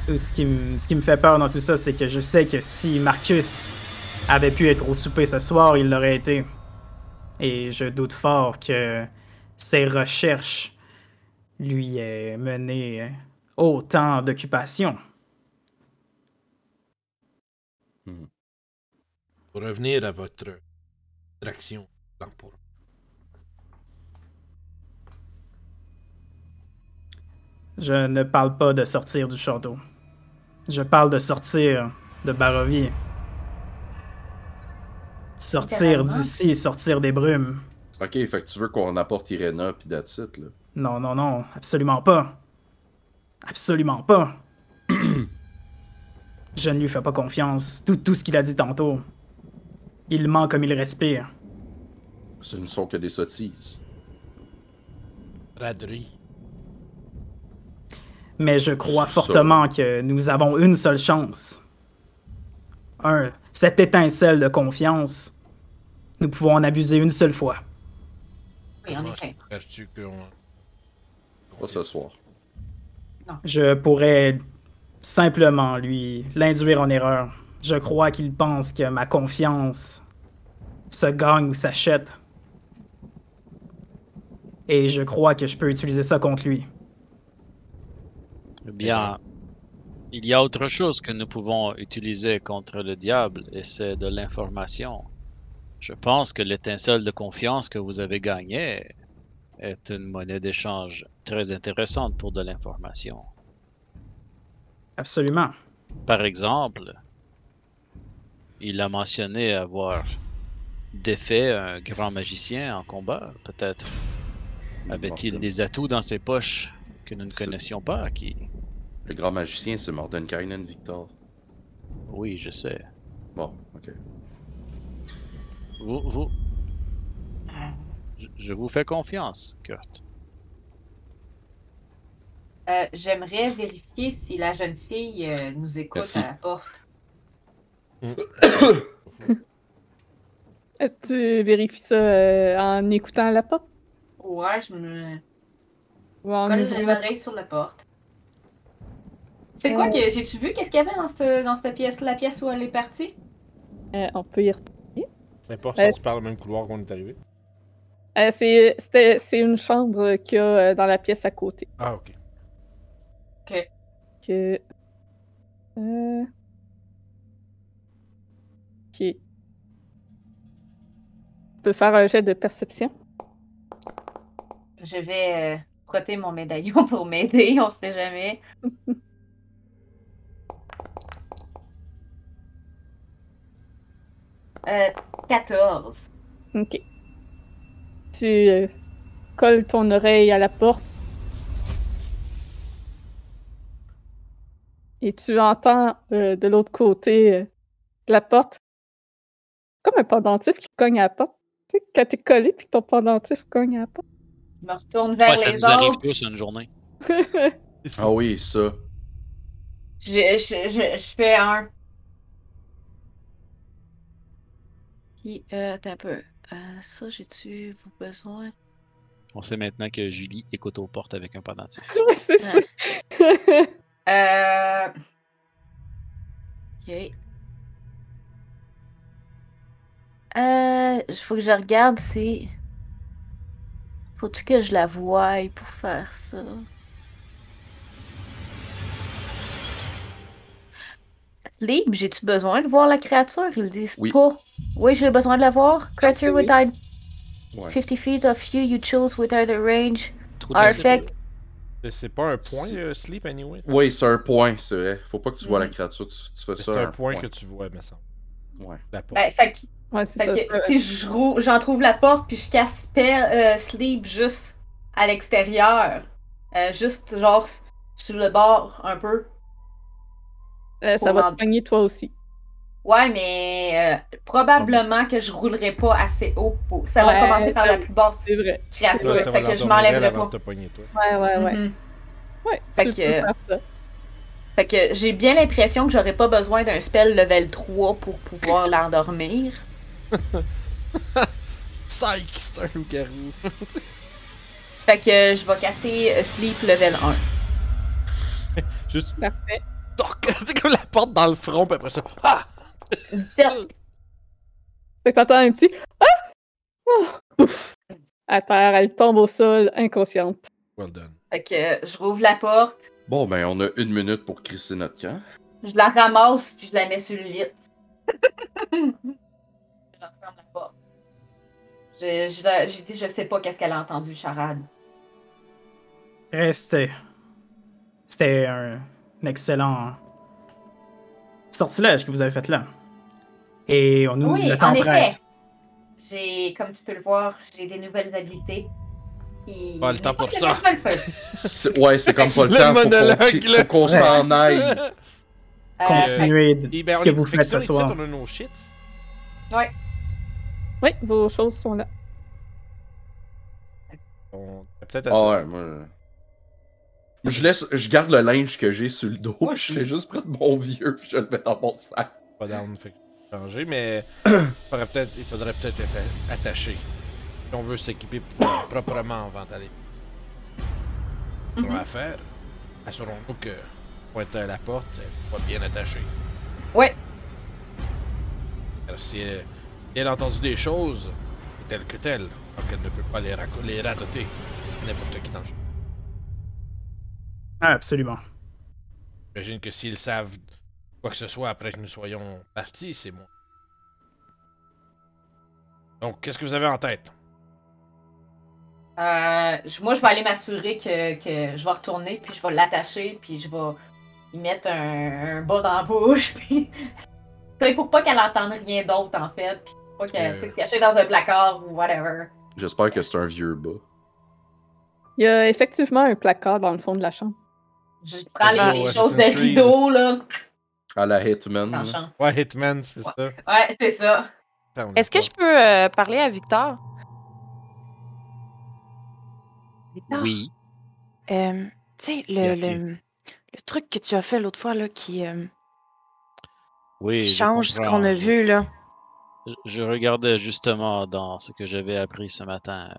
Tout Ce qui, me- ce qui me fait peur dans tout ça, c'est que je sais que si Marcus avait pu être au souper ce soir, il l'aurait été. Et je doute fort que ses recherches lui aient mené autant d'occupations. Pour revenir à votre traction. Je ne parle pas de sortir du château. Je parle de sortir de Barovie. Sortir d'ici, sortir des brumes. Ok, fait que tu veux qu'on apporte Irena pis that's it, là. Non, non, non, absolument pas. Absolument pas. Je ne lui fais pas confiance. Tout, tout ce qu'il a dit tantôt. Il ment comme il respire. Ce ne sont que des sottises. Raderie. Mais je crois Ça. fortement que nous avons une seule chance. Un, cette étincelle de confiance. Nous pouvons en abuser une seule fois. Oui, en effet. espères-tu qu'on. Pas ce soir. Je pourrais simplement lui l'induire en erreur. Je crois qu'il pense que ma confiance se gagne ou s'achète. Et je crois que je peux utiliser ça contre lui. Eh bien, il y a autre chose que nous pouvons utiliser contre le diable, et c'est de l'information. Je pense que l'étincelle de confiance que vous avez gagnée est une monnaie d'échange très intéressante pour de l'information. Absolument. Par exemple, il a mentionné avoir défait un grand magicien en combat, peut-être. Avait-il des atouts dans ses poches? Que nous ne connaissions pas qui... Le grand magicien, c'est Mordenkainen, Victor. Oui, je sais. Bon, ok. Vous, vous... Je, je vous fais confiance, Kurt. Euh, J'aimerais vérifier si la jeune fille euh, nous écoute Merci. à la porte. Tu vérifies ça euh, en écoutant la porte? Ouais, je me ou en colle la l'oreille sur la porte. C'est quoi que j'ai-tu vu qu'est-ce qu'il y avait dans cette, dans cette pièce, la pièce où elle est partie? Euh, on peut y retourner. N'importe Euh, si on se parle le même couloir qu'on est arrivé. Euh, c'est c'était- c'est une chambre qu'il y a euh, dans la pièce à côté. Ah, ok. Que... Euh... Ok. Tu peux faire un jet de perception? Je vais euh, mon médaillon pour m'aider, on sait jamais. euh, 14. Ok. Tu euh, colles ton oreille à la porte. Et tu entends euh, de l'autre côté euh, de la porte comme un pendentif qui cogne à la porte. Tu quand t'es collé puis ton pendentif cogne à la porte. Je me retourne vers Ouais, ça les nous arrive autres. tous une journée. Ah oui, ça. Je, je, je, je fais un. Puis, euh, attends un peu. Euh, ça, j'ai-tu besoin? On sait maintenant que Julie écoute aux portes avec un pendentif. Ouais, c'est ça. Euh, Ok. Euh, faut que je regarde si. Faut-tu que je la voie pour faire ça? Libre, j'ai-tu besoin de voir la créature? Ils le disent Oui. pas. Oui, j'ai besoin de la voir. Creature oui. within Ouais. 50 feet of you, you choose within a range. Possible. effect. C'est- C'est pas un point, euh, sleep, anyway? ça? Oui, c'est un point, c'est vrai. Faut pas que tu vois Mm. la créature, tu, tu fais C'est ça. un point que tu vois, me semble. Ouais. La porte. ben, fait que, Ouais, c'est fait ça. que si je j'en trouve la porte puis je casse spell, euh, sleep juste à l'extérieur, euh, juste genre sur le bord un peu. Euh, ça va en- te pogner toi aussi. Ouais, mais euh, probablement que je roulerai pas assez haut. Pour... Ça va commencer par la plus basse créature, fait que je m'enlèverai pas. te pogner, toi. Ouais, ouais, ouais. Mhm. Ouais, Fait tu que- peux faire ça. Fait que j'ai bien l'impression que j'aurais pas besoin d'un spell level 3 pour pouvoir l'endormir. Psych, c'est un loup-garou. Fait que je vais casser euh, Sleep level 1. Juste, Parfait. toc, c'est comme la porte dans le front, puis après ça, ah! 17. Fait que t'entends un petit Ah! Oh! Pouf! À terre, elle tombe au sol, inconsciente. Well done. Fait que euh, je rouvre la porte, Bon, ben, on a une minute pour crisser notre camp. je la ramasse puis je la mets sur le lit. je referme la porte. J'ai dit je sais pas qu'est-ce qu'elle a entendu, charade. C'était. C'était un, un excellent sortilège que vous avez fait là. Et on nous Oui, le temps en effet. presse. J'ai, comme tu peux le voir, j'ai des nouvelles habiletés. Qui... Pas le temps pour Je ça. pas le Ouais, c'est comme pas le, Le temps. Monologue. Faut qu'on s'en aille. Euh, Continuez ben, ce on que vous faites ça, ce ici, soir. On a nos shits. Oui, vos choses sont là. On peut-être Ah ouais, moi. Je laisse, je garde le linge que j'ai sur le dos, puis je fais juste prendre mon vieux, puis je le mets dans mon sac. pas down, fait que je vais changer, mais il faudrait peut-être, il faudrait peut-être être attaché. Si on veut s'équiper pro- proprement avant d'aller. Ce qu'on Mhm. va faire, assurons-nous que pointe à la porte, elle soit bien attachée. Ouais. Alors, si elle, elle a entendu des choses, telles que telles, donc elle ne peut pas les, les radoter n'importe qui dans le jeu. Ah, absolument. J'imagine que s'ils savent quoi que ce soit après que nous soyons partis, c'est bon. Donc, qu'est-ce que vous avez en tête? Euh, moi, je vais aller m'assurer que, que je vais retourner, puis je vais l'attacher, puis je vais y mettre un, un bas dans la bouche, puis... C'est pour pas qu'elle entende rien d'autre, en fait. Puis Ok, Euh. c'est caché dans un placard ou whatever. J'espère que c'est un vieux bas. Il y a effectivement un placard dans le fond de la chambre. Je prends les, choses de rideau, là. À la Hitman. Ouais, Hitman, c'est Ouais. ça. Ouais, c'est ça. Est-ce est que je peux euh, parler à Victor? Oui. Euh, tu sais, le, le, le truc que tu as fait l'autre fois, là, qui, euh, Oui. qui change ce qu'on a vu, là. Je- regardais justement dans ce que j'avais appris ce matin.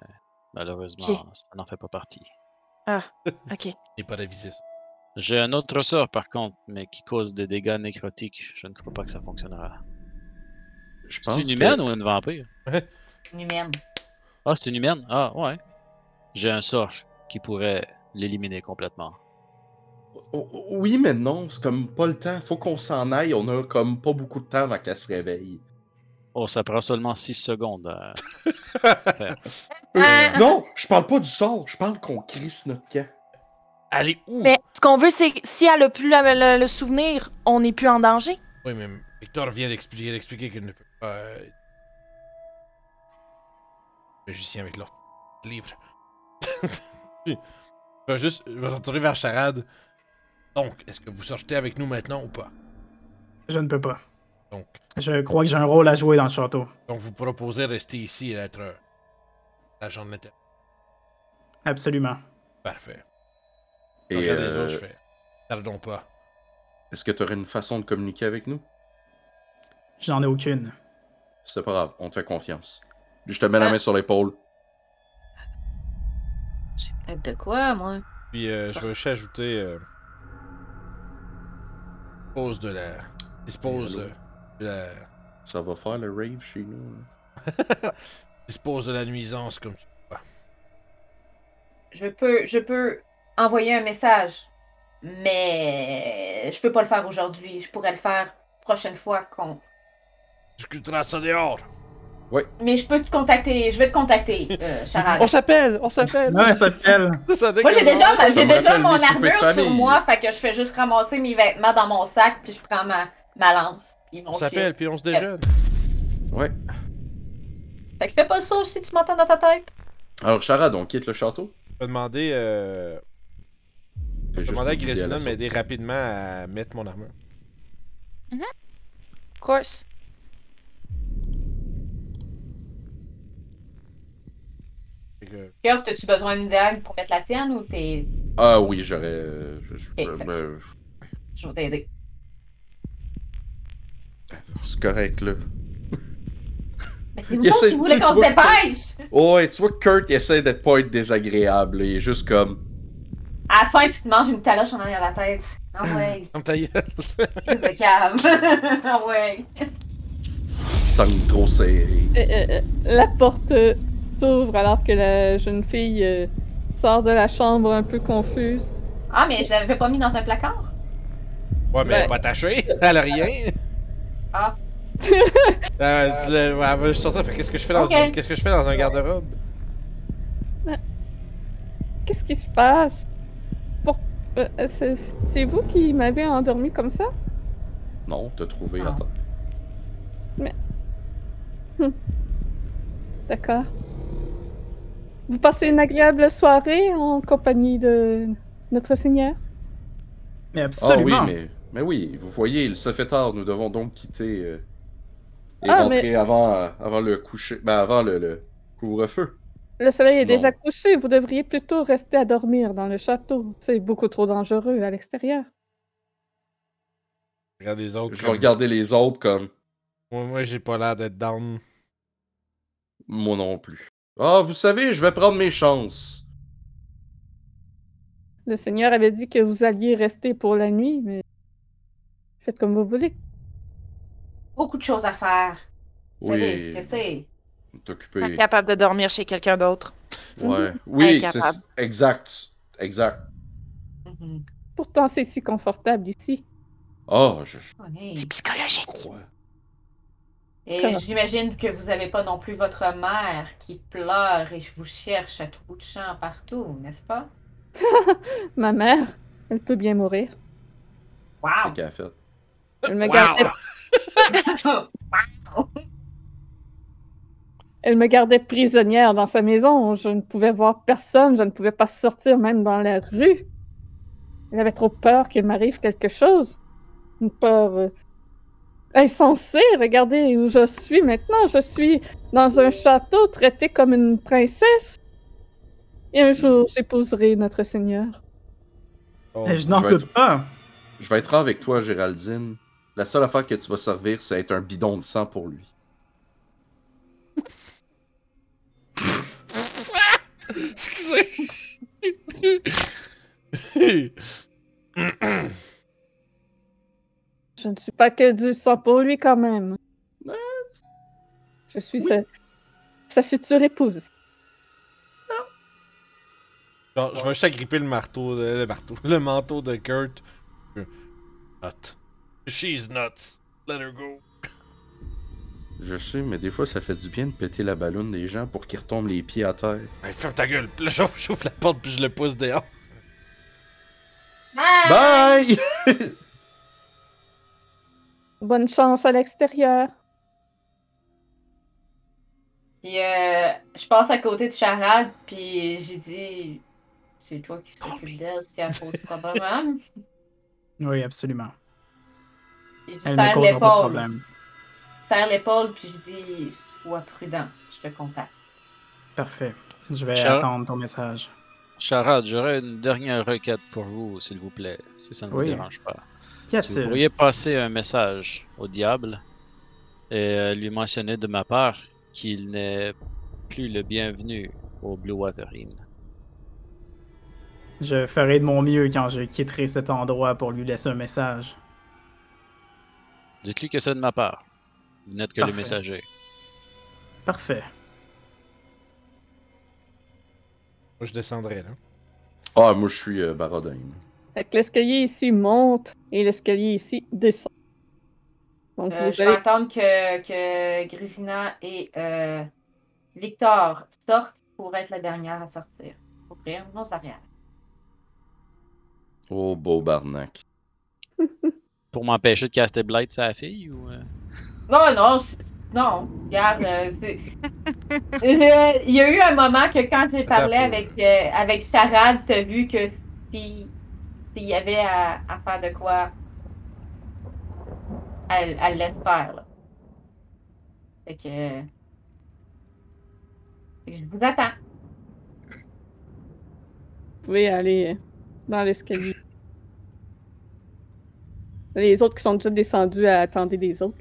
Malheureusement, ça n'en fait pas partie. OK. n'est pas révisé ça. J'ai un autre sort par contre, mais qui cause des dégâts nécrotiques. Je ne crois pas que ça fonctionnera. Je C'est pense une que- humaine ou une vampire? Une humaine. Ah, c'est une humaine? Ah, ouais. J'ai un sort qui pourrait l'éliminer complètement. Oui, mais non, c'est comme pas le temps. Faut qu'on s'en aille. On a comme pas beaucoup de temps avant qu'elle se réveille. Oh, ça prend seulement 6 secondes à faire. Euh, Ah. non, je parle pas du sort. Je parle qu'on crisse notre camp. Allez où? Mais ce qu'on veut, c'est que si elle a plus la- le, le souvenir, on n'est plus en danger. Oui, mais Victor vient d'expliquer d'expliquer qu'il ne peut pas. euh, Magicien avec leur livre. je vais juste. Je vais retourner vers Charade. Donc, est-ce que vous sortez avec nous maintenant ou pas? Je ne peux pas. Donc, Je crois que j'ai un rôle à jouer dans le château. donc vous proposez rester ici et être euh, l'agent de l'intérieur. Absolument. Parfait. Et Regardez les euh, je fais. Tardons pas. est-ce que tu aurais une façon de communiquer avec nous? J'en ai aucune. C'est pas grave, on te fait confiance. Je te mets la Ah. main sur l'épaule. De quoi, moi? Puis euh, je vais juste ajouter. Euh, dispose de la. Dispose euh, de la. Ça va faire le rave chez nous. Dispose de la nuisance comme tu. Je peux, je peux envoyer un message, mais je peux pas le faire aujourd'hui. Je pourrais le faire prochaine fois qu'on. Discutera ça dehors. Mais je peux te contacter, je vais te contacter, euh, Charade. On s'appelle, on s'appelle. Ouais, ça s'appelle. Moi, j'ai déjà, Ça j'ai déjà mon armure sur moi, fait que je fais juste ramasser mes vêtements dans mon sac, puis je prends ma, ma lance, puis mon On s'appelle puis on se déjeune. Ouais. Fait que fais pas ça si tu m'entends dans ta tête? Alors, Charade, on quitte le château? Je vais demander, euh, je vais demander à Grésina de m'aider rapidement à mettre mon armure. Of course. Que- Kurt, as-tu besoin d'une dague pour mettre la tienne ou t'es. Ah oui, j'aurais. euh, je- vais t'aider. c'est correct, là. Mais c'est vous essaie- qui voulez qu'on se dépêche! Oh, ouais, tu vois que Kurt il essaie d'être pas être désagréable. là. Il est juste comme. À la fin, tu te manges une taloche en arrière la tête. Ah ouais, Ferme ta gueule. c'est ah ouais. Sang trop serré. Euh, euh, euh, la porte euh, s'ouvre alors que la jeune fille euh, sort de la chambre un peu confuse. Ah, mais je l'avais pas mis dans un placard? Ouais, mais elle Ouais. est pas attachée. Elle a rien. Ah. Euh, tu ouais, elle va juste sortir. Fait qu'est-ce que je fais dans Ok. un... qu'est-ce que je fais dans un garde-robe? Qu'est-ce qui se passe? Pour... euh, euh, c'est c'est vous qui m'avez endormi comme ça? Non, t'as trouvé, Ah. attends. D'accord. Vous passez une agréable soirée en compagnie de notre Seigneur? Mais Ah absolument. oui, mais, mais oui, vous voyez, il se fait tard. Nous devons donc quitter euh, et Ah, rentrer avant, euh, avant le coucher. Ben, avant le, le couvre-feu. Le soleil est Non. déjà couché, vous devriez plutôt rester à dormir dans le château. C'est beaucoup trop dangereux à l'extérieur. Regarde les autres. Je vais comme- regarder les autres comme Moi, moi j'ai pas l'air d'être down. moi non plus. Ah, vous savez, je vais prendre mes chances. Le Seigneur avait dit que vous alliez rester pour la nuit, mais faites comme vous voulez. Beaucoup de choses à faire. Vous savez ce Oui, que c'est. t'occuper. Incapable de dormir chez quelqu'un d'autre. Ouais. Oui, c'est exact. Exact. Mhm. Pourtant, c'est si confortable ici. Ah, je, je. C'est psychologique. crois. Et j'imagine que vous avez pas non plus votre mère qui pleure et vous cherche à tout bout de champ partout, n'est-ce pas? Ma mère, elle peut bien mourir. Wow! C'est qu'elle a fait. Elle me Wow! gardait, Wow! Elle me gardait prisonnière dans sa maison. Je ne pouvais voir personne. Je ne pouvais pas sortir même dans la rue. Elle avait trop peur qu'il m'arrive quelque chose. Une peur insensée. Regardez où je suis maintenant. Je suis dans un château traité comme une princesse. Et un jour, j'épouserai notre Seigneur. Oh, Eh, je n'en doute être- pas. Je vais être avec toi, Géraldine. La seule affaire que tu vas servir, c'est être un bidon de sang pour lui. Excusez. Je ne suis pas que du sang pour lui quand même. Je suis sa, sa future épouse. Genre, je vais juste agripper le marteau, de- le marteau, le manteau de Kurt. Not. She's nuts. Let her go. Je sais, mais des fois, ça fait du bien de péter la ballonne des gens pour qu'ils retombent les pieds à terre. Hey, ferme ta gueule. Puis là, j'ouvre j'ouvre la porte puis je le pousse dehors. Bye! Bye! Bonne chance à l'extérieur. Puis euh, je passe à côté de Charade, puis j'ai dit c'est toi qui s'occupe d'elle si elle pose problème. Oui, absolument. Puis Elle ne serre causera pas de problème. Serre l'épaule, puis je dis sois prudent, je te contacte. Parfait. Je vais attendre ton message. Charade, j'aurais une dernière requête pour vous, s'il vous plaît, si ça ne Oui. vous dérange pas. Qu'y Si vous pourriez passer un message au diable et euh, lui mentionner de ma part qu'il n'est plus le bienvenu au Blue Water Inn. Je ferai de mon mieux quand je quitterai cet endroit pour lui laisser un message. Dites-lui que c'est de ma part. Vous n'êtes que Parfait. messagers. Parfait. Moi, je descendrai là. Ah, moi, je suis euh, Barodin. Fait que l'escalier ici monte et l'escalier ici descend. Donc Euh, vous je vais allez... attendre que, que Grisina et euh, Victor sortent pour être la dernière à sortir. Ouvrir nos arrières. Oh, beau barnac. Pour m'empêcher de caster Blight sa fille ou. euh? Non, non, non, regarde, c'est- Il y a eu un moment que quand j'ai parlé avec, euh, avec Charade, t'as vu que si s'il y avait à, à faire de quoi, elle, elle laisse faire, là. Fait que... fait que je vous attends. Vous pouvez aller euh, dans l'escalier. Les autres qui sont déjà descendus à attendre les autres.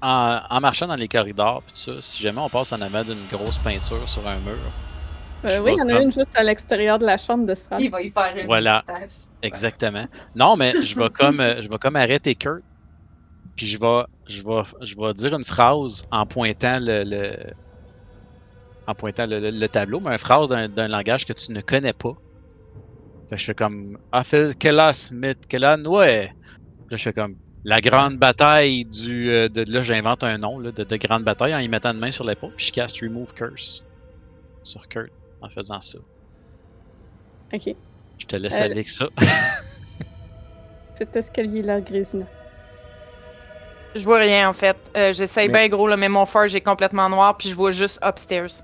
En, en marchant dans les corridors, pis ça, si jamais on passe en avant d'une grosse peinture sur un mur, Euh, oui, il y en a une juste à l'extérieur de la chambre de Strad. Il va y faire une Voilà. moustache. Exactement. Non, mais je vais comme euh, je vais comme arrêter Kurt. Puis je vais je vais je vais dire une phrase en pointant le, le- en pointant le, le- le tableau, mais une phrase d'un d'un langage que tu ne connais pas. Fait que je fais comme Afel Kelas Smith Kelan ouais. Là je fais comme la grande bataille du euh, de là j'invente un nom là, de, de grande bataille en y mettant une main sur l'épaule puis je caste remove curse sur Kurt en faisant ça. Ok. Je te laisse Euh, aller avec ça. Cet escalier-là, Grisina. Je vois rien en fait. Euh, J'essaye Mais- bien gros, là, mais mon phare j'ai complètement noir, puis je vois juste upstairs.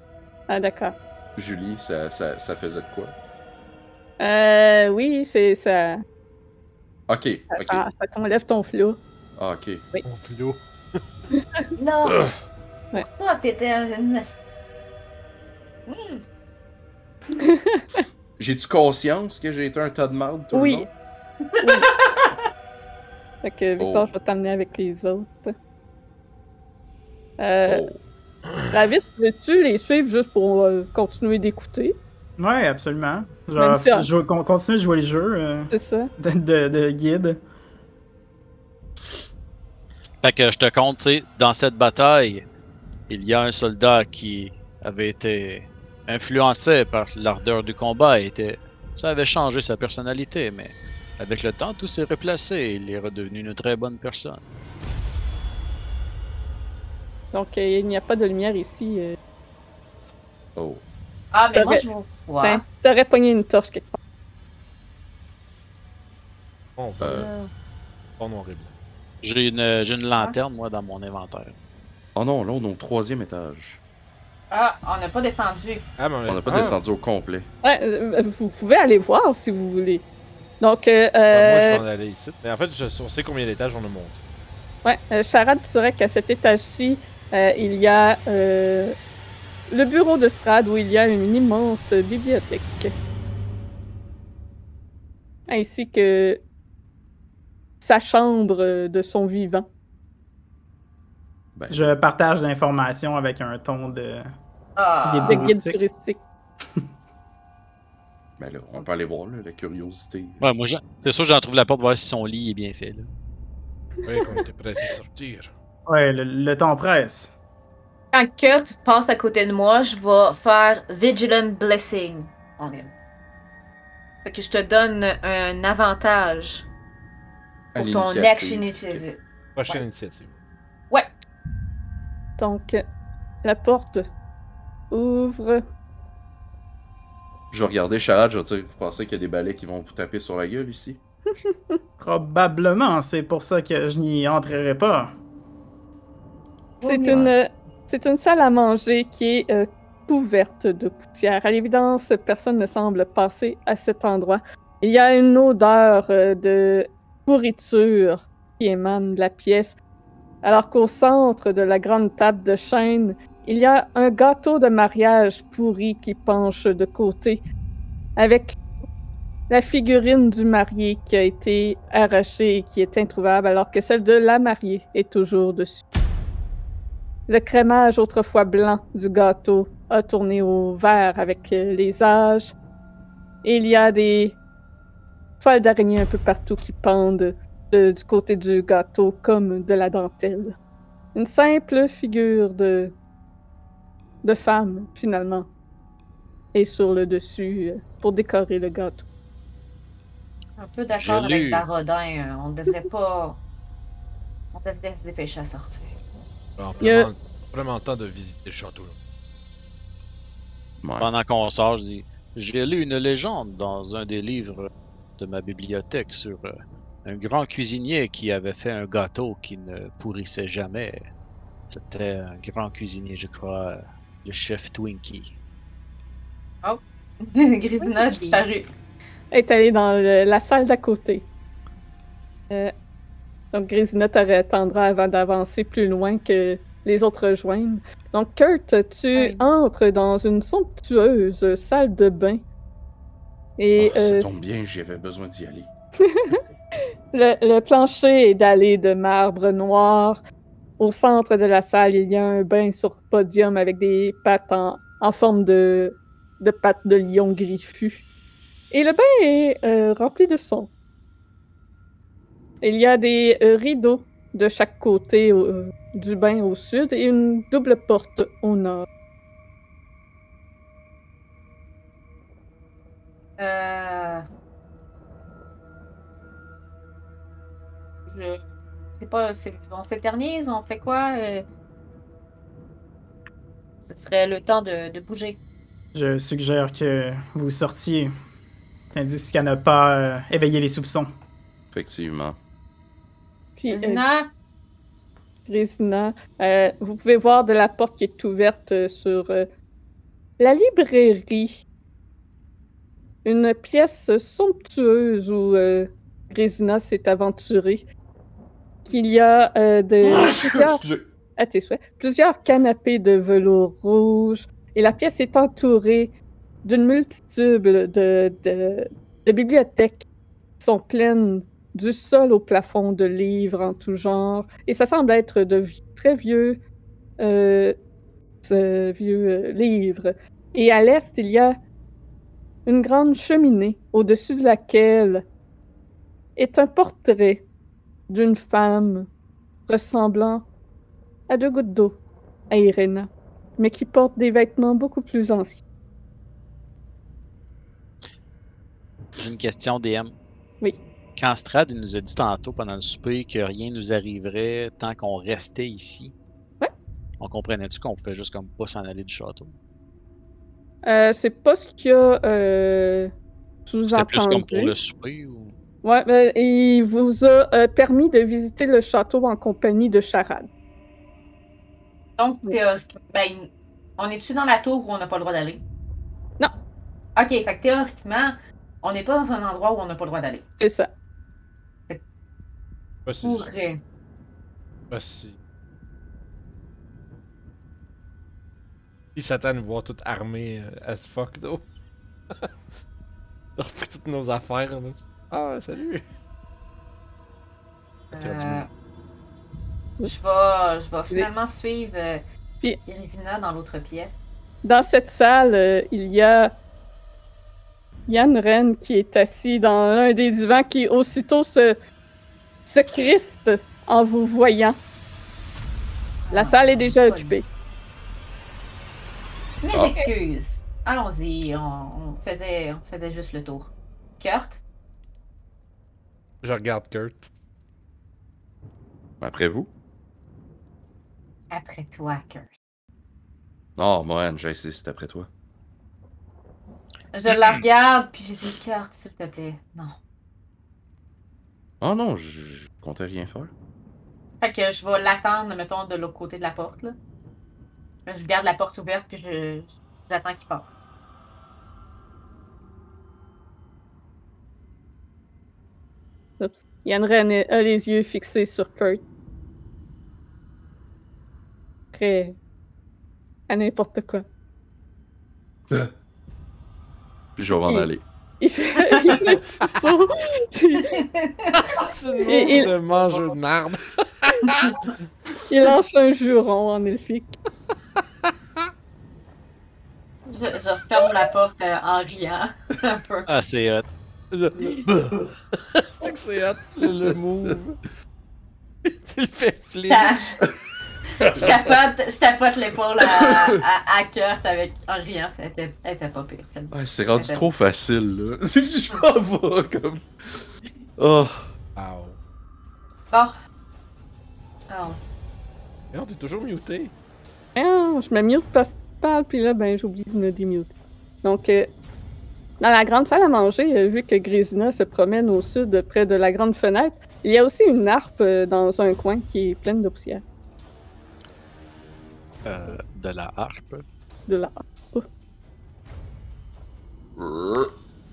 Ah, d'accord. Julie, ça, ça, ça faisait de quoi? Euh, oui, c'est ça. Ok, ok. Ah, ça t'enlève ton flou. Ah, ok. Mon flot. Non! Ugh. Ouais. Ça, t'étais une... Hmm. J'ai-tu conscience que j'ai été un tas de marde tout Oui. le long? Oui. fait que Victor, Oh. je vais t'amener avec les autres. Euh, Oh. Travis, veux-tu les suivre juste pour euh, continuer d'écouter? Ouais, absolument. Vais si, ah. jouer- con- continuer de jouer le jeu euh, C'est ça? de, de- de guide. Fait que je te compte, tu sais, dans cette bataille, il y a un soldat qui avait été influencé par l'ardeur du combat était... ça avait changé sa personnalité, mais avec le temps, tout s'est replacé et il est redevenu une très bonne personne. Donc, euh, il n'y a pas de lumière ici. euh. Oh. Ah, mais moi, T'aurais- je vous vois. Ben, t'aurais pogné une torche quelque part. On va. Euh, Pas noir et blanc. J'ai une, j'ai une lanterne, moi, dans mon inventaire. Oh non, là, on est au troisième étage. Ah, on n'a pas descendu. Ah, mais On n'a pas ah, descendu au complet. Ouais, euh, vous pouvez aller voir si vous voulez. Donc, euh, ben, moi, je euh, vais en aller ici. Mais en fait, je, on sait combien d'étages on a monté. Ouais, euh, Charade, tu saurais qu'à cet étage-ci, euh, il y a euh, le bureau de Strad où il y a une immense bibliothèque. Ainsi que sa chambre euh, de son vivant. Ben, Je partage l'information avec un ton de Ah, Guide De guide Touristique. ben là, on peut aller voir, là, la curiosité. Ouais, moi, c'est sûr, j'en trouve la porte voir si son lit est bien fait. Là. Oui, qu'on était pressé de sortir. Ouais, le, le temps presse. Quand Kurt passe à côté de moi, je vais faire Vigilant Blessing on him. Fait que je te donne un avantage pour ton next initiative. Prochaine Ouais. initiative. Donc, la porte ouvre. Je vais regarder Charade, je vais dire, vous pensez qu'il y a des balais qui vont vous taper sur la gueule ici? Probablement, c'est pour ça que je n'y entrerai pas. C'est une, c'est une salle à manger qui est euh, couverte de poussière. À l'évidence, personne ne semble passer à cet endroit. Il y a une odeur euh, de pourriture qui émane de la pièce, alors qu'au centre de la grande table de chêne, il y a un gâteau de mariage pourri qui penche de côté, avec la figurine du marié qui a été arrachée et qui est introuvable, alors que celle de la mariée est toujours dessus. Le crémage autrefois blanc du gâteau a tourné au vert avec les âges. Il y a des toiles d'araignée un peu partout qui pendent de- du côté du gâteau comme de la dentelle. Une simple figure de, de femme, finalement, est sur le dessus euh, pour décorer le gâteau. Un peu d'accord avec. Barodin. euh, On devrait pas. On devrait se dépêcher à sortir. Alors, Il y a- vraiment, temps de visiter le château. Ouais. Pendant qu'on sort, je dis J'ai lu une légende dans un des livres de ma bibliothèque sur euh, un grand cuisinier qui avait fait un gâteau qui ne pourrissait jamais. C'était un grand cuisinier, je crois, le chef Twinkie. Grisina a disparu. est allée dans le- la salle d'à côté. Euh, donc, Grisina t'attendra avant d'avancer plus loin que les autres rejoignent. Donc, Kurt, tu Oui. entres dans une somptueuse salle de bain. Et Ah, euh, ça tombe bien, j'avais besoin d'y aller. le, le plancher est dallé de marbre noir. Au centre de la salle, il y a un bain sur podium avec des pattes en, forme de, pattes de lion griffu. Et le bain est euh, rempli de son. Il y a des euh, rideaux de chaque côté euh, du bain au sud et une double porte au nord. Euh... Je sais pas, c'est- on s'éternise, on fait quoi? euh? Ce serait le temps de, de bouger. Je suggère que vous sortiez, tandis qu'à ne pas euh, éveiller les soupçons. Effectivement. Puis, euh, Grisina, Grésina. Euh, vous pouvez voir de la porte qui est ouverte sur euh, la librairie. Une pièce somptueuse où euh, Grésina s'est aventurée. Qu'il y a euh, de, plusieurs, à tes souhaits, plusieurs canapés de velours rouge. Et la pièce est entourée d'une multitude de, de, de bibliothèques qui sont pleines du sol au plafond de livres en tout genre. Et ça semble être de très vieux, euh, ce vieux euh, livres. Et à l'est, il y a une grande cheminée au-dessus de laquelle est un portrait d'une femme ressemblant à deux gouttes d'eau, à Irena, mais qui porte des vêtements beaucoup plus anciens. J'ai une question, DM. Oui. Quand Strad nous a dit tantôt pendant le souper que rien nous arriverait tant qu'on restait ici, Ouais. on comprenait-tu qu'on pouvait juste comme pas s'en aller du château? Euh, c'est pas ce qu'il y a euh, C'était plus comme pour sous-entendu. le souper ou. Ouais, ben, il vous a euh, permis de visiter le château en compagnie de Charade. Donc, Oui. théoriquement, ben, on est-tu dans la tour où on n'a pas le droit d'aller? Non. Ok, fait que théoriquement, on n'est pas dans un endroit où on n'a pas le droit d'aller. C'est ça. Pas si. Pourrait. Pas si. Si Satan nous voit tout armés euh, as fuck, though. On a repris toutes nos affaires, là. Ah, salut! Euh, je vais, je vais finalement suivre euh, Puis- Grisina dans l'autre pièce. Dans cette salle, euh, il y a Yann Ren qui est assis dans l'un des divans qui aussitôt se, se crispe en vous voyant. La salle est déjà occupée. Mes Ah. excuses. Allons-y, on, on faisait, on faisait juste le tour. Kurt? Je regarde Kurt. Après vous? Après toi, Kurt. Non, Mohan, j'insiste après toi. Je la regarde, puis je dis Kurt, s'il te plaît. Non. Oh non, je, je comptais rien faire. Fait que je vais l'attendre, mettons, de l'autre côté de la porte, là. Je garde la porte ouverte, puis je j'attends qu'il passe. Oups. Yann Ren a les yeux fixés sur Kurt. Prêt à n'importe quoi. Puis je vais m'en aller. Il fait, il fait un petit saut. puis une Et- de mangeur de marde. il lance un juron en elfique. Je, je referme la porte euh, en riant un peu. Ah, c'est hot. Je- c'est que c'est hot, le, le move. Il fait flip. Je tapote, je tapote l'épaule à, à, à Kurt avec, en riant. Ça était, elle était pas pire, celle-là. Ouais, c'est rendu trop facile, là. je m'en vais, comme. Oh. Wow. Bon. Mais on est toujours muté. Ah, je me mute parce que tu parles, puis là, ben, j'oublie de me démute. Donc, euh, dans la grande salle à manger, euh, vu que Grésina se promène au sud, près de la grande fenêtre, il y a aussi une harpe euh, dans un coin qui est pleine de poussière. Euh, de la harpe. De la harpe.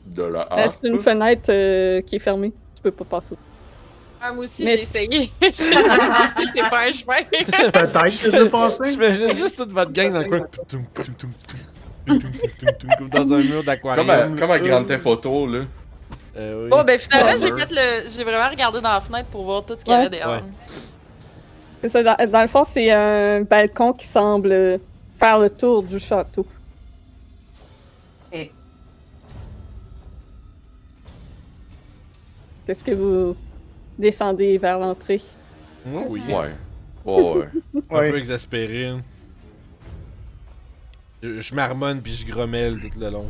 De la Euh, harpe. c'est une fenêtre euh, qui est fermée. Tu peux pas passer. Ah, moi aussi, Mais- j'ai essayé. c'est pas un chemin. Peut-être que je vais passer. J'imagine juste toute votre gang dans le coin dans un mur d'aquarium. Comme euh, comme à Grand Theft là. Oh, ben finalement, j'ai fait le... J'ai vraiment regardé dans la fenêtre pour voir tout ce qu'il y avait dehors. C'est ça, dans, le fond, c'est un balcon qui semble faire le tour du château. Et... Qu'est-ce que vous descendez vers l'entrée? Oui. Ouais. Ouais. un peu exaspéré. Je, marmonne puis je grommelle tout le long.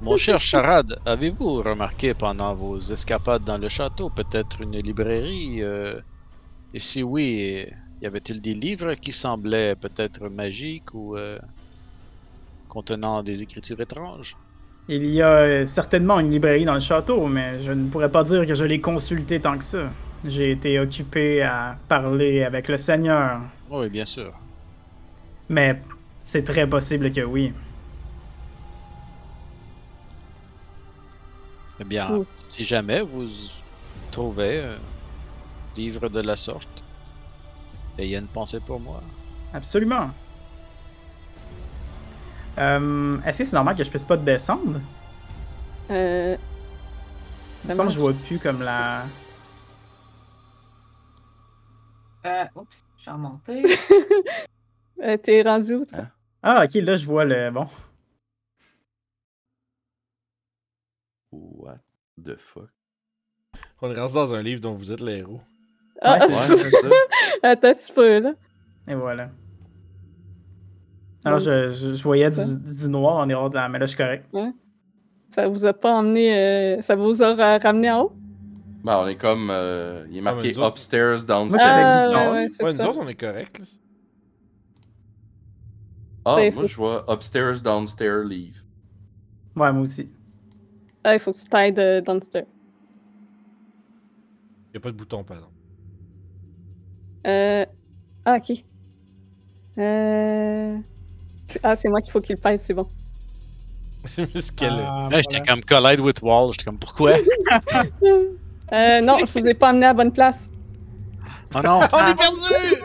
Mon cher Charade, avez-vous remarqué pendant vos escapades dans le château peut-être une librairie euh, Et si oui, y avait-il des livres qui semblaient peut-être magiques ou euh, contenant des écritures étranges? Il y a euh, certainement une librairie dans le château, mais je ne pourrais pas dire que je l'ai consulté tant que ça. J'ai été occupé à parler avec le Seigneur, Oui, bien sûr. mais c'est très possible que oui. Eh bien, Ouh. si jamais vous trouvez un livre de la sorte, ayez une pensée pour moi. Absolument. Euh, Est-ce que c'est normal que je puisse pas descendre? Euh, Il me semble que je vois plus comme la... Euh, oups, je suis remontée. euh, T'es rendu où? toi? Ah, ok, là je vois le... Bon. What the fuck? On est rendu dans un livre dont vous êtes les héros. Ah, Ouais, Ouais, c'est ça. Attends un petit peu, là. Et voilà. Alors, je, je- je voyais du, du noir en dehors de la... Mais là, je suis correct. Ça vous a pas emmené... euh, ça vous a ra- ramené en haut? Ben, on est comme. euh, il est marqué nous autres- upstairs, Moi, downstairs. j'avais Ah, ouais, non. ouais, c'est Ouais, nous ça. autres, on est corrects. là. Ah, moi je vois upstairs, downstairs, leave. Ouais, moi aussi. Ah, il faut que tu t'aides euh, downstairs. Y a pas de bouton, par exemple. Euh... Ah, ok. Euh... Ah, c'est moi qu'il faut qu'il pèse, c'est bon. C'est juste qu'elle. Ah, Là, j'étais comme collide with wall. J'étais comme pourquoi? Euh, non, je vous ai pas amené à la bonne place. Oh non! On est perdu!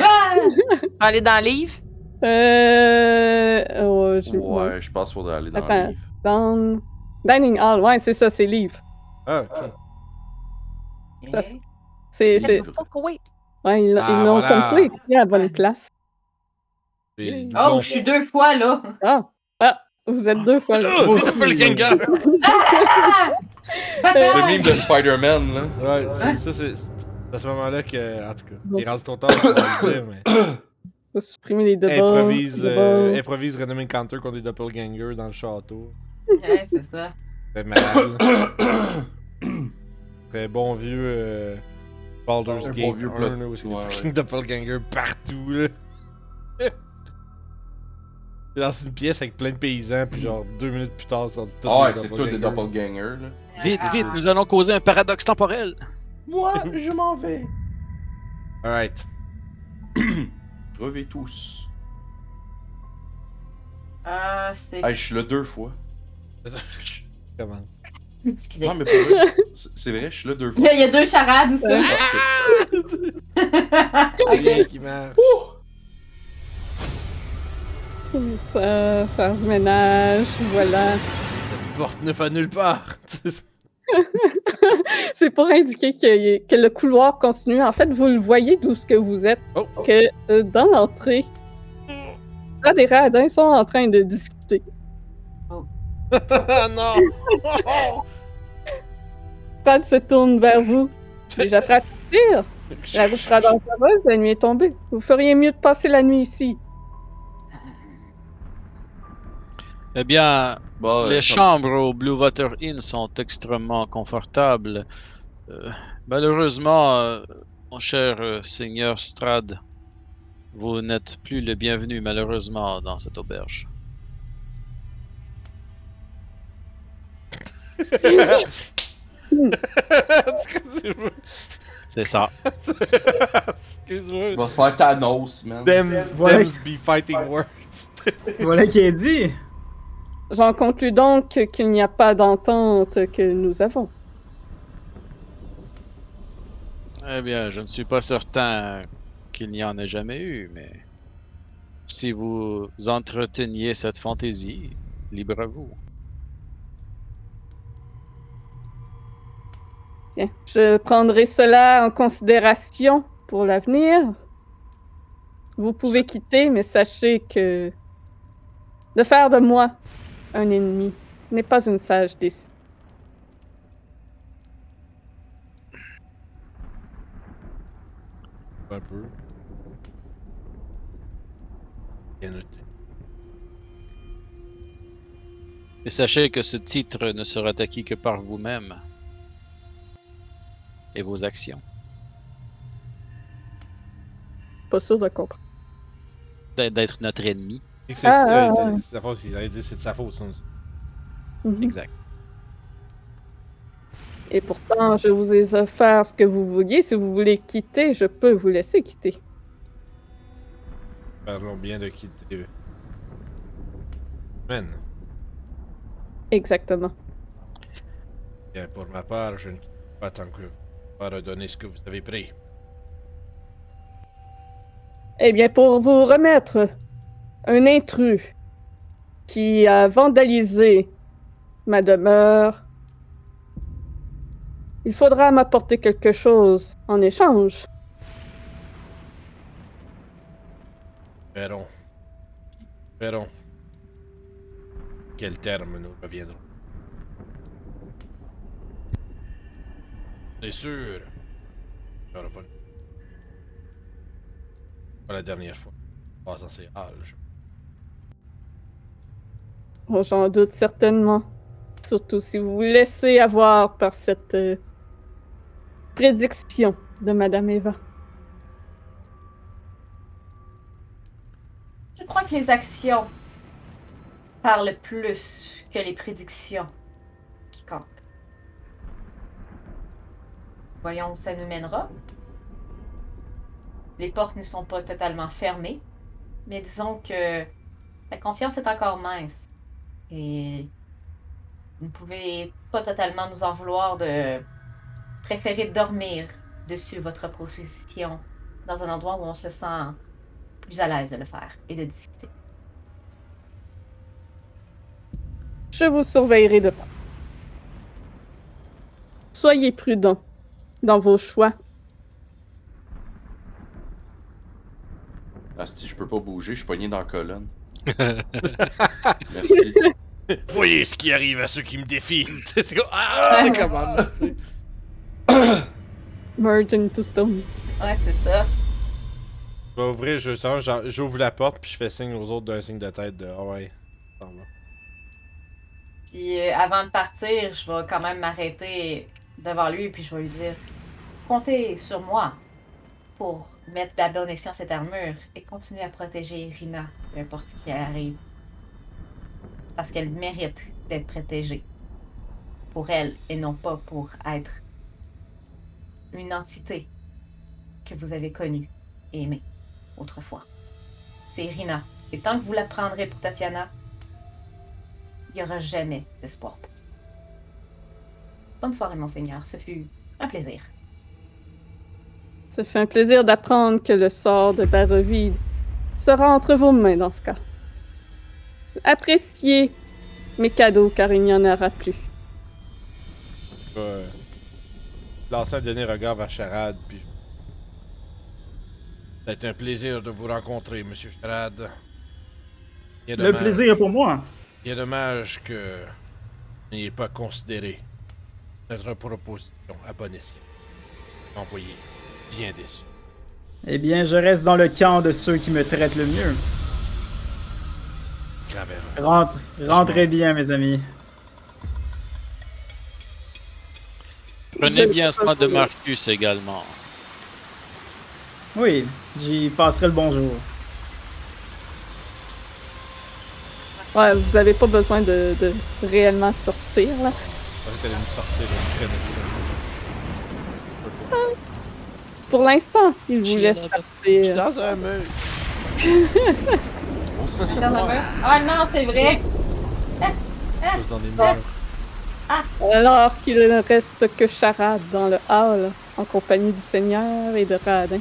Ah! Aller dans le livre. Euh... oh, Ouais, je pense qu'il faudrait aller dans Attends. le livre. Down... Dining Hall, ouais, c'est ça, c'est livre. Ah, ok. C'est, c'est... Ouais, ils, Ah, ils l'ont voilà. comme pas écrit à la bonne place. Et- Oh, bon. je suis deux fois là. Ah! Ah! Vous êtes deux fois là. Oh, c'est pas le Gengar! Ah! Le meme de Spider-Man, là. Ouais, c'est- ça, c'est c'est à ce moment-là que, en tout cas, Bon. il reste ton temps mais. Faut supprimer les doubles. Improvise, euh, improvise Random Encounter contre des doppelgangers dans le château. Ouais, c'est ça. Très malade. Très bon vieux euh, Baldur's Un Gate bon vieux 1, plot. là, où c'est Ouais, des ouais. fucking doppelgangers partout, là. T'es dans une pièce avec plein de paysans, puis genre deux minutes plus tard, c'est rendu tout Ah ouais, c'est tout des doppelgangers, là. Vite, Ah. vite, nous allons causer un paradoxe temporel. Moi, je m'en vais. Alright. Crevez tous. Ah, c'est. Hey, je suis là deux fois. Comment? Excusez. Non, mais pour vrai, c'est vrai, je suis là deux Il fois. y, a, il y a deux charades aussi. Ah, Ok, qui marche. Ça, faire du ménage, voilà. Porte neuf à nulle part. C'est pour indiquer que, que le couloir continue. En fait, vous le voyez d'où ce que vous êtes, oh, oh. que euh, dans l'entrée, là, des radins sont en train de discuter. Ah non! Fred se tourne vers vous. Déjà prêt à partir? La route sera dangereuse, la nuit est tombée. Vous feriez mieux de passer la nuit ici. Eh bien, Bon, les euh, chambres au Blue Water Inn sont extrêmement confortables. Euh, malheureusement, euh, mon cher euh, seigneur Strad, vous n'êtes plus le bienvenu malheureusement dans cette auberge. C'est ça. Excuse-moi. Il va se faire Thanos, man. Them, Voilà. be fighting words. Voilà qui est dit. J'en conclus donc qu'il n'y a pas d'entente que nous avons. Eh bien, je ne suis pas certain qu'il n'y en ait jamais eu, mais si vous entreteniez cette fantaisie, libre à vous. Bien. Je prendrai cela en considération pour l'avenir. Vous pouvez quitter, mais sachez que de faire de moi un ennemi n'est pas une sage décision. Un peu. Bien noté. Et sachez que ce titre ne sera acquis que par vous-même et vos actions. Pas sûr de comprendre. D'être- D'être notre ennemi. C'est que Ah, euh, ah, c'est- ah. c'est la faute, c'est j'allais dire, c'est de sa faute, ça. Mhm. Exact. Et pourtant, je vous ai offert ce que vous vouliez. Si vous voulez quitter, je peux vous laisser quitter. Parlons bien de quitter. Man, Exactement. bien, pour ma part, je ne quitte pas tant que vous pas redonner ce que vous avez pris. Eh bien, pour vous remettre un intrus qui a vandalisé ma demeure, il faudra m'apporter quelque chose en échange. Verrons. Verrons. Quel terme nous reviendront. C'est sûr. Pas la dernière fois. Pas je- Oh, J'en doute certainement. Surtout si vous vous laissez avoir par cette euh, prédiction de Madame Eva. Je crois que les actions parlent plus que les prédictions qui comptent. Voyons où ça nous mènera. Les portes ne sont pas totalement fermées. Mais disons que la confiance est encore mince. Et vous ne pouvez pas totalement nous en vouloir de préférer dormir dessus votre proposition dans un endroit où on se sent plus à l'aise de le faire et de discuter. Je vous surveillerai de près. Soyez prudents dans vos choix. Ah, si je peux pas bouger, je suis pogné dans la colonne. Merci. Voyez ce qui arrive à ceux qui me défient. C'est comme, ah, comment Merge into stone. Ouais, c'est ça. Je vais ouvrir, je, j'en- j'ouvre la porte puis je fais signe aux autres d'un signe de tête de ah ouais. ça va. Puis euh, avant de partir, je vais quand même m'arrêter devant lui puis je vais lui dire Comptez sur moi pour mettre bon escient cette armure et continuer à protéger Rina, peu importe ce qui arrive. Parce qu'elle mérite d'être protégée. Pour elle et non pas pour être une entité que vous avez connue et aimée autrefois. C'est Rina. Et tant que vous la prendrez pour Tatiana, il n'y aura jamais d'espoir pour vous. Bonne soirée, monseigneur. Ce fut un plaisir. Ce fait un plaisir d'apprendre que le sort de Barovide sera entre vos mains dans ce cas. Appréciez mes cadeaux car il n'y en aura plus. Je vais euh, lancer un dernier regard vers Charade puis. C'est un plaisir de vous rencontrer, monsieur Charade. Le dommage- plaisir est pour moi. Il est dommage que vous n'ayez pas considéré notre proposition à bon escient. Envoyé bien déçu. Eh bien, je reste dans le camp de ceux qui me traitent le mieux. Rentre, rentrez bien, mes amis. Prenez bien soin de Marcus également. Oui, j'y passerai le bonjour. Ouais, vous avez pas besoin de, de réellement sortir là. Je. Pour l'instant, il vous laisse partir. Dans un mur. Aussi. Dans un mur? Ah non, c'est vrai! Tous dans des murs. Alors qu'il ne reste que Charade dans le hall, en compagnie du Seigneur et de Radin.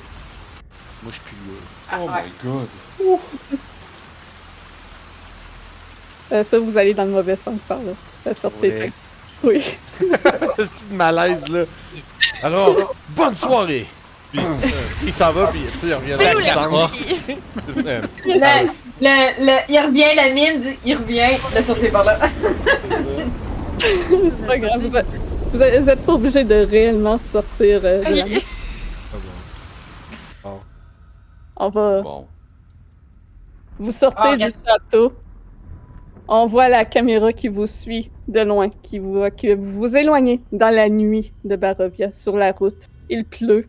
Moi, je suis plus là. Ah, Oh ouais. my god. Euh, ça, vous allez dans le mauvais sens par là. La sortie Ouais. Oui. C'est de malaise là. Alors, bonne soirée! Puis, euh, il s'en va, puis il revient Mais où dans la le Le, il revient, la mine dit, il revient, le sortir par là. c'est pas grave. Vous êtes, vous êtes- vous êtes pas obligé de réellement sortir euh, de la Ok. On va. Bon. Vous sortez Ah, du château. On voit la caméra qui vous suit de loin, qui vous vous éloignez dans la nuit de Barovia sur la route. Il pleut.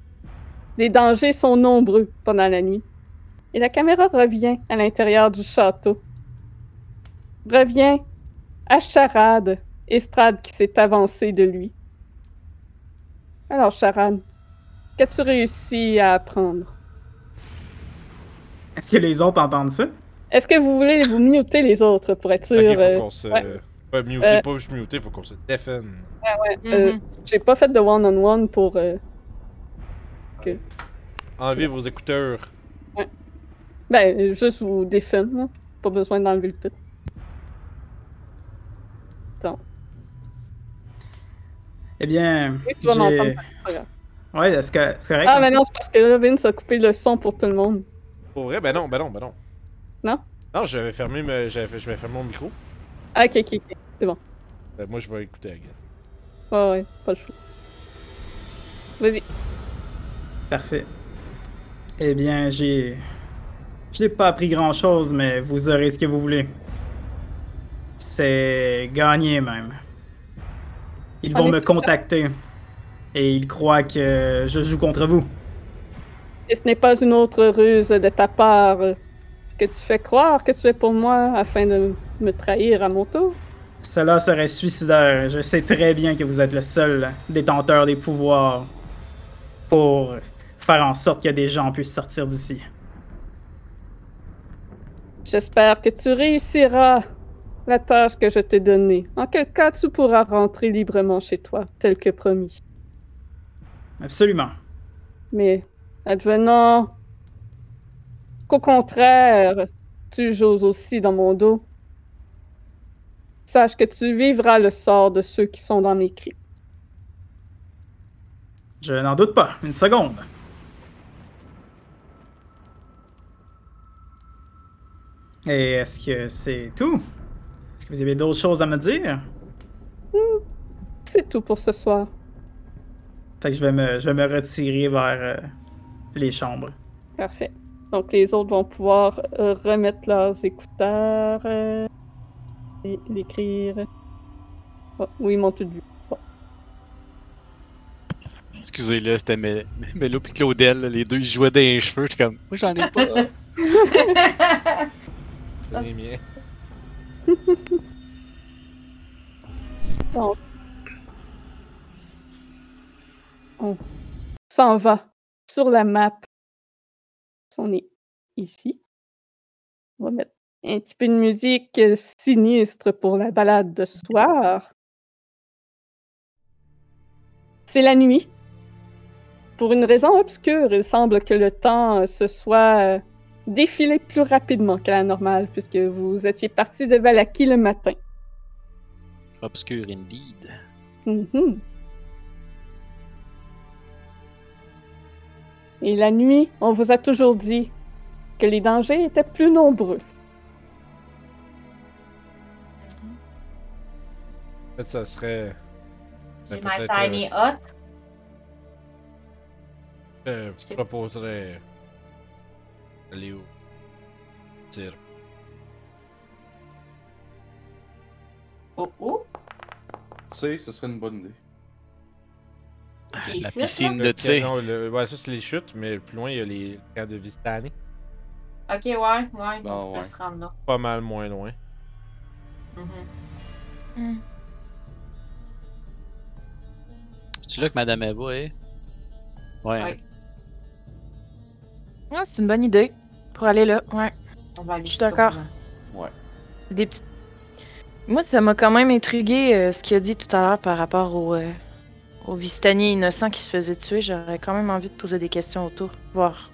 Les dangers sont nombreux pendant la nuit. Et la caméra revient à l'intérieur du château. Revient à Charade, Estrade qui s'est avancée de lui. Alors, Charade, qu'as-tu réussi à apprendre? Est-ce que les autres entendent ça? Est-ce que vous voulez vous muter les autres pour être sûr? Ok, faut euh, qu'on se. ouais. Pas muter, Euh, pas juste muter, faut qu'on se défende. euh, Mhm. J'ai pas fait de one-on-one pour. euh, Enlevez vos écouteurs. Ben, juste vous défendre, là. Pas besoin d'enlever le tout. Eh bien, Oui, tu vas m'entendre. c'est. Ouais, c'est correct? Ah, mais non, c'est parce que là, Vince a coupé le son pour tout le monde. Pour vrai? Ben non, ben non, ben non. Non? Non, j'avais fermé, me... j'avais j'avais fermé mon micro. Ah, ok, ok, ok. Ben, moi, je vais écouter, I guess. Ouais, ouais, pas le choix. Vas-y. Parfait. Eh bien, j'ai. Je n'ai pas appris grand chose, mais vous aurez ce que vous voulez. C'est gagné même. Ils En vont me contacter. Et ils croient que je joue contre vous. Et ce n'est pas une autre ruse de ta part que tu fais croire que tu es pour moi afin de me trahir à mon tour? Cela serait suicidaire. Je sais très bien que vous êtes le seul détenteur des pouvoirs pour faire en sorte que des gens puissent sortir d'ici. J'espère que tu réussiras la tâche que je t'ai donnée. En quel cas, tu pourras rentrer librement chez toi, tel que promis. Absolument. Mais advenant qu'au contraire, tu joues aussi dans mon dos, sache que tu vivras le sort de ceux qui sont dans mes cris. Je n'en doute pas. Une seconde. Et est-ce que c'est tout? Est-ce que vous avez d'autres choses à me dire? C'est tout pour ce soir. Fait que je vais me, je vais me retirer vers euh, les chambres. Parfait. Donc les autres vont pouvoir euh, remettre leurs écouteurs euh, et l'écrire. Oh, oui, ils m'ont tout vu. Excusez-le, c'était Mélo et Claudel, là, les deux ils jouaient des cheveux. J'étais comme, moi j'en ai pas. C'est les miens. On s'en va sur la map. On est ici. On va mettre un petit peu de musique euh, sinistre pour la balade de ce soir. C'est la nuit. Pour une raison obscure, il semble que le temps euh, se soit euh, défilé plus rapidement qu'à la normale, puisque vous étiez parti de Valaki le matin. Obscur indeed. Mhm. Et la nuit, on vous a toujours dit que les dangers étaient plus nombreux. En fait, ça serait. J'ai ma peut-être, tiny hut. euh, je proposerais. Aller au. Dire. Oh oh. Tu sais, ce serait une bonne idée. Et La piscine de tu sais. non, le- Ouais, ça c'est les chutes, mais plus loin il y a les camps de Vistani. Ok, ouais, ouais. Ah, on peut ouais. se rendre là. Pas mal moins loin. Mhm. C'est là que Madame Eva est? Ouais. Ouais. Ah, c'est une bonne idée pour aller là. Ouais. On va aller Je suis d'accord. Ouais. Des petites. Moi, ça m'a quand même intrigué euh, ce qu'il a dit tout à l'heure par rapport au, euh, au Vistani innocent qui se faisait tuer. J'aurais quand même envie de poser des questions autour. Voir.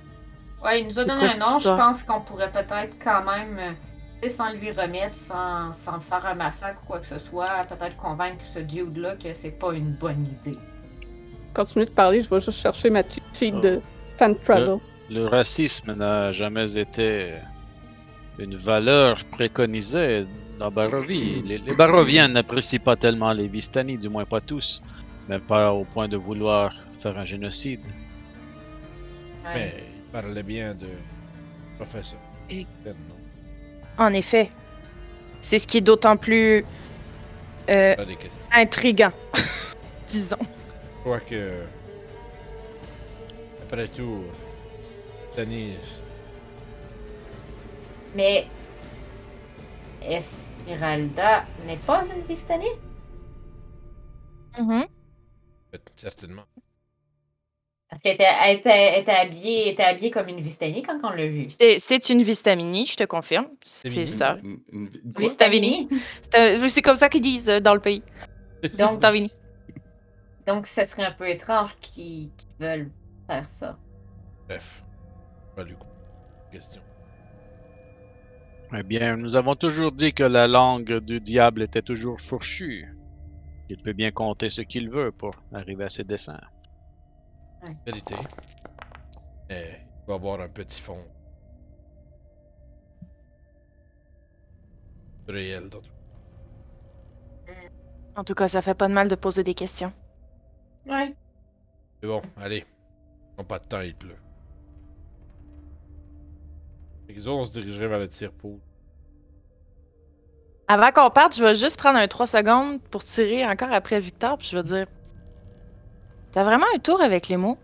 Ouais, il nous a donné quoi un nom. Je pense qu'on pourrait peut-être quand même, euh, tu sais, sans lui remettre, sans, sans faire un massacre ou quoi que ce soit, peut-être convaincre ce dude-là que c'est pas une bonne idée. Continuez de parler, je vais juste chercher ma cheat sheet de Time Travel. Le racisme n'a jamais été une valeur préconisée dans Barovie. Les, les Baroviens n'apprécient pas tellement les Vistani, du moins pas tous, mais pas au point de vouloir faire un génocide. Ouais. Mais il parlait bien de. Professeur. En effet. C'est ce qui est d'autant plus euh, intriguant. Disons. Je crois que. Après tout. Mais Esmeralda n'est pas une Vistani? Mhm. Certainement. Parce qu'elle était, elle était, elle était habillée, elle était habillée comme une Vistani quand on l'a vue. C'est c'est une Vistamini, je te confirme. C'est Vistamini? ça. Une-. C'est euh, c'est comme ça qu'ils disent euh, dans le pays. Donc, Vistavini. donc, ça serait un peu étrange qu'ils qu'ils veulent faire ça. Bref. Pas du coup. Question. Eh bien, nous avons toujours dit que la langue du diable était toujours fourchue. Il peut bien compter ce qu'il veut pour arriver à ses desseins. Vérité. Mais il va avoir un petit fond. Réel dans tout. En tout cas, ça fait pas de mal de poser des questions. Ouais. Mais bon, allez. On pas de temps, il pleut. Autres, on se dirigerait vers le tir-pool. Avant qu'on parte, je vais juste prendre un 3 secondes pour tirer encore après Victor, puis je vais dire T'as vraiment un tour avec les mots?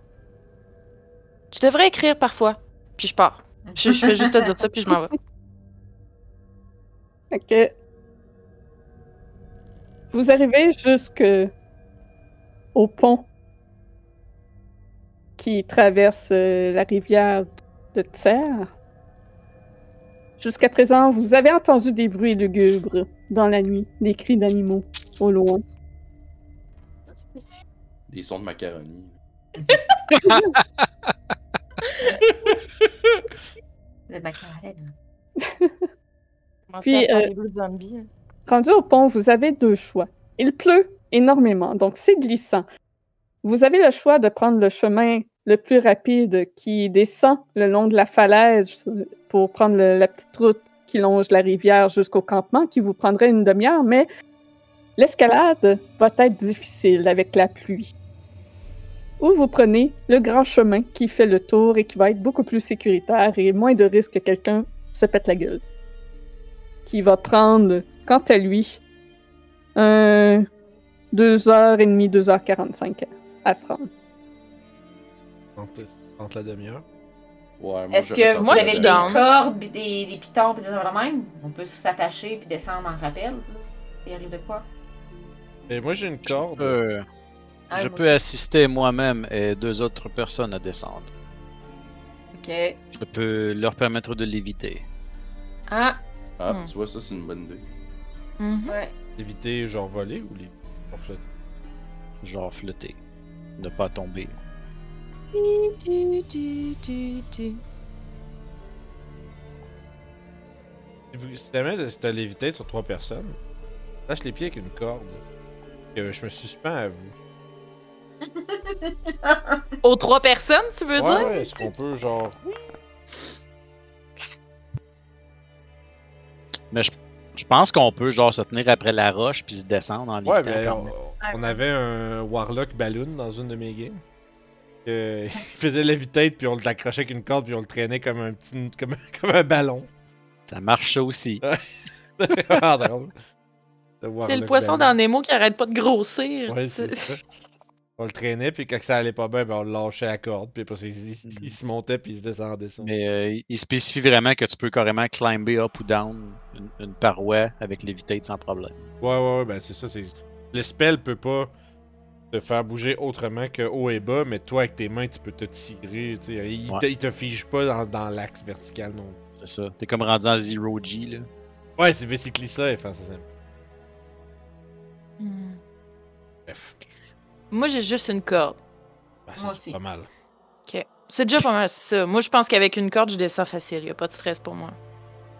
Tu devrais écrire parfois. Puis je pars. Je, je fais juste te dire ça, puis je m'en vais. Que vous arrivez jusque au pont qui traverse euh, la rivière de Terre. Jusqu'à présent, vous avez entendu des bruits lugubres dans la nuit, des cris d'animaux au loin. Des sons de macaroni. Le macaroni. Puis, euh, zombies? Rendu au pont, vous avez deux choix. Il pleut énormément, donc c'est glissant. Vous avez le choix de prendre le chemin le plus rapide qui descend le long de la falaise pour prendre le- la petite route qui longe la rivière jusqu'au campement, qui vous prendrait une demi-heure, mais l'escalade va être difficile avec la pluie. Ou vous prenez le grand chemin qui fait le tour et qui va être beaucoup plus sécuritaire et moins de risque que quelqu'un se pète la gueule. Qui va prendre quant à lui, un 2h30, 2h45 à se rendre. Entre, entre la demi-heure. Ouais, moi, Est-ce que Moi, suis des cordes, pis des, des pitons, pis des affaires de même? On peut s'attacher puis descendre en rappel. Il arrive de quoi? Mais moi, j'ai une Je corde. peux, Ah, je moi peux assister moi-même et deux autres personnes à descendre. Ok. Je peux leur permettre de l'éviter. Ah, Ah, Hmm. tu vois, ça, c'est une bonne idée. Mhm. ouais. Éviter, genre, voler ou les. genre flotter? Genre flotter. Ne pas tomber. Si, jamais t'as lévité sur trois personnes, lâche les pieds avec une corde. Que je me suspends à vous. Aux trois personnes, tu veux Ouais, dire? ouais, est-ce qu'on peut, genre. Mais je, je pense qu'on peut genre se tenir après la roche puis se descendre en Ouais, lévitant mais quand on, on avait un Warlock Balloon dans une de mes games. Que, il faisait levitate, puis on l'accrochait avec une corde, puis on le traînait comme un petit. comme, comme un ballon. Ça marche ça aussi. C'était vraiment drôle. C'est le poisson dans Nemo qui arrête pas de grossir. Ouais, ça. On le traînait, puis quand ça allait pas bien, ben on le lâchait à la corde, puis après, il, il- il se montait, puis il se descendait. Ça. Mais euh, il spécifie vraiment que tu peux carrément climber up ou down une, une paroi avec l'évitate sans problème. Ouais, ouais, ouais, ben c'est ça. c'est Le spell peut pas te faire bouger autrement que haut et bas, mais toi, avec tes mains, tu peux te tirer. Il, Ouais. te, il te fige pas dans, dans l'axe vertical non C'est ça. T'es comme rendu en zero G là. Ouais, c'est basically ça, enfin, c'est ça. Hmm. Bref. Moi, j'ai juste une corde. Ben, Moi c'est aussi. pas mal. Ok. C'est déjà pas mal, c'est ça. Moi, je pense qu'avec une corde, je descends facile. Y a pas de stress pour moi.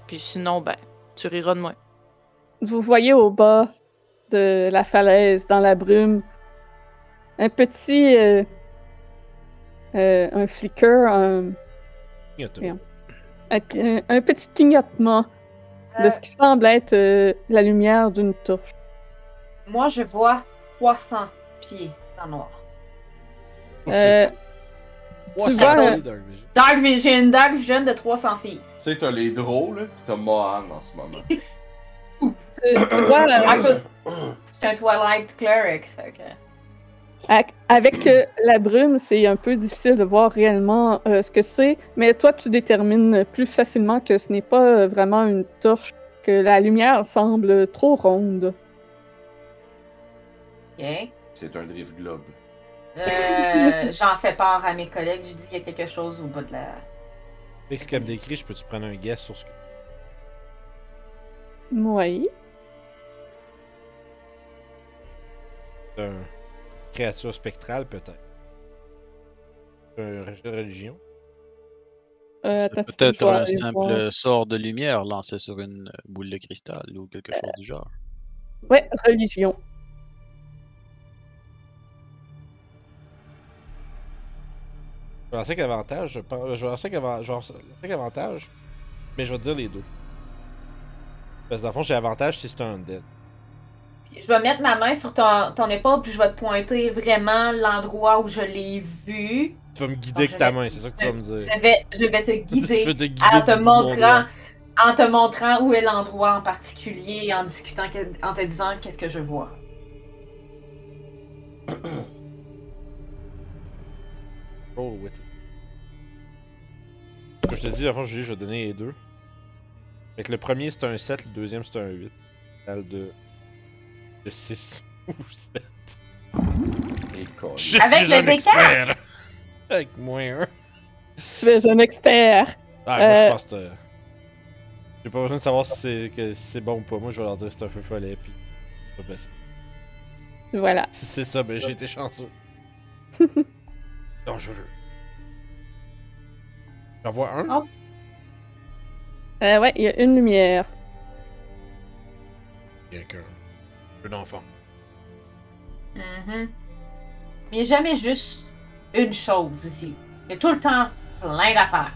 Puis sinon, ben, tu riras de moi. Vous voyez au bas de la falaise, dans la brume, un petit. euh, euh, un flicker, un, un, petit clignotement de Euh. ce qui semble être euh, la lumière d'une torche. Moi, je vois 300 pieds dans le noir. Euh, tu vois, euh, Dark Dark Vision. Dark Vision de 300 feet. Tu sais, t'as les drôles, là, pis t'as Mohan en ce moment. tu, tu vois, euh, À cause- Je suis un Twilight Cleric. fait Ac- Avec euh, la brume, c'est un peu difficile de voir réellement euh, ce que c'est, mais toi, tu détermines plus facilement que ce n'est pas euh, vraiment une torche, que la lumière semble trop ronde. Ok. C'est un drift globe. Euh, J'en fais part à mes collègues. Je dis qu'il y a quelque chose au bas de la. Avec ce qu'elle décrit, je peux-tu prendre un guess sur ce que. Oui. C'est une créature spectrale, peut-être. Un rejet de religion. Euh, C'est peut-être un aller simple voir. sort de lumière lancé sur une boule de cristal ou quelque Euh, chose du genre. Ouais, religion. Je vais lancer qu'avantage, je pense. Je lancer qu'avantage, mais je vais te dire les deux. Parce que dans le fond, j'ai avantage si c'est un undead. Je vais mettre ma main sur ton, ton épaule puis je vais te pointer vraiment l'endroit où je l'ai vu. Tu vas me guider Donc, avec ta vais- main, c'est ça que tu vas me dire. Je vais, je vais te Je guider vais te guider en te montrant, en te montrant où est l'endroit en particulier et en discutant, en te disant qu'est-ce que je vois. Roll with it. Comme je te dis, avant, je vais donner les deux. Fait que le premier c'est un 7, le deuxième c'est un 8. Total de. De 6 ou 7. Et quoi. Je Avec suis le un D4. expert! Avec moins un. Tu es un expert. Ah, moi Euh, je pense que. J'ai pas besoin de savoir si c'est que si c'est bon ou pas. Moi, je vais leur dire que c'est un feu follet, puis. je vais passer. Voilà. Si c'est ça, ben j'ai été chanceux. Dangereux. J'en vois un. Oh. Euh, ouais, il y a une lumière. Il enfant. Mhm. Mais il n'y a jamais juste une chose ici. Il y a tout le temps plein d'affaires.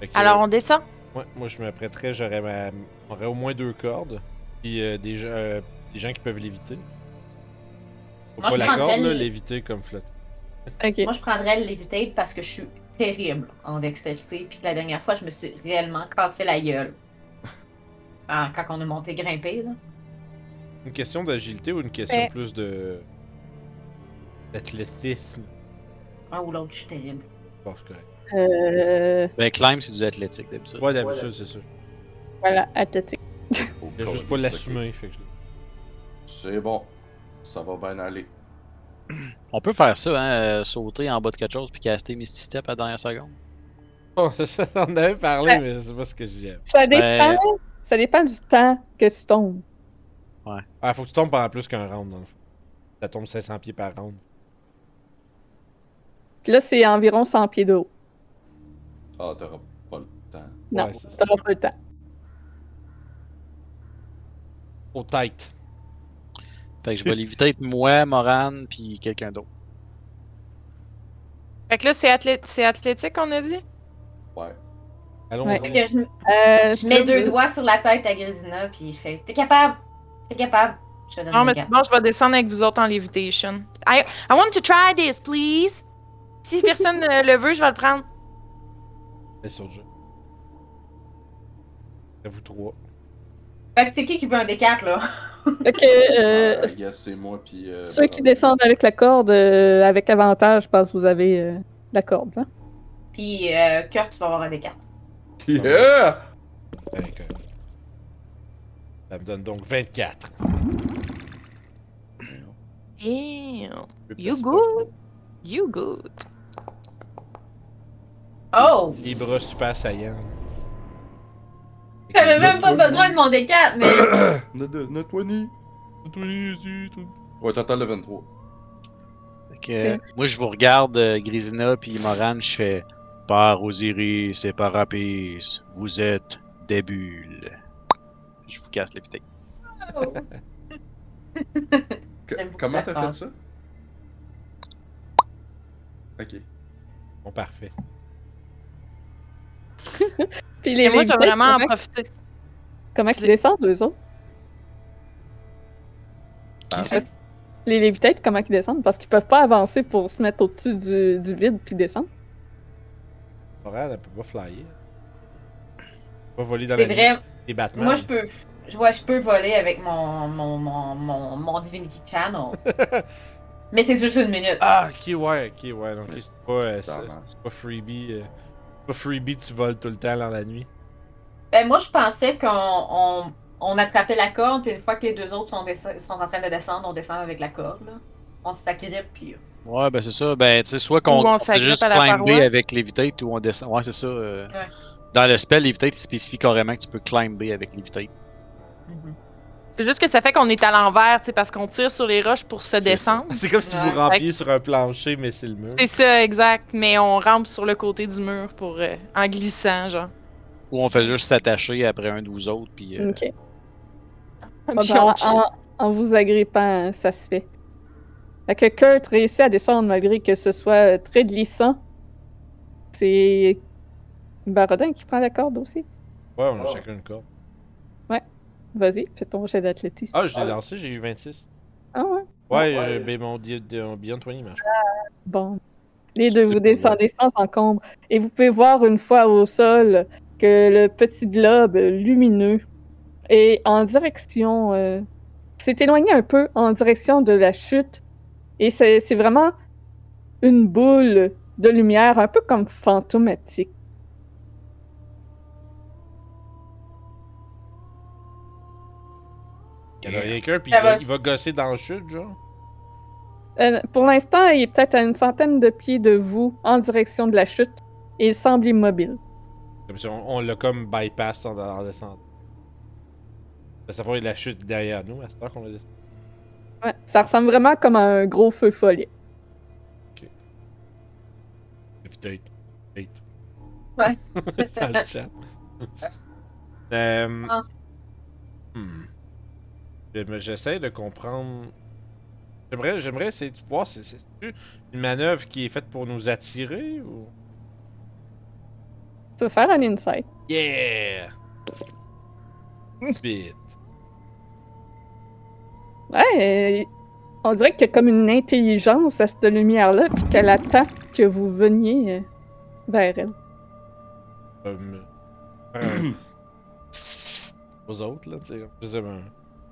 Que, Alors, on descend? moi, moi, je m'apprêterais, j'aurais ma... j'aurais au moins deux cordes. Puis euh, des, gens, euh, des gens qui peuvent l'éviter. Faut Moi, pas je la prendrais corde, là, le- l'éviter comme flotte. Ok. Moi, je prendrais le levitate parce que je suis terrible en dextérité. Puis la dernière fois, je me suis réellement cassé la gueule. Ah, quand on est monté grimper, là. Une question d'agilité ou une question Mais- plus de. d'athlétisme? Un ou l'autre, je suis terrible. Je pense que. Euh, Ben, climb, c'est du athlétique d'habitude. Ouais, d'habitude, c'est ça. voilà, athlétique. Il a juste pas c'est l'assumer, fait que je-. C'est bon. Ça va bien aller. On peut faire ça, hein, euh, sauter en bas de quelque chose puis caster Misty Step à la dernière seconde. Oh, c'est ça, on en avait parlé, mais je sais pas ce que j'aime. Ça dépend, Ben- ça dépend du temps que tu tombes. Ah, faut que tu tombes pendant plus qu'un round, dans le fond. Ça tombe 500 pieds par round. Puis là, c'est environ 100 pieds de haut. Ah, t'auras pas le temps. Non, Ouais, c'est t'auras pas le temps. Au tête. Fait que je vais l'éviter être moi, Moran, puis quelqu'un d'autre. Fait que là, c'est athlé- c'est athlétique, on a dit? Ouais. Allons-y. Fait que je, Euh, je mets deux doigts sur la tête à Grisina, puis je fais T'es capable T'es capable Je Non, mais bon, je vais descendre avec vous autres en levitation. I, I want to try this, please. Si personne ne le veut, je vais le prendre. C'est sur le jeu. C'est vous trois. Fait que c'est qui qui veut un D4, là? Fait que, euh, guess c'est moi puis. euh, ceux qui descendent avec la corde, euh, avec avantage, je pense que vous avez euh, la corde. Hein? Puis euh, Kurt, tu vas avoir un D4. Yeah! Fait que- Ça me donne donc 24. Damn. You good? You good. Oh bras super saillants. J'avais même pas besoin de mon D4, mais. Notre, notre 20. Ouais, total de 23. Fait que, euh, moi, je vous regarde, euh, Grisina puis Moran, je fais Par Osiris et par Apis, vous êtes des bulles. Je vous casse J'aime beaucoup comment t'as fait ça? Ok. Bon, parfait. Puis les Et moi, Lévitates, vraiment en comment, profiter. comment ils Excusez. descendent, eux autres? Ah, Les Lévitates, comment ils descendent? Parce qu'ils peuvent pas avancer pour se mettre au-dessus du, du vide puis descendre. Morale, elle peut pas flyer. Elle peut Pas voler dans C'est la vrai. Batman. Moi, je peux. je- Ouais, je peux voler avec mon, mon, mon, mon, mon Divinity Channel. mais c'est juste une minute. Ah, ok, ouais, ok, ouais. Donc, c'est pas, euh, c'est pas freebie. euh, c'est pas freebie, tu voles tout le temps dans la nuit. Ben, moi, je pensais qu'on on, on attrapait la corde, puis une fois que les deux autres sont, sont en train de descendre, on descend avec la corde. Là. On s'agrippe, puis. Ouais, ben c'est ça. Ben, tu sais, soit qu'on on on juste climber avec Levitate ou on descend. Ouais, c'est ça. euh, Ouais. Dans le spell, Levitate, il spécifie carrément que tu peux climber avec Levitate. Mhm. C'est juste que ça fait qu'on est à l'envers, tu sais, parce qu'on tire sur les roches pour se descendre. C'est comme si Ouais. vous rampiez sur un plancher, mais c'est le mur. C'est ça, exact. Mais on rampe sur le côté du mur pour euh, en glissant, genre. Ou on fait juste s'attacher après un de vous autres, puis. euh, Ok. Puis Bon, on chill. en, en vous agrippant, ça se fait. Fait que Kurt réussit à descendre malgré que ce soit très glissant. C'est Barodin qui prend la corde aussi. Ouais, on a chacun une corde. Vas-y, fais ton jet d'athlétisme. Ah, je l'ai lancé, j'ai eu 26. Ah ouais? Ouais, euh, ben mon di- di- mon Beyond 20 marche. Bon. Les deux, vous descendez sans encombre. Et vous pouvez voir une fois au sol que le petit globe lumineux est en direction. euh, s'est éloigné un peu en direction de la chute. Et c'est c'est vraiment une boule de lumière, un peu comme fantomatique. Il y en a quelqu'un, puis Ça il va, il va gosser dans le chute, genre. Euh, pour l'instant, il est peut-être à une centaine de pieds de vous en direction de la chute et il semble immobile. Comme si on, on l'a comme bypass en, en descendant. Ça va faire la chute derrière nous à cette heure qu'on l'a descendu. Ouais, ça ressemble vraiment comme à un gros feu follet. Update. Update. Ouais. Dans le chat. Euh, hmm. J'essaie de comprendre. J'aimerais, j'aimerais essayer de voir si c'est une manœuvre qui est faite pour nous attirer ou. Tu peux faire un insight? Yeah! Vite. Ouais, euh, on dirait qu'il y a comme une intelligence à cette lumière-là, puis qu'elle attend que vous veniez euh, vers elle. Un- aux autres, là, tu sais.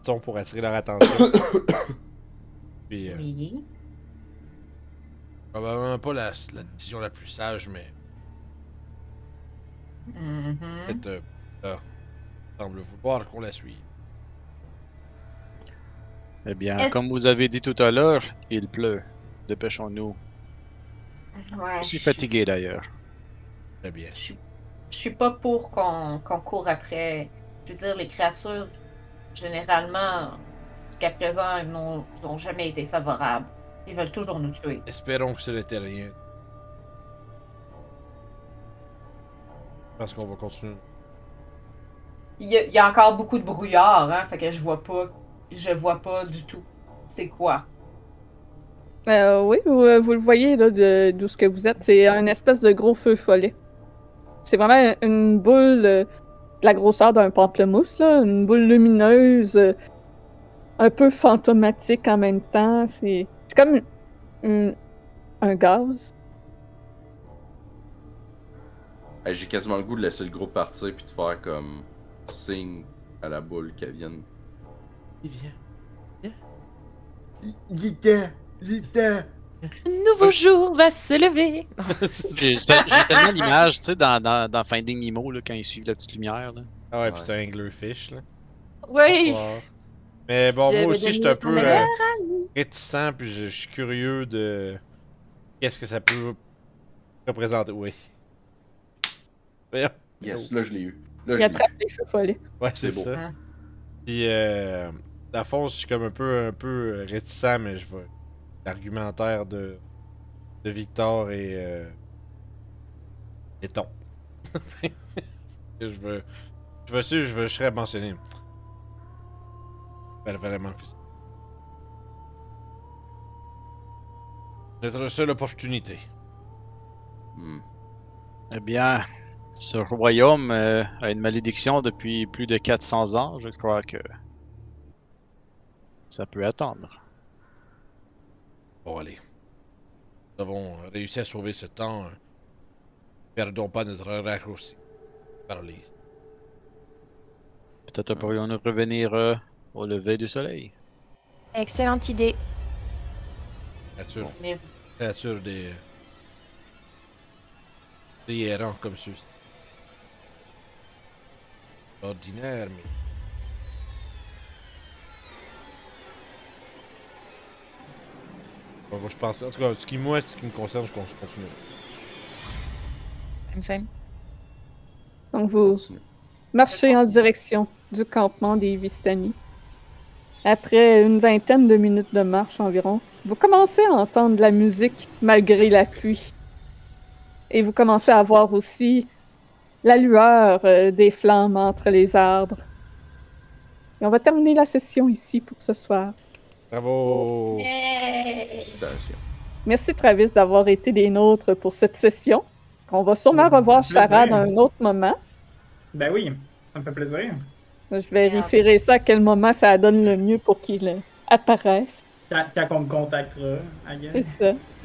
Son pour attirer leur attention. Puis, euh, Oui. probablement pas la, la décision la plus sage, mais peut-être. euh, là, semble vouloir qu'on la suive. Eh bien, comme vous avez dit tout à l'heure, il pleut. Dépêchons-nous. Ouais, Je suis fatigué d'ailleurs. Très bien. Je suis, je suis pas pour qu'on qu'on court après. Je veux dire, les créatures, généralement, jusqu'à présent, ils n'ont jamais été favorables. Ils veulent toujours nous tuer. Espérons que ce n'était rien. Parce qu'on va continuer. Il y, a, il y a encore beaucoup de brouillard, hein, fait que je vois pas. Je vois pas du tout. C'est quoi? Euh, oui, vous, euh, vous le voyez là, de- d'où ce que vous êtes. C'est un espèce de gros feu follet. C'est vraiment une boule euh, la grosseur d'un pamplemousse, là, une boule lumineuse, euh, un peu fantomatique en même temps. C'est c'est comme une- un gaz. Hey, J'ai quasiment le goût de laisser le groupe partir puis de faire comme signe à la boule qu'elle vienne. Il vient. Lita! Lita! Un nouveau jour va se lever. J'ai j'ai tellement l'image, tu sais, dans, dans, dans Finding Nemo, là, quand ils suivent la petite lumière. Là. Ah ouais, Ouais. pis c'est un anglerfish, là. Oui. Wow. Mais bon, Je moi vais aussi, je suis un peu euh, réticent, puis je, je suis curieux de. Qu'est-ce que ça peut représenter, oui. Voyons. Yes, là je l'ai eu. Là, je Il eu. attrape les feux follets. Ouais, c'est beau. ça. Hein. Puis, euh, à fond, je suis comme un peu, un peu réticent, mais je vois l'argumentaire de, de Victor et. Euh, et ton. je veux. Je veux sûr, je veux, je serais mentionné. Ben, vraiment que c'est. Notre seule opportunité. Hmm. Eh bien, ce royaume euh, a une malédiction depuis plus de 400 ans. Je crois que ça peut attendre. Bon, allez. Nous avons réussi à sauver ce temps. Perdons pas notre raccourci. Parlez. Peut-être pourrions-nous revenir euh, au lever du soleil. Excellente idée. Créatures, Mais créatures des. des errants comme ceux-ci. Ordinaire, mais. Bon, moi, je pense. En tout cas, ce qui, moi, ce qui me concerne, je con- je continue. Same, same. Donc vous marchez en direction du campement des Vistani. Après une vingtaine de minutes de marche environ, vous commencez à entendre de la musique malgré la pluie. Et vous commencez à voir aussi la lueur euh, des flammes entre les arbres. Et on va terminer la session ici pour ce soir. Bravo! Félicitations. Merci Travis d'avoir été des nôtres pour cette session. On va sûrement revoir. Charade à un autre moment. Ben oui, ça me fait plaisir. Je vais vérifier ça à quel moment ça donne le mieux pour qu'il euh, apparaisse. Quand, quand on me contactera. C'est ça.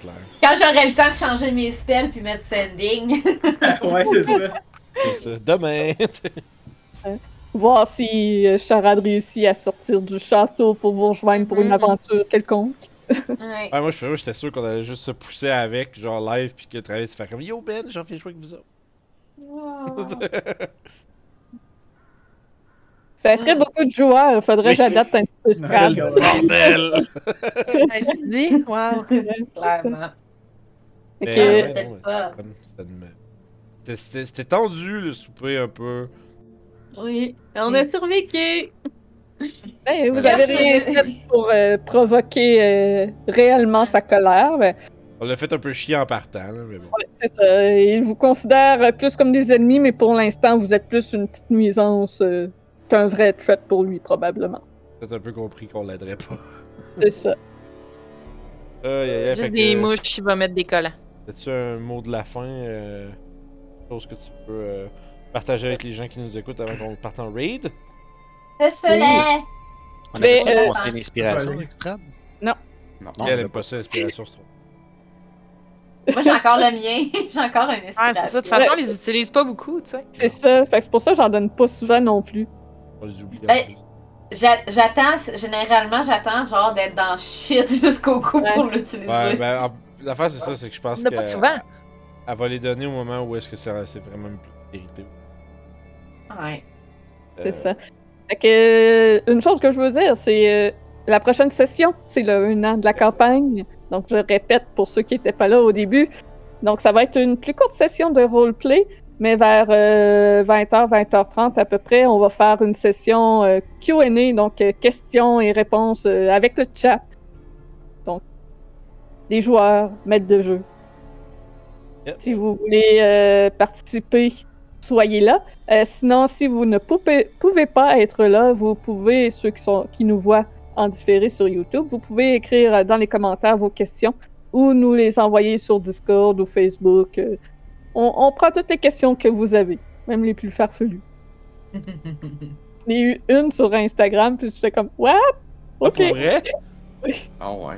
Claire. Quand j'aurai le temps de changer mes spells puis mettre sending. ouais, c'est ça. C'est ça. Demain! Voir si euh, Charade réussit à sortir du château pour vous rejoindre pour une Mhm. aventure quelconque. ouais. Ouais, moi, j'étais sûr qu'on allait juste se pousser avec, genre live, puis que Travis se fait comme Yo Ben, j'en fais jouer avec vous autres. Wow. Ça ferait beaucoup de joueurs. Faudrait que j'adapte un petit peu Strad. Ouais. Bordel! Ouais, tu dis? Wow. Clairement. C'était tendu le souper un peu. Oui, on a survécu. Ben, vous avez rien fait pour euh, provoquer euh, réellement sa colère. Ben, On l'a fait un peu chier en partant, là, mais bon. ouais, c'est ça. Il vous considère euh, plus comme des ennemis, mais pour l'instant, vous êtes plus une petite nuisance euh, qu'un vrai threat pour lui, probablement. Peut-être un peu compris qu'on l'aiderait pas. C'est ça. Juste des mouches, il va mettre des collants. As-tu un mot de la fin? Euh, chose que tu peux euh, partager avec les gens qui nous écoutent avant qu'on parte en raid? Le follet. On Mais, euh, conseillé une inspiration, Voilà. Extrad? Non. Elle aime pas ça, l'inspiration, c'est trop. Moi, j'ai encore le mien. j'ai encore un esprit. Ouais, c'est ça. De toute façon, on les utilise pas beaucoup, tu sais. C'est ça. Fait que c'est pour ça que j'en donne pas souvent non plus. On les oublie. en Ben, J'attends, généralement, j'attends genre d'être dans shit jusqu'au cou Ouais. pour l'utiliser. Ouais, ben, en- l'affaire, c'est ça, c'est que je pense On a que. pas souvent. Elle va les donner au moment où est-ce que c'est c'est vraiment une priorité. Ouais. C'est Euh, ça. Fait que, euh, une chose que je veux dire, c'est euh, la prochaine session, c'est le 1 an de la campagne. Donc, je répète pour ceux qui n'étaient pas là au début. Donc, ça va être une plus courte session de roleplay, mais vers euh, 20h, 20h30 à peu près, on va faire une session euh, QA, donc euh, questions et réponses euh, avec le chat. Donc, les joueurs, maîtres de jeu. Yep. Si vous voulez euh, participer, soyez là. Euh, sinon, si vous ne pouvez, pouvez pas être là, vous pouvez, ceux qui, sont, qui nous voient en différé sur YouTube, vous pouvez écrire euh, dans les commentaires vos questions ou nous les envoyer sur Discord ou Facebook. euh. on, on prend toutes les questions que vous avez, même les plus farfelues. J'en ai eu une sur Instagram, puis j'étais comme, What? Ah, Ok. Pour vrai? Ah ouais.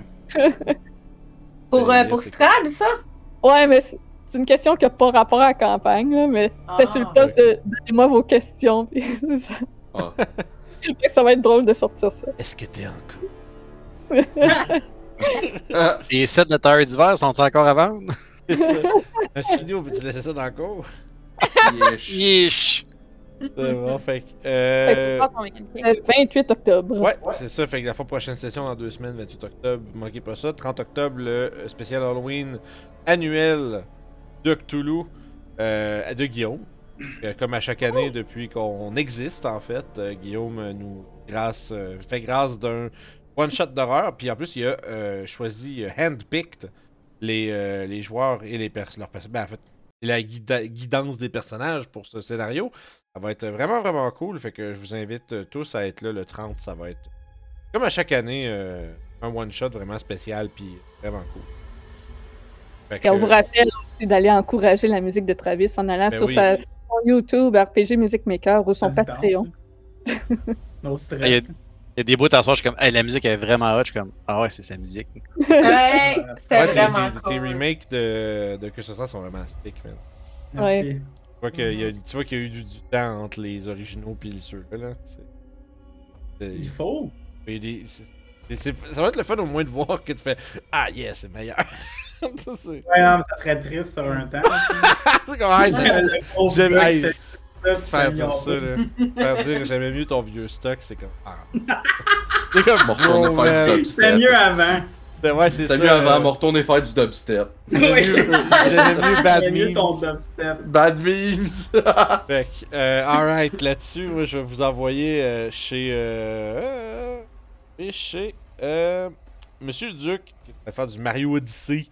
pour euh, pour Strad, ça? Ouais, mais c'est une question qui n'a pas rapport à la campagne, là, mais c'était sur le Ah. poste de Donnez-moi vos questions, puis c'est ça. Ah. Fait que ça va être drôle de sortir ça. Est-ce que t'es en couple? Ah, Les sets de terre d'hiver sont encore à vendre? Un skidoo, peux-tu laisser ça dans le cours? yesh. C'est bon, fait que. Fait Euh... 28 octobre. Ouais, c'est ça. Fait que la fois prochaine session dans deux semaines, 28 octobre, manquez pas ça. 30 octobre, le euh, spécial Halloween annuel de Cthulhu euh, de Guillaume. Euh, comme à chaque année depuis qu'on existe, en fait, euh, Guillaume nous grâce, fait grâce d'un one-shot d'horreur. Puis en plus, il a choisi, hand-picked les, les joueurs et les pers leurs personnages. Ben, en fait, la guida- guidance des personnages pour ce scénario. Ça va être vraiment, vraiment cool. Fait que je vous invite tous à être là le 30. Ça va être, comme à chaque année, euh, un one-shot vraiment spécial. Puis vraiment cool. On vous rappelle aussi d'aller encourager la musique de Travis en allant Ben sur oui. sa, son YouTube RPG Music Maker ou son me Patreon. No Il y stress. Il y a des bouts à soir, je suis comme, hey, la musique est vraiment hot. Je suis comme, ah ouais, c'est sa musique. Ouais, c'était Ouais, tes, vraiment tes- cool. tes remakes de, de Que ce soit sont vraiment stick, man. Merci. Tu vois qu'il y a, tu vois qu'il y a eu du, du temps entre les originaux et ceux-là. Là. C'est- c'est- Il faut. il y a des- c'est- c'est- c'est- ça va être le fun au moins de voir que tu fais Ah, yeah, c'est meilleur. Ça, c'est Ouais, non, mais ça serait triste sur un temps. c'est comme, J'aime hey, puis faire dire ça, là. Faire dire j'aimais mieux ton vieux stock, c'est comme. Ah. C'est comme. On va faire du dubstep. C'était mieux avant. C'est- Ouais, c'est C'était ça. mieux avant, euh, on va retourner faire du dubstep. J'aimais mieux, Bad J'aimais mieux ton Memes. dubstep. Bad memes! Fait que, euh, alright, là-dessus, moi, je vais vous envoyer euh, chez. Euh, euh, et chez. Euh, Monsieur le Duc, qui va faire du Mario Odyssey.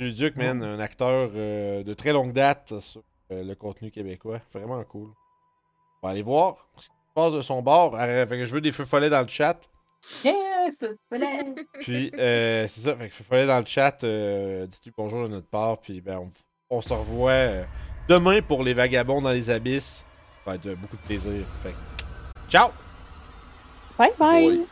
Duc, man, un acteur euh, de très longue date sur euh, le contenu québécois. Vraiment cool. On va aller voir ce qui se passe de son bord. Fait que je veux des feux follets dans le chat. Yes, follet. Puis, euh, c'est ça, fait que feux follets dans le chat. euh, Dites-lui bonjour de notre part. Puis, ben, on, on se revoit euh, demain pour les vagabonds dans les abysses. Ça va être beaucoup de plaisir. Fait que, ciao! Bye bye!